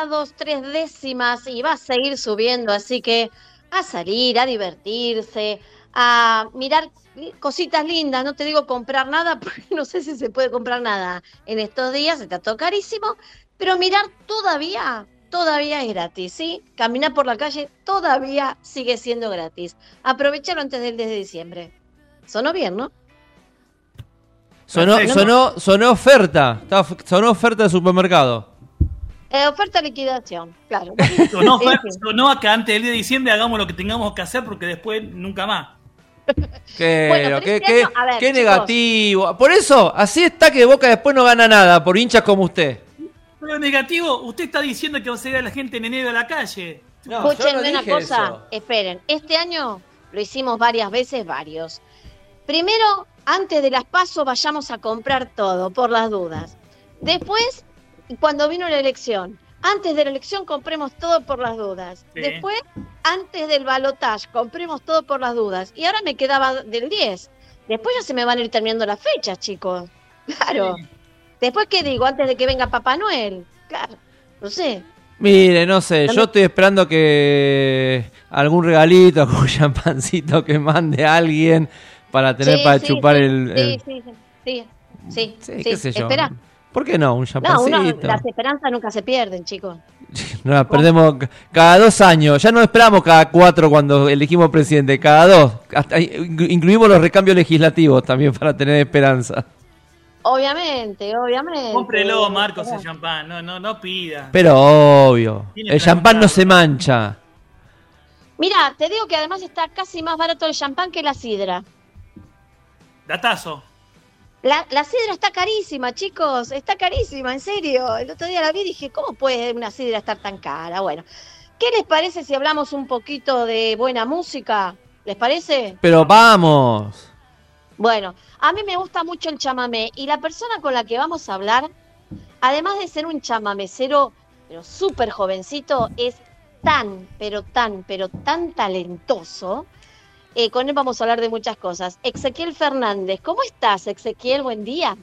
[SPEAKER 6] Grados 3 décimas y va a seguir subiendo, así que a salir, a divertirse, a mirar cositas lindas, no te digo comprar nada, porque no sé si se puede comprar nada en estos días, está todo carísimo, pero mirar todavía, todavía es gratis, ¿sí? Caminar por la calle todavía sigue siendo gratis. Aprovechalo antes del 10 de diciembre. Sonó bien, ¿no?
[SPEAKER 7] Sonó, sonó, sonó oferta. Sonó oferta de supermercado.
[SPEAKER 6] Eh, oferta liquidación, claro.
[SPEAKER 8] Sonó,
[SPEAKER 6] sí.
[SPEAKER 8] sonó a que antes del día de diciembre hagamos lo que tengamos que hacer porque después nunca más.
[SPEAKER 7] Qué,
[SPEAKER 6] Bueno, pero
[SPEAKER 7] qué,
[SPEAKER 6] este
[SPEAKER 7] qué-
[SPEAKER 6] año, ver,
[SPEAKER 7] qué negativo. Por eso, así está que Boca después no gana nada, por hinchas como usted.
[SPEAKER 8] Pero negativo, usted está diciendo que va a salir a la gente en enero a la calle.
[SPEAKER 6] Escúchenme una cosa, esperen. Este año lo hicimos varias veces, varios. Primero, antes de las pasos, vayamos a comprar todo, por las dudas. Después, cuando vino la elección, antes de la elección compremos todo por las dudas.
[SPEAKER 13] Sí.
[SPEAKER 6] Después, antes del balotaje, compremos todo por las dudas. Y ahora me quedaba del 10. Después ya se me van a ir terminando las fechas, chicos. Claro. Después, ¿qué digo? Antes de que venga Papá Noel. Claro. No sé.
[SPEAKER 7] Mire, no sé, yo estoy esperando que algún regalito, algún champancito que mande alguien para tener
[SPEAKER 6] Sí,
[SPEAKER 7] para
[SPEAKER 6] sí,
[SPEAKER 7] chupar
[SPEAKER 6] sí,
[SPEAKER 7] el... el-
[SPEAKER 6] Sí, sí, sí, sí, sí,
[SPEAKER 7] qué sé yo.
[SPEAKER 6] Espera.
[SPEAKER 7] ¿Por qué no? Un
[SPEAKER 6] No,
[SPEAKER 7] champancito.
[SPEAKER 6] uno, las esperanzas nunca se pierden, chicos.
[SPEAKER 7] No, las perdemos ca- cada dos años. Ya no esperamos cada cuatro cuando elegimos presidente, cada dos. Hasta, incluimos los recambios legislativos también para tener esperanza.
[SPEAKER 6] Obviamente, obviamente.
[SPEAKER 8] Cómprelo, Marcos, el champán. No, no, no pida.
[SPEAKER 7] Pero obvio, el champán no se mancha.
[SPEAKER 6] Mira, te digo que además está casi más barato el champán que la sidra.
[SPEAKER 8] Datazo.
[SPEAKER 6] La, la sidra está carísima, chicos, está carísima, en serio. El otro día la vi y dije, ¿cómo puede una sidra estar tan cara? Bueno, ¿qué les parece si hablamos un poquito de buena música? ¿Les parece?
[SPEAKER 7] Pero vamos.
[SPEAKER 6] Bueno, a mí me gusta mucho el chamamé y la persona con la que vamos a hablar, además de ser un chamamecero, pero súper jovencito, es tan, pero tan, pero tan talentoso. Eh, con él vamos a hablar de muchas cosas. Ezequiel Fernández, ¿cómo estás, Ezequiel? Buen día.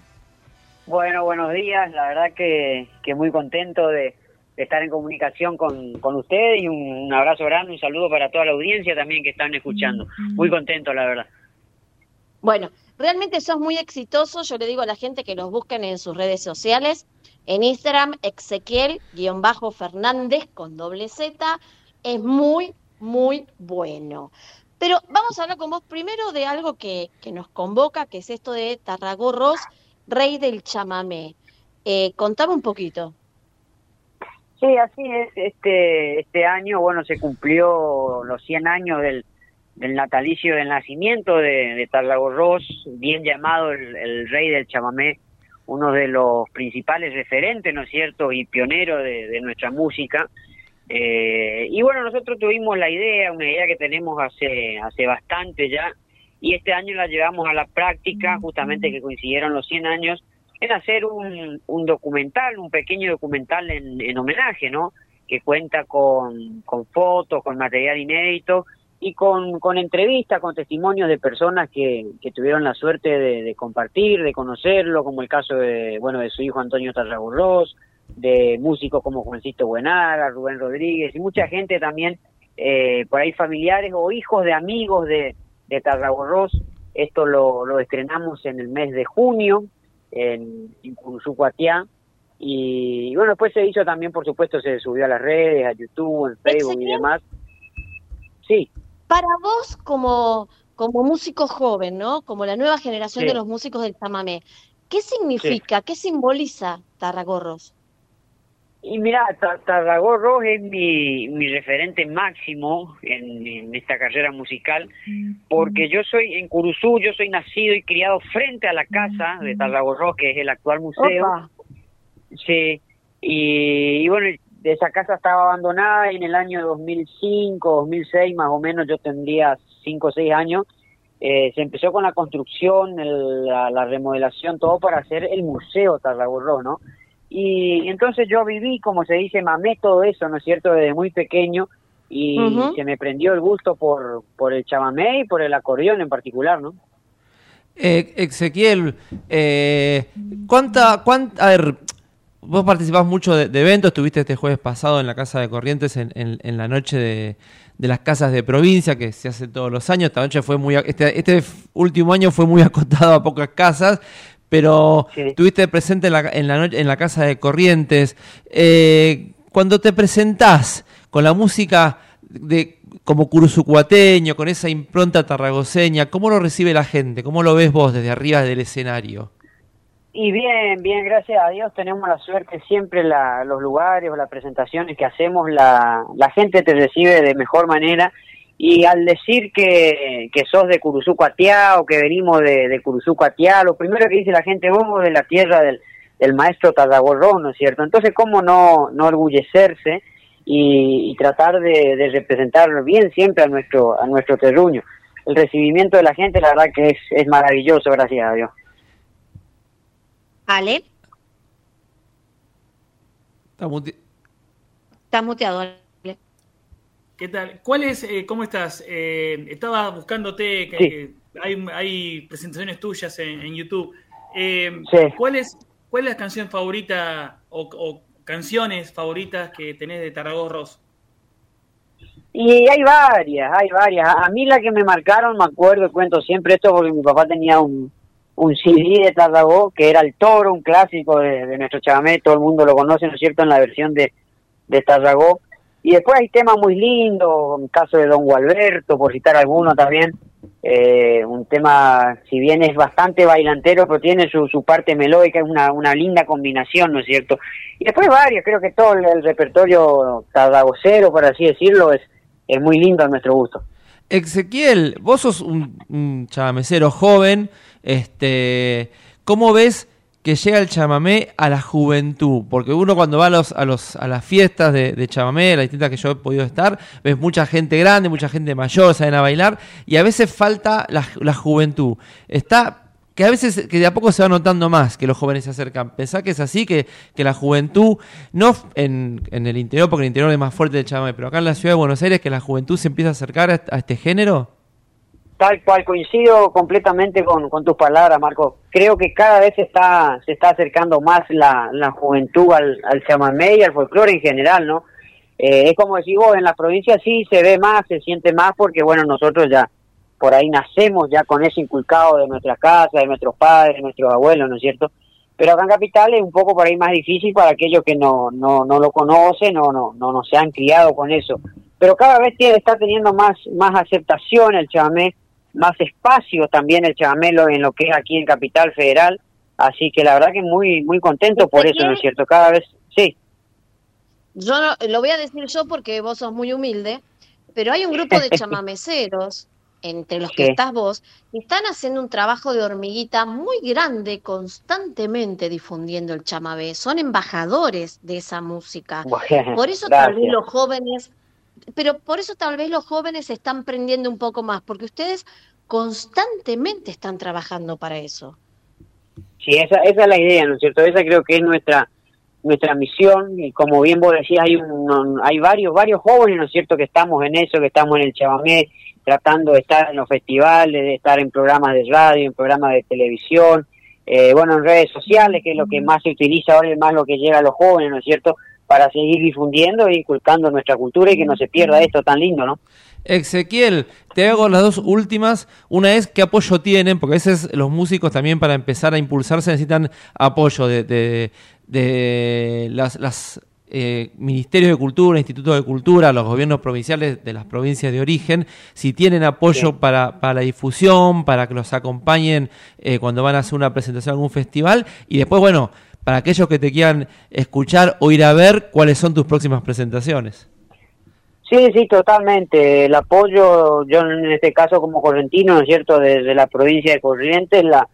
[SPEAKER 13] Bueno, buenos días. La verdad que, que muy contento de, de estar en comunicación con, con ustedes y un, un abrazo grande, un saludo para toda la audiencia también que están escuchando. Muy contento, la verdad.
[SPEAKER 6] Bueno, realmente sos muy exitoso. Yo le digo a la gente que los busquen en sus redes sociales. En Instagram, Ezequiel-Fernández con doble Z. Es muy, muy bueno. Pero vamos a hablar con vos primero de algo que, que nos convoca, que es esto de Tarragorros, rey del chamamé. Eh, contame un poquito.
[SPEAKER 13] Sí, así es. Este, este año, bueno, se cumplió los 100 años del, del natalicio del nacimiento de, de Tarragorros, bien llamado el, el rey del chamamé, uno de los principales referentes, ¿no es cierto?, y pionero de, de nuestra música. Eh, y bueno, nosotros tuvimos la idea, una idea que tenemos hace, hace bastante ya, y este año la llevamos a la práctica, justamente que coincidieron los 100 años, en hacer un, un documental, un pequeño documental en, en homenaje, ¿no? Que cuenta con, con fotos, con material inédito y con, con entrevistas, con testimonios de personas que, que tuvieron la suerte de, de compartir, de conocerlo, como el caso de, bueno, de su hijo Antonio Tarragorros, de músicos como Juancito Buenaga, Rubén Rodríguez y mucha gente también, eh, por ahí familiares o hijos de amigos de, de Tarragorros. Esto lo, lo estrenamos en el mes de junio en, en Curuzucuatiá. Y, y bueno, después se hizo también, por supuesto, se subió a las redes, a YouTube, en Facebook y demás. Sí,
[SPEAKER 6] Para vos, como, como músico joven, ¿no? Como la nueva generación
[SPEAKER 13] Sí.
[SPEAKER 6] de los músicos del chamamé, ¿qué significa, qué simboliza Tarragorros?
[SPEAKER 13] Y mira, Ta- Tarragorros es mi, mi referente máximo en, en esta carrera musical, porque yo soy en Curuzú, yo soy nacido y criado frente a la casa de Tarragorros, que es el actual museo.
[SPEAKER 6] Opa.
[SPEAKER 13] Sí, y, y bueno, esa casa estaba abandonada y en el año 2005, 2006 más o menos, yo tendría 5 o 6 años, eh, se empezó con la construcción, el- la, la remodelación, todo para hacer el museo Tarragorros, ¿no? Y entonces yo viví, como se dice, mamé todo eso, ¿no es cierto?, desde muy pequeño y
[SPEAKER 7] Ujú.
[SPEAKER 13] se me prendió el gusto por, por el chamamé y por el acordeón en particular, ¿no?
[SPEAKER 7] Eh, Ezequiel, eh, ¿cuánta, cuánta, a ver, vos participás mucho de, de eventos, estuviste este jueves pasado en la Casa de Corrientes en, en- en la noche de, de las casas de provincia que se hace todos los años. Esta noche fue muy, este, este último año fue muy acotado a pocas casas, pero estuviste presente en la, en la noche en la Casa de Corrientes. Eh, cuando te presentás con la música de como curuzucuateño, con esa impronta tarragoseña, ¿cómo lo recibe la gente? ¿Cómo lo ves vos desde arriba del escenario?
[SPEAKER 13] Y bien, bien, gracias a Dios tenemos la suerte siempre la, los lugares o las presentaciones que hacemos, la, la gente te recibe de mejor manera y al decir que, que sos de Curuzucuatiá o que venimos de, de Curuzucuatiá, lo primero que dice la gente, vos de la tierra del, del maestro Tarragorrón, ¿no es cierto? Entonces, ¿cómo no, no orgullecerse y, y tratar de, de representar bien siempre a nuestro, a nuestro terruño? El recibimiento de la gente, la verdad que es, es maravilloso, gracias a Dios.
[SPEAKER 6] Ale,
[SPEAKER 7] Está
[SPEAKER 6] muteado.
[SPEAKER 8] ¿Qué tal? ¿Cuál es, eh, cómo estás? Eh, estaba buscándote, que,
[SPEAKER 13] Sí.
[SPEAKER 8] que hay, hay presentaciones tuyas en, en YouTube. Eh,
[SPEAKER 13] Sí.
[SPEAKER 8] ¿cuál, es, ¿Cuál es la canción favorita o, o canciones favoritas que tenés de Tarragorros?
[SPEAKER 13] Y hay varias, hay varias. A mí la que me marcaron, me acuerdo, cuento siempre esto porque mi papá tenía un, un CD de Tarragó que era El Toro, un clásico de, de nuestro chamamé, todo el mundo lo conoce, ¿no es cierto?, en la versión de, de Tarragó. Y después hay temas muy lindos, el caso de Don Gualberto, por citar alguno también. Eh, un tema, si bien es bastante bailantero, pero tiene su, su parte melódica, es una, una linda combinación, ¿no es cierto? Y después varias, creo que todo el, el repertorio tarragocero, por así decirlo, es, es muy lindo a nuestro gusto.
[SPEAKER 7] Ezequiel, vos sos un, un chamamecero joven, este, ¿cómo ves que llega el chamamé a la juventud? Porque uno cuando va a, los, a, los, a las fiestas de, de chamamé, las distintas que yo he podido estar, ves mucha gente grande, mucha gente mayor, saben a bailar, y a veces falta la, juventud. Está que a veces, que de a poco se va notando más que los jóvenes se acercan. Pensá que es así, que, que la juventud, no en, en el interior, porque el interior es más fuerte del chamamé, pero acá en la ciudad de Buenos Aires, que la juventud se empieza a acercar a este género.
[SPEAKER 13] Tal cual, coincido completamente con, tus palabras, Marco. Creo que cada vez se está, se está acercando más la, la juventud al, al chamamé y al folclore en general, ¿no? Eh, es como decís vos, en la provincia sí se ve más, se siente más, porque bueno, nosotros ya por ahí nacemos ya con eso inculcado de nuestras casas, de nuestros padres, de nuestros abuelos, ¿no es cierto? Pero acá en Capital es un poco por ahí más difícil para aquellos que no, no, no lo conocen o no, no, no se han criado con eso. Pero cada vez tiene, está teniendo más, más aceptación el chamamé, más espacio también el chamamé lo- en lo que es aquí en Capital Federal. Así que la verdad que muy, muy contento por eso, ¿no es cierto? Cada vez, sí.
[SPEAKER 6] Yo no- lo voy a decir yo porque vos sos muy humilde, pero hay un grupo de chamameceros, entre los que estás vos, que están haciendo un trabajo de hormiguita muy grande, constantemente difundiendo el chamamé. Son embajadores de esa música.
[SPEAKER 13] Bueno,
[SPEAKER 6] Por eso
[SPEAKER 13] gracias.
[SPEAKER 6] los jóvenes, pero por eso tal vez los jóvenes se están prendiendo un poco más, porque ustedes constantemente están trabajando para eso.
[SPEAKER 13] Sí, esa, esa es la idea, ¿no es cierto? Esa creo que es nuestra nuestra misión y como bien vos decías, hay un, hay varios varios jóvenes, ¿no es cierto?, que estamos en eso, que estamos en el chamamé, tratando de estar en los festivales, de estar en programas de radio, en programas de televisión, eh, bueno, en redes sociales, que es lo que más se utiliza ahora, es más lo que llega a los jóvenes, ¿no es cierto?, para seguir difundiendo e inculcando nuestra cultura y que no se pierda esto tan lindo, ¿no?
[SPEAKER 7] Ezequiel, te hago las dos últimas. Una es qué apoyo tienen, porque a veces los músicos también para empezar a impulsarse necesitan apoyo de, de- de las, las, eh, ministerios de cultura, institutos de cultura, los gobiernos provinciales de las provincias de origen, si tienen apoyo para, para la difusión, para que los acompañen eh, cuando van a hacer una presentación en algún festival. Y después, bueno, para aquellos que te quieran escuchar o ir a ver, cuáles son tus próximas presentaciones.
[SPEAKER 13] Sí, sí, totalmente. El apoyo, yo en este caso como correntino, ¿no es cierto?, desde la provincia de Corrientes, la,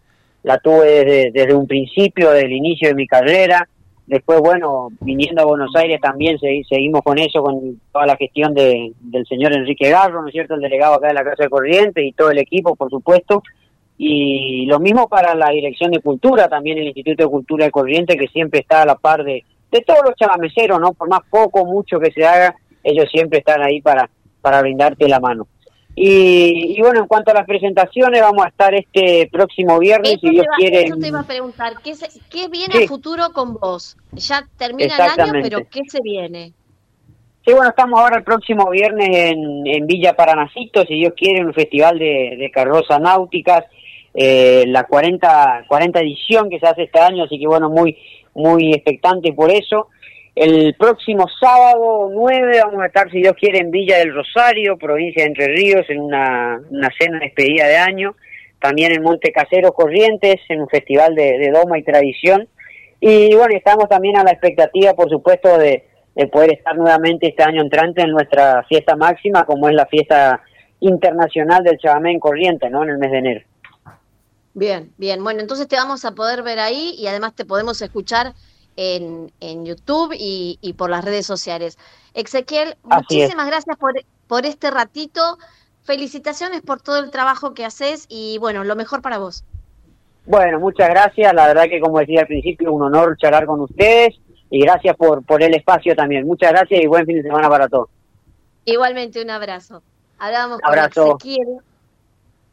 [SPEAKER 13] la tuve desde, desde un principio, desde el inicio de mi carrera. Después, bueno, viniendo a Buenos Aires también segui- seguimos con eso, con toda la gestión de, del señor Enrique Garro, ¿no es cierto?, el delegado acá de la Casa de Corrientes y todo el equipo, por supuesto. Y lo mismo para la Dirección de Cultura, también el Instituto de Cultura de Corrientes, que siempre está a la par de, de todos los chamameceros, ¿no? Por más poco, mucho que se haga, ellos siempre están ahí para, para brindarte la mano. Y, y bueno, en cuanto a las presentaciones, vamos a estar este próximo viernes,
[SPEAKER 6] Eso
[SPEAKER 13] si Dios quiere.
[SPEAKER 6] eso te iba a preguntar, ¿qué, se- qué viene
[SPEAKER 13] Sí.
[SPEAKER 6] a futuro con vos? Ya termina el año, pero ¿qué se viene?
[SPEAKER 13] Sí, bueno, estamos ahora el próximo viernes en, en Villa Paranacito, si Dios quiere, en un festival de, de carrozas náuticas, eh, la 40, 40 edición que se hace este año, así que bueno, muy, muy expectante por eso. El próximo sábado 9 vamos a estar, si Dios quiere, en Villa del Rosario, provincia de Entre Ríos, en una, una cena de despedida de año. También en Monte Casero Corrientes, en un festival de, de doma y tradición. Y bueno, estamos también a la expectativa, por supuesto, de, de poder estar nuevamente este año entrante en nuestra fiesta máxima, como es la fiesta internacional del chamamé en Corrientes, ¿no? En el mes de enero.
[SPEAKER 6] Bien, bien. Bueno, entonces te vamos a poder ver ahí y además te podemos escuchar en, en YouTube y, y por las redes sociales. Ezequiel,
[SPEAKER 13] Así
[SPEAKER 6] muchísimas gracias por, por este ratito. Felicitaciones por todo el trabajo que haces y bueno, lo mejor para vos.
[SPEAKER 13] Bueno, muchas gracias. La verdad que, como decía al principio, un honor charlar con ustedes y gracias por, por el espacio también. Muchas gracias y buen fin de semana para todos.
[SPEAKER 6] Igualmente, un abrazo. Hablamos
[SPEAKER 13] Abrazo.
[SPEAKER 6] con Ezequiel,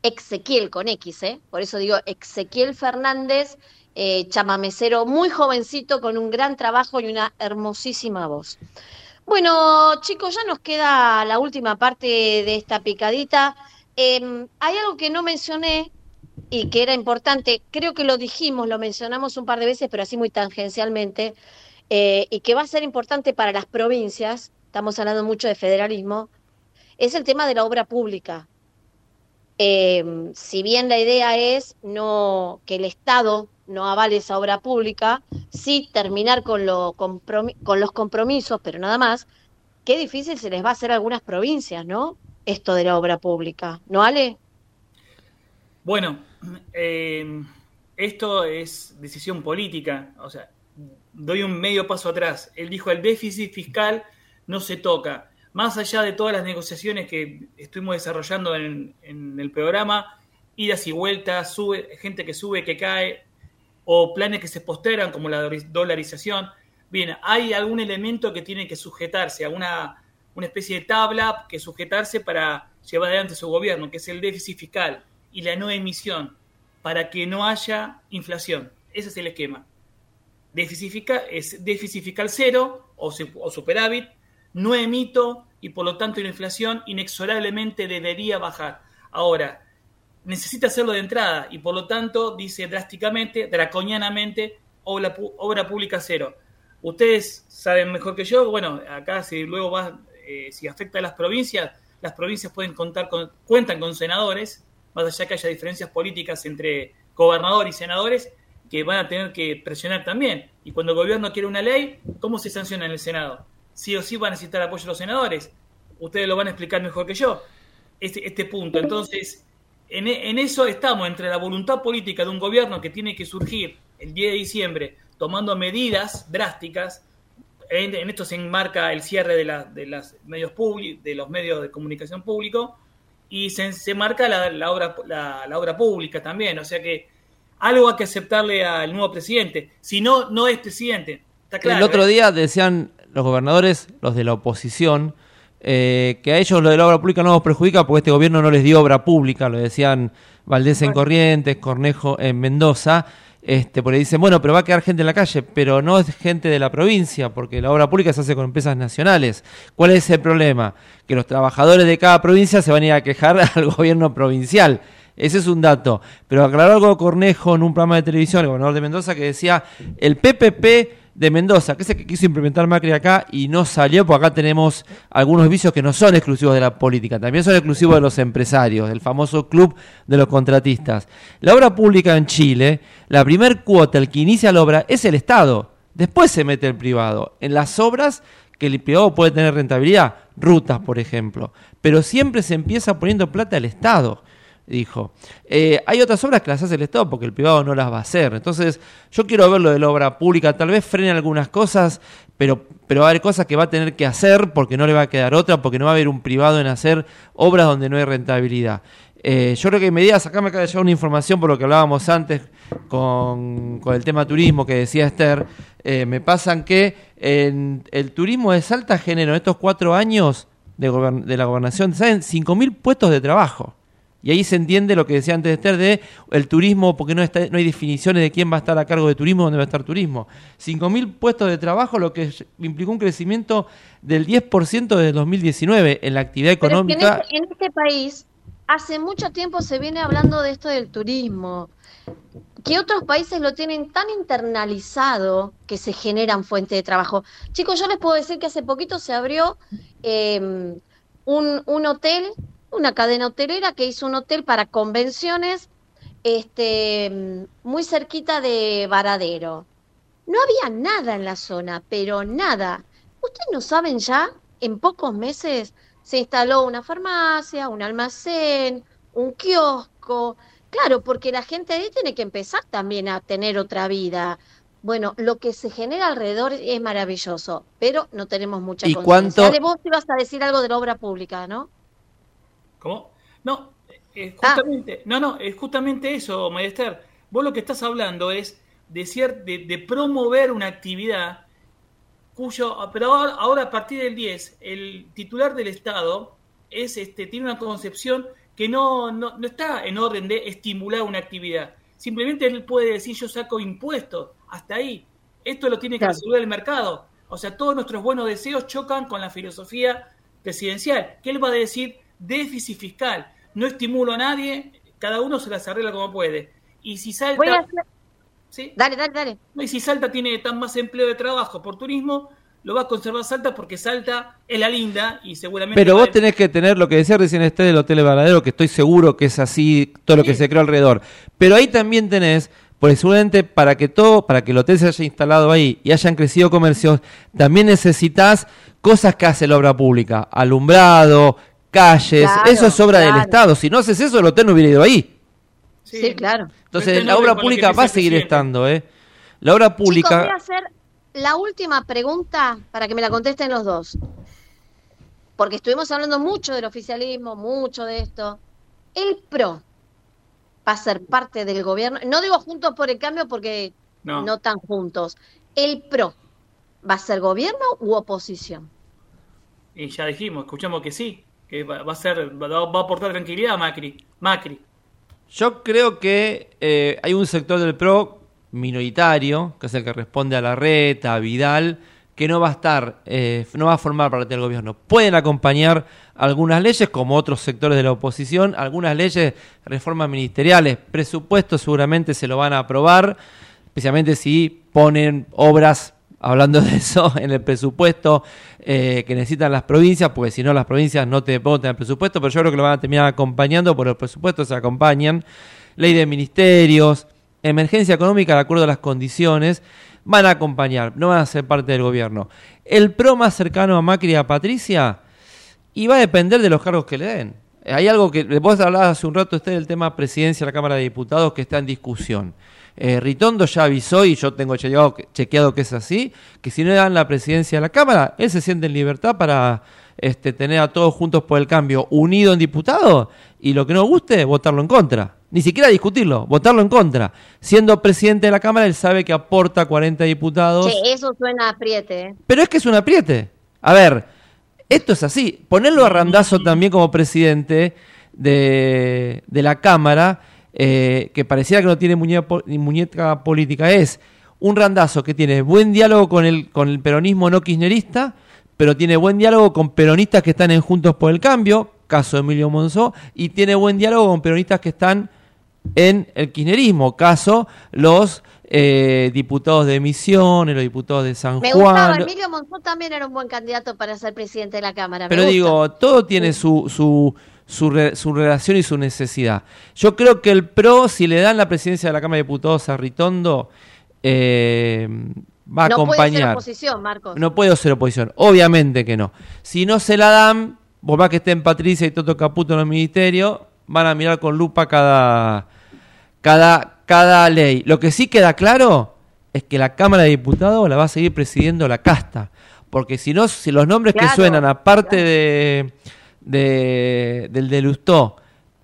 [SPEAKER 6] Ezequiel con X, ¿eh? Por eso digo Ezequiel Fernández, eh, chamamecero muy jovencito con un gran trabajo y una hermosísima voz. Bueno, chicos, ya nos queda la última parte de esta picadita. Eh, hay algo que no mencioné y que era importante, creo que lo dijimos, lo mencionamos un par de veces, pero así muy tangencialmente, eh, y que va a ser importante para las provincias, estamos hablando mucho de federalismo, es el tema de la obra pública. Eh, si bien la idea es no que el Estado no avale esa obra pública, sí terminar con, lo con los compromisos, pero nada más, qué difícil se les va a hacer a algunas provincias, ¿no? Esto de la obra pública, ¿no, Ale?
[SPEAKER 8] Bueno, eh, esto es decisión política. O sea, doy un medio paso atrás. Él dijo el déficit fiscal no se toca. Más allá de todas las negociaciones que estuvimos desarrollando en, el programa, idas y vueltas, sube, gente que sube, que cae, o planes que se postergan como la dolarización. Bien, hay algún elemento que tiene que sujetarse, a una, especie de tabla que sujetarse para lleva adelante su gobierno, que es el déficit fiscal y la no emisión, para que no haya inflación. Ese es el esquema. Déficit fiscal, es déficit fiscal cero o superávit, no emito y por lo tanto la inflación inexorablemente debería bajar. Ahora, necesita hacerlo de entrada y por lo tanto dice drásticamente, draconianamente, obra, obra pública cero. Ustedes saben mejor que yo, bueno, acá si luego va, eh, si afecta a las provincias, las provincias pueden contar con, cuentan con senadores, más allá que haya diferencias políticas entre gobernador y senadores, que van a tener que presionar también. Y cuando el gobierno quiere una ley, ¿cómo se sanciona en el Senado? Sí o sí va a necesitar apoyo de los senadores. Ustedes lo van a explicar mejor que yo, este, este punto. Entonces, en, en eso estamos, entre la voluntad política de un gobierno que tiene que surgir el 10 de diciembre tomando medidas drásticas. En, en esto se enmarca el cierre de, la- de las medios públicos, de los medios de comunicación público, y se, se marca la, la obra, la, la obra pública también. O sea que algo hay que aceptarle al nuevo presidente. Si no, no es presidente. Está claro.
[SPEAKER 7] el otro
[SPEAKER 8] ¿eh?
[SPEAKER 7] día decían los gobernadores, los de la oposición, eh, que a ellos lo de la obra pública no los perjudica porque este gobierno no les dio obra pública, lo decían Valdés en Corrientes, Cornejo en Mendoza, este, porque dicen, bueno, pero va a quedar gente en la calle, pero no es gente de la provincia, porque la obra pública se hace con empresas nacionales. ¿Cuál es el problema? Que los trabajadores de cada provincia se van a ir a quejar al gobierno provincial. Ese es un dato. Pero aclaró algo Cornejo en un programa de televisión, el gobernador de Mendoza, que decía, el PPP de Mendoza, que es el que quiso implementar Macri acá y no salió, porque acá tenemos algunos vicios que no son exclusivos de la política, también son exclusivos de los empresarios, del famoso club de los contratistas. La obra pública en Chile, la primer cuota, el que inicia la obra, es el Estado. Después se mete el privado. En las obras que el privado puede tener rentabilidad, rutas, por ejemplo. Pero siempre se empieza poniendo plata al Estado dijo. Eh, hay otras obras que las hace el Estado porque el privado no las va a hacer. Entonces, yo quiero ver lo de la obra pública. Tal vez frene algunas cosas, pero, pero va a haber cosas que va a tener que hacer porque no le va a quedar otra, porque no va a haber un privado en hacer obras donde no hay rentabilidad. Eh, yo creo que medidas, acá me acaba de llegar una información por lo que hablábamos antes con, con el tema turismo que decía Esther, eh, me pasan que en el turismo de Salta generó en estos cuatro años de, de la gobernación, ¿saben? 5.000 puestos de trabajo. Y ahí se entiende lo que decía antes Esther de el turismo, porque no, está, no hay definiciones de quién va a estar a cargo de turismo, dónde va a estar turismo. 5.000 puestos de trabajo, lo que implicó un crecimiento del 10% desde 2019 en la actividad
[SPEAKER 6] Pero es que en
[SPEAKER 7] económica.
[SPEAKER 6] este, en este país hace mucho tiempo se viene hablando de esto del turismo, que otros países lo tienen tan internalizado que se generan fuentes de trabajo. Chicos, yo les puedo decir que hace poquito se abrió eh, un, un hotel, una cadena hotelera que hizo un hotel para convenciones este, muy cerquita de Varadero. No había nada en la zona, pero nada. ¿Ustedes no saben ya? En pocos meses se instaló una farmacia, un almacén, un kiosco. Claro, porque la gente ahí tiene que empezar también a tener otra vida. Bueno, lo que se genera alrededor es maravilloso, pero no tenemos mucha
[SPEAKER 7] ¿Y cuánto-
[SPEAKER 6] vos ibas a decir algo de la obra pública, ¿no?
[SPEAKER 8] ¿Cómo? No, es
[SPEAKER 6] Ah.
[SPEAKER 8] justamente, no, no, es justamente eso, Maester. Vos lo que estás hablando es de, cier- de, de promover una actividad cuyo, pero ahora, ahora a partir del 10, el titular del Estado es este, tiene una concepción que no, no, no está en orden de estimular una actividad. Simplemente él puede decir yo saco impuestos, hasta ahí. Esto lo tiene que
[SPEAKER 6] Claro.
[SPEAKER 8] resolver el mercado. O sea, todos nuestros buenos deseos chocan con la filosofía presidencial, que él va a decir déficit fiscal. No estimulo a nadie, cada uno se las arregla como puede. Y si Salta,
[SPEAKER 6] Voy a hacer...
[SPEAKER 8] ¿sí?
[SPEAKER 6] Dale, dale, dale.
[SPEAKER 8] y si Salta tiene tan más empleo de trabajo por turismo, lo va a conservar Salta porque Salta es la linda y seguramente.
[SPEAKER 7] Pero vos tenés que tener lo que decía recién este del Hotel Varadero, que estoy seguro que es así todo lo que se creó alrededor. Pero ahí también tenés, porque seguramente para que todo, para que el hotel se haya instalado ahí y hayan crecido comercios, también necesitas cosas que hace la obra pública, alumbrado, calles,
[SPEAKER 6] Claro,
[SPEAKER 7] eso es obra del. Estado. Si no haces eso, el hotel no hubiera ido ahí.
[SPEAKER 6] Sí, claro.
[SPEAKER 7] Entonces
[SPEAKER 8] Este
[SPEAKER 7] la obra pública va a seguir estando, ¿eh? La obra
[SPEAKER 6] Chicos, voy a
[SPEAKER 7] pública...
[SPEAKER 6] hacer la última pregunta para que me la contesten los dos. Porque estuvimos hablando mucho del oficialismo, mucho de esto. El PRO va a ser parte del gobierno. No digo juntos por el cambio porque
[SPEAKER 8] No.
[SPEAKER 6] no, tan juntos. El PRO va a ser gobierno u oposición.
[SPEAKER 8] Y ya dijimos, escuchamos que sí, que va, a ser, va a aportar tranquilidad a Macri. Macri.
[SPEAKER 7] Yo creo que eh, hay un sector del PRO minoritario, que es el que responde a la reta, a Vidal, que no va a estar, eh, no va a formar parte del gobierno. Pueden acompañar algunas leyes, como otros sectores de la oposición, algunas leyes, reformas ministeriales, presupuestos seguramente se lo van a aprobar, especialmente si ponen obras, hablando de eso, en el presupuesto eh, que necesitan las provincias, porque si no las provincias no te votan el presupuesto, pero yo creo que lo van a terminar acompañando, por los presupuestos se acompañan, ley de ministerios, emergencia económica de acuerdo a las condiciones, van a acompañar, no van a ser parte del gobierno. El PRO más cercano a Macri y a Patricia, y va a depender de los cargos que le den. Hay algo que vos hablabas hace un rato usted del tema presidencia de la Cámara de Diputados que está en discusión. Eh, Ritondo ya avisó, y yo tengo chequeado, chequeado que es así, que si no le dan la presidencia de la Cámara, él se siente en libertad para este, tener a todos juntos por el cambio unido en diputados y lo que no guste, votarlo en contra. Ni siquiera discutirlo, votarlo en contra. Siendo presidente de la Cámara, él sabe que aporta 40 diputados.
[SPEAKER 6] Che, eso suena a apriete. ¿eh?
[SPEAKER 7] Pero es que es un apriete. A ver, esto es así. Ponerlo a Randazo también como presidente de, de la Cámara, eh, que pareciera que no tiene muñeca, muñeca política, es un Randazo que tiene buen diálogo con el, con el peronismo no kirchnerista, pero tiene buen diálogo con peronistas que están en Juntos por el Cambio, caso Emilio Monzó, y tiene buen diálogo con peronistas que están en el kirchnerismo, caso los eh, diputados de Misiones, los diputados de San
[SPEAKER 6] Me
[SPEAKER 7] Juan.
[SPEAKER 6] gustaba, Emilio Monzón también era un buen candidato para ser presidente de la Cámara. me
[SPEAKER 7] Pero digo, todo tiene su, su, su, re- su relación y su necesidad. Yo creo que el PRO, si le dan la presidencia de la Cámara de Diputados a Ritondo, eh, va a
[SPEAKER 6] no puede ser
[SPEAKER 7] acompañar.
[SPEAKER 6] oposición, Marcos.
[SPEAKER 7] No puedo ser oposición, obviamente que no. Si no se la dan, por más que estén Patricia y Toto Caputo en el ministerio, van a mirar con lupa cada, cada, cada ley. Lo que sí queda claro es que la Cámara de Diputados la va a seguir presidiendo la casta. Porque si no, si los nombres
[SPEAKER 6] Claro,
[SPEAKER 7] que suenan, aparte de, de- del de Lustó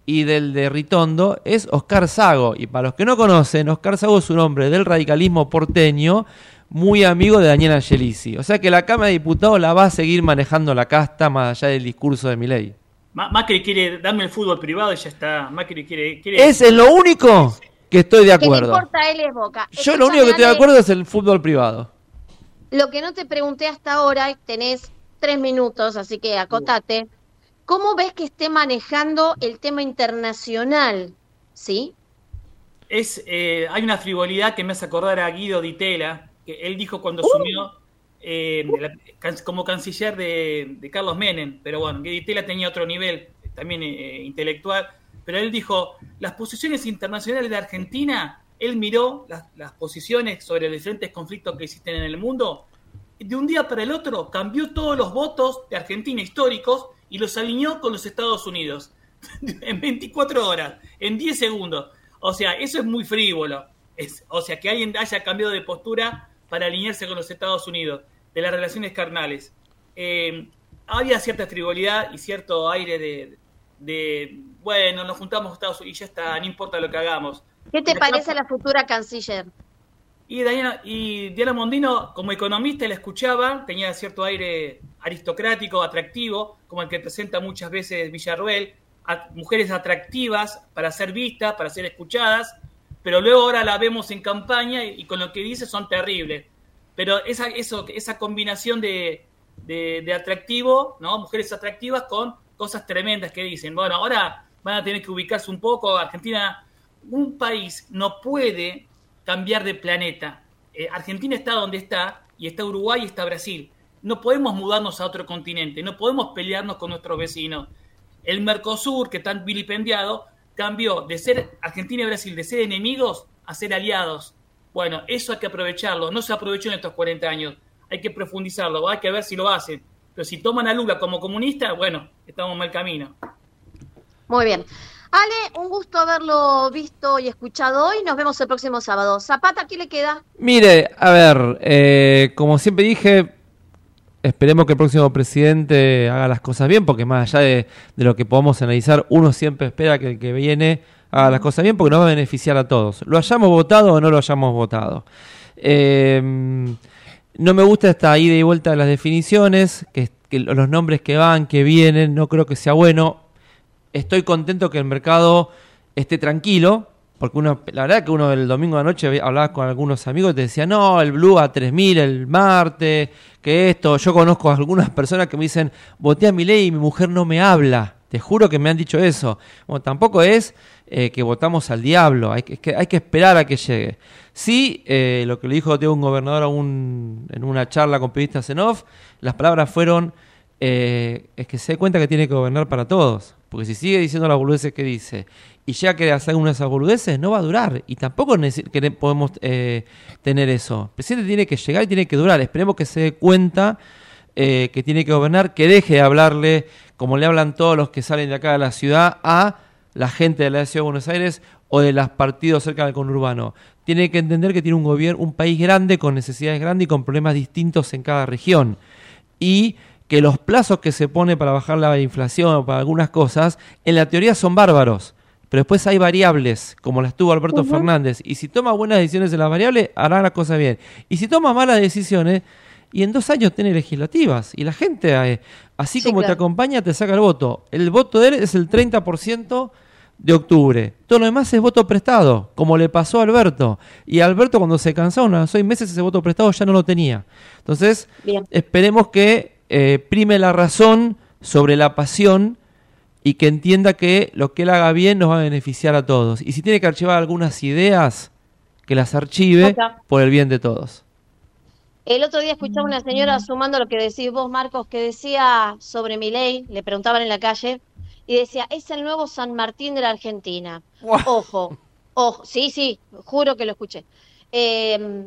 [SPEAKER 7] y del de Ritondo, es Oscar Sago. Y para los que no conocen, Oscar Sago es un hombre del radicalismo porteño, muy amigo de Daniel Angelici. O sea que la Cámara de Diputados la va a seguir manejando la casta más allá del discurso de Milei.
[SPEAKER 8] Ma- Macri quiere darme el fútbol privado y ya está. Macri quiere. quiere
[SPEAKER 7] Es en lo único que estoy de
[SPEAKER 6] Que
[SPEAKER 7] acuerdo.
[SPEAKER 6] importa a él es Boca.
[SPEAKER 7] Yo lo único que estoy de acuerdo es el fútbol privado.
[SPEAKER 6] Lo que no te pregunté hasta ahora, tenés tres minutos, así que acotate. ¿Cómo ves que esté manejando el tema internacional? ¿Sí?
[SPEAKER 8] Es, eh, hay una frivolidad que me hace acordar a Guido Di Tella, que él dijo cuando asumió eh, la- como canciller de, de Carlos Menem, pero bueno, Guido Di Tella tenía otro nivel también eh, intelectual, pero él dijo, las posiciones internacionales de Argentina, él miró las, las posiciones sobre los diferentes conflictos que existen en el mundo, y de un día para el otro cambió todos los votos de Argentina históricos y los alineó con los Estados Unidos en 24 horas, en 10 segundos. O sea, eso es muy frívolo. Es, o sea, que alguien haya cambiado de postura para alinearse con los Estados Unidos, de las relaciones carnales. Eh, había cierta frivolidad y cierto aire de, de, bueno, nos juntamos Estados Unidos y ya está, no importa lo que hagamos.
[SPEAKER 6] ¿Qué te parece la futura canciller?
[SPEAKER 8] y Diana, y Diana Mondino, como economista, la escuchaba, tenía cierto aire aristocrático, atractivo, como el que presenta muchas veces Villarruel, a- mujeres atractivas para ser vistas, para ser escuchadas, pero luego ahora la vemos en campaña y, con lo que dice son terribles. Pero esa, eso, esa combinación de, de, de atractivo, ¿no? Mujeres atractivas con cosas tremendas que dicen. Bueno, ahora van a tener que ubicarse un poco. Argentina, un país no puede cambiar de planeta. Eh, Argentina está donde está, y está Uruguay y está Brasil. No podemos mudarnos a otro continente, no podemos pelearnos con nuestros vecinos. El Mercosur, que tan vilipendiado, cambió de ser Argentina y Brasil, de ser enemigos a ser aliados. Bueno, eso hay que aprovecharlo. No se aprovechó en estos 40 años. Hay que profundizarlo, hay que ver si lo hacen. Pero si toman a Lula como comunista, bueno, estamos en mal camino.
[SPEAKER 6] Muy bien. Ale, un gusto haberlo visto y escuchado hoy. Nos vemos el próximo sábado. Zapata, ¿qué le queda?
[SPEAKER 7] Mire, a ver, eh, como siempre dije, esperemos que el próximo presidente haga las cosas bien, porque más allá de, lo que podamos analizar, uno siempre espera que el que viene haga las cosas bien, porque nos va a beneficiar a todos. Lo hayamos votado o no lo hayamos votado. Eh, no me gusta esta ida y vuelta de las definiciones, que que los nombres que van, que vienen, no creo que sea bueno. Estoy contento que el mercado esté tranquilo, porque uno, la verdad que uno el domingo de noche había- hablaba con algunos amigos y te decía, no, el Blue a 3000 el martes, que esto, yo conozco a algunas personas que me dicen, voté a mi ley y mi mujer no me habla. Te juro que me han dicho eso. Bueno, tampoco es eh, que votamos al diablo, hay que, hay que esperar a que llegue. Sí, eh, lo que le dijo un gobernador a en una charla con periodistas en off, las palabras fueron, eh, es que se dé cuenta que tiene que gobernar para todos. Porque si sigue diciendo las boludeces que dice y ya que hacer una de esas boludeces, no va a durar. Y tampoco podemos eh, tener eso. El presidente tiene que llegar y tiene que durar. Esperemos que se dé cuenta eh, que tiene que gobernar, que deje de hablarle, como le hablan todos los que salen de acá de la ciudad, a la gente de la ciudad de Buenos Aires o de los partidos cerca del conurbano. Tiene que entender que tiene un gobierno, un país grande, con necesidades grandes y con problemas distintos en cada región. Y que los plazos que se pone para bajar la inflación o para algunas cosas, en la teoría son bárbaros. Pero después hay variables, como las tuvo Alberto. Fernández. Y si toma buenas decisiones en las variables, hará las cosas bien. Y si toma malas decisiones, y en dos años tiene legislativas. Y la gente, eh, así
[SPEAKER 14] Sí,
[SPEAKER 7] como te acompaña, te saca el voto. El voto de él es el 30% de octubre. Todo lo demás es voto prestado, como le pasó a Alberto. Y Alberto cuando se cansó, unos seis meses ese voto prestado ya no lo tenía. Entonces,
[SPEAKER 6] Bien.
[SPEAKER 7] esperemos que eh, prime la razón sobre la pasión y que entienda que lo que él haga bien nos va a beneficiar a todos. Y si tiene que archivar algunas ideas, que las archive
[SPEAKER 6] Otra.
[SPEAKER 7] por el bien de todos.
[SPEAKER 6] El otro día escuchaba una señora sumando lo que decís vos, Marcos, que decía sobre mi ley, le preguntaban en la calle, y decía, es el nuevo San Martín de la Argentina. Ojo, ojo, sí, sí, juro que lo escuché. Eh,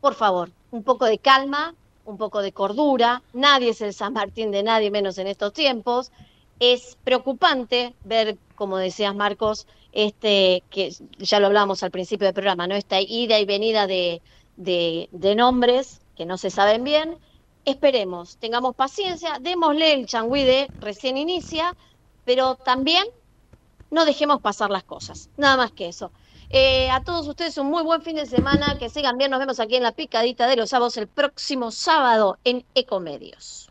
[SPEAKER 6] por favor, un poco de calma, un poco de cordura. Nadie es el San Martín de nadie, menos en estos tiempos. Es preocupante ver, como decías Marcos, este que ya lo hablábamos al principio del programa, ¿no? Esta ida y venida de, de, nombres que no se saben bien. Esperemos, tengamos paciencia, démosle el changüí de recién inicia, pero también no dejemos pasar las cosas. Nada más que eso. Eh, a todos ustedes un muy buen fin de semana, que sigan bien, nos vemos aquí en la picadita de los sábados el próximo sábado en Ecomedios.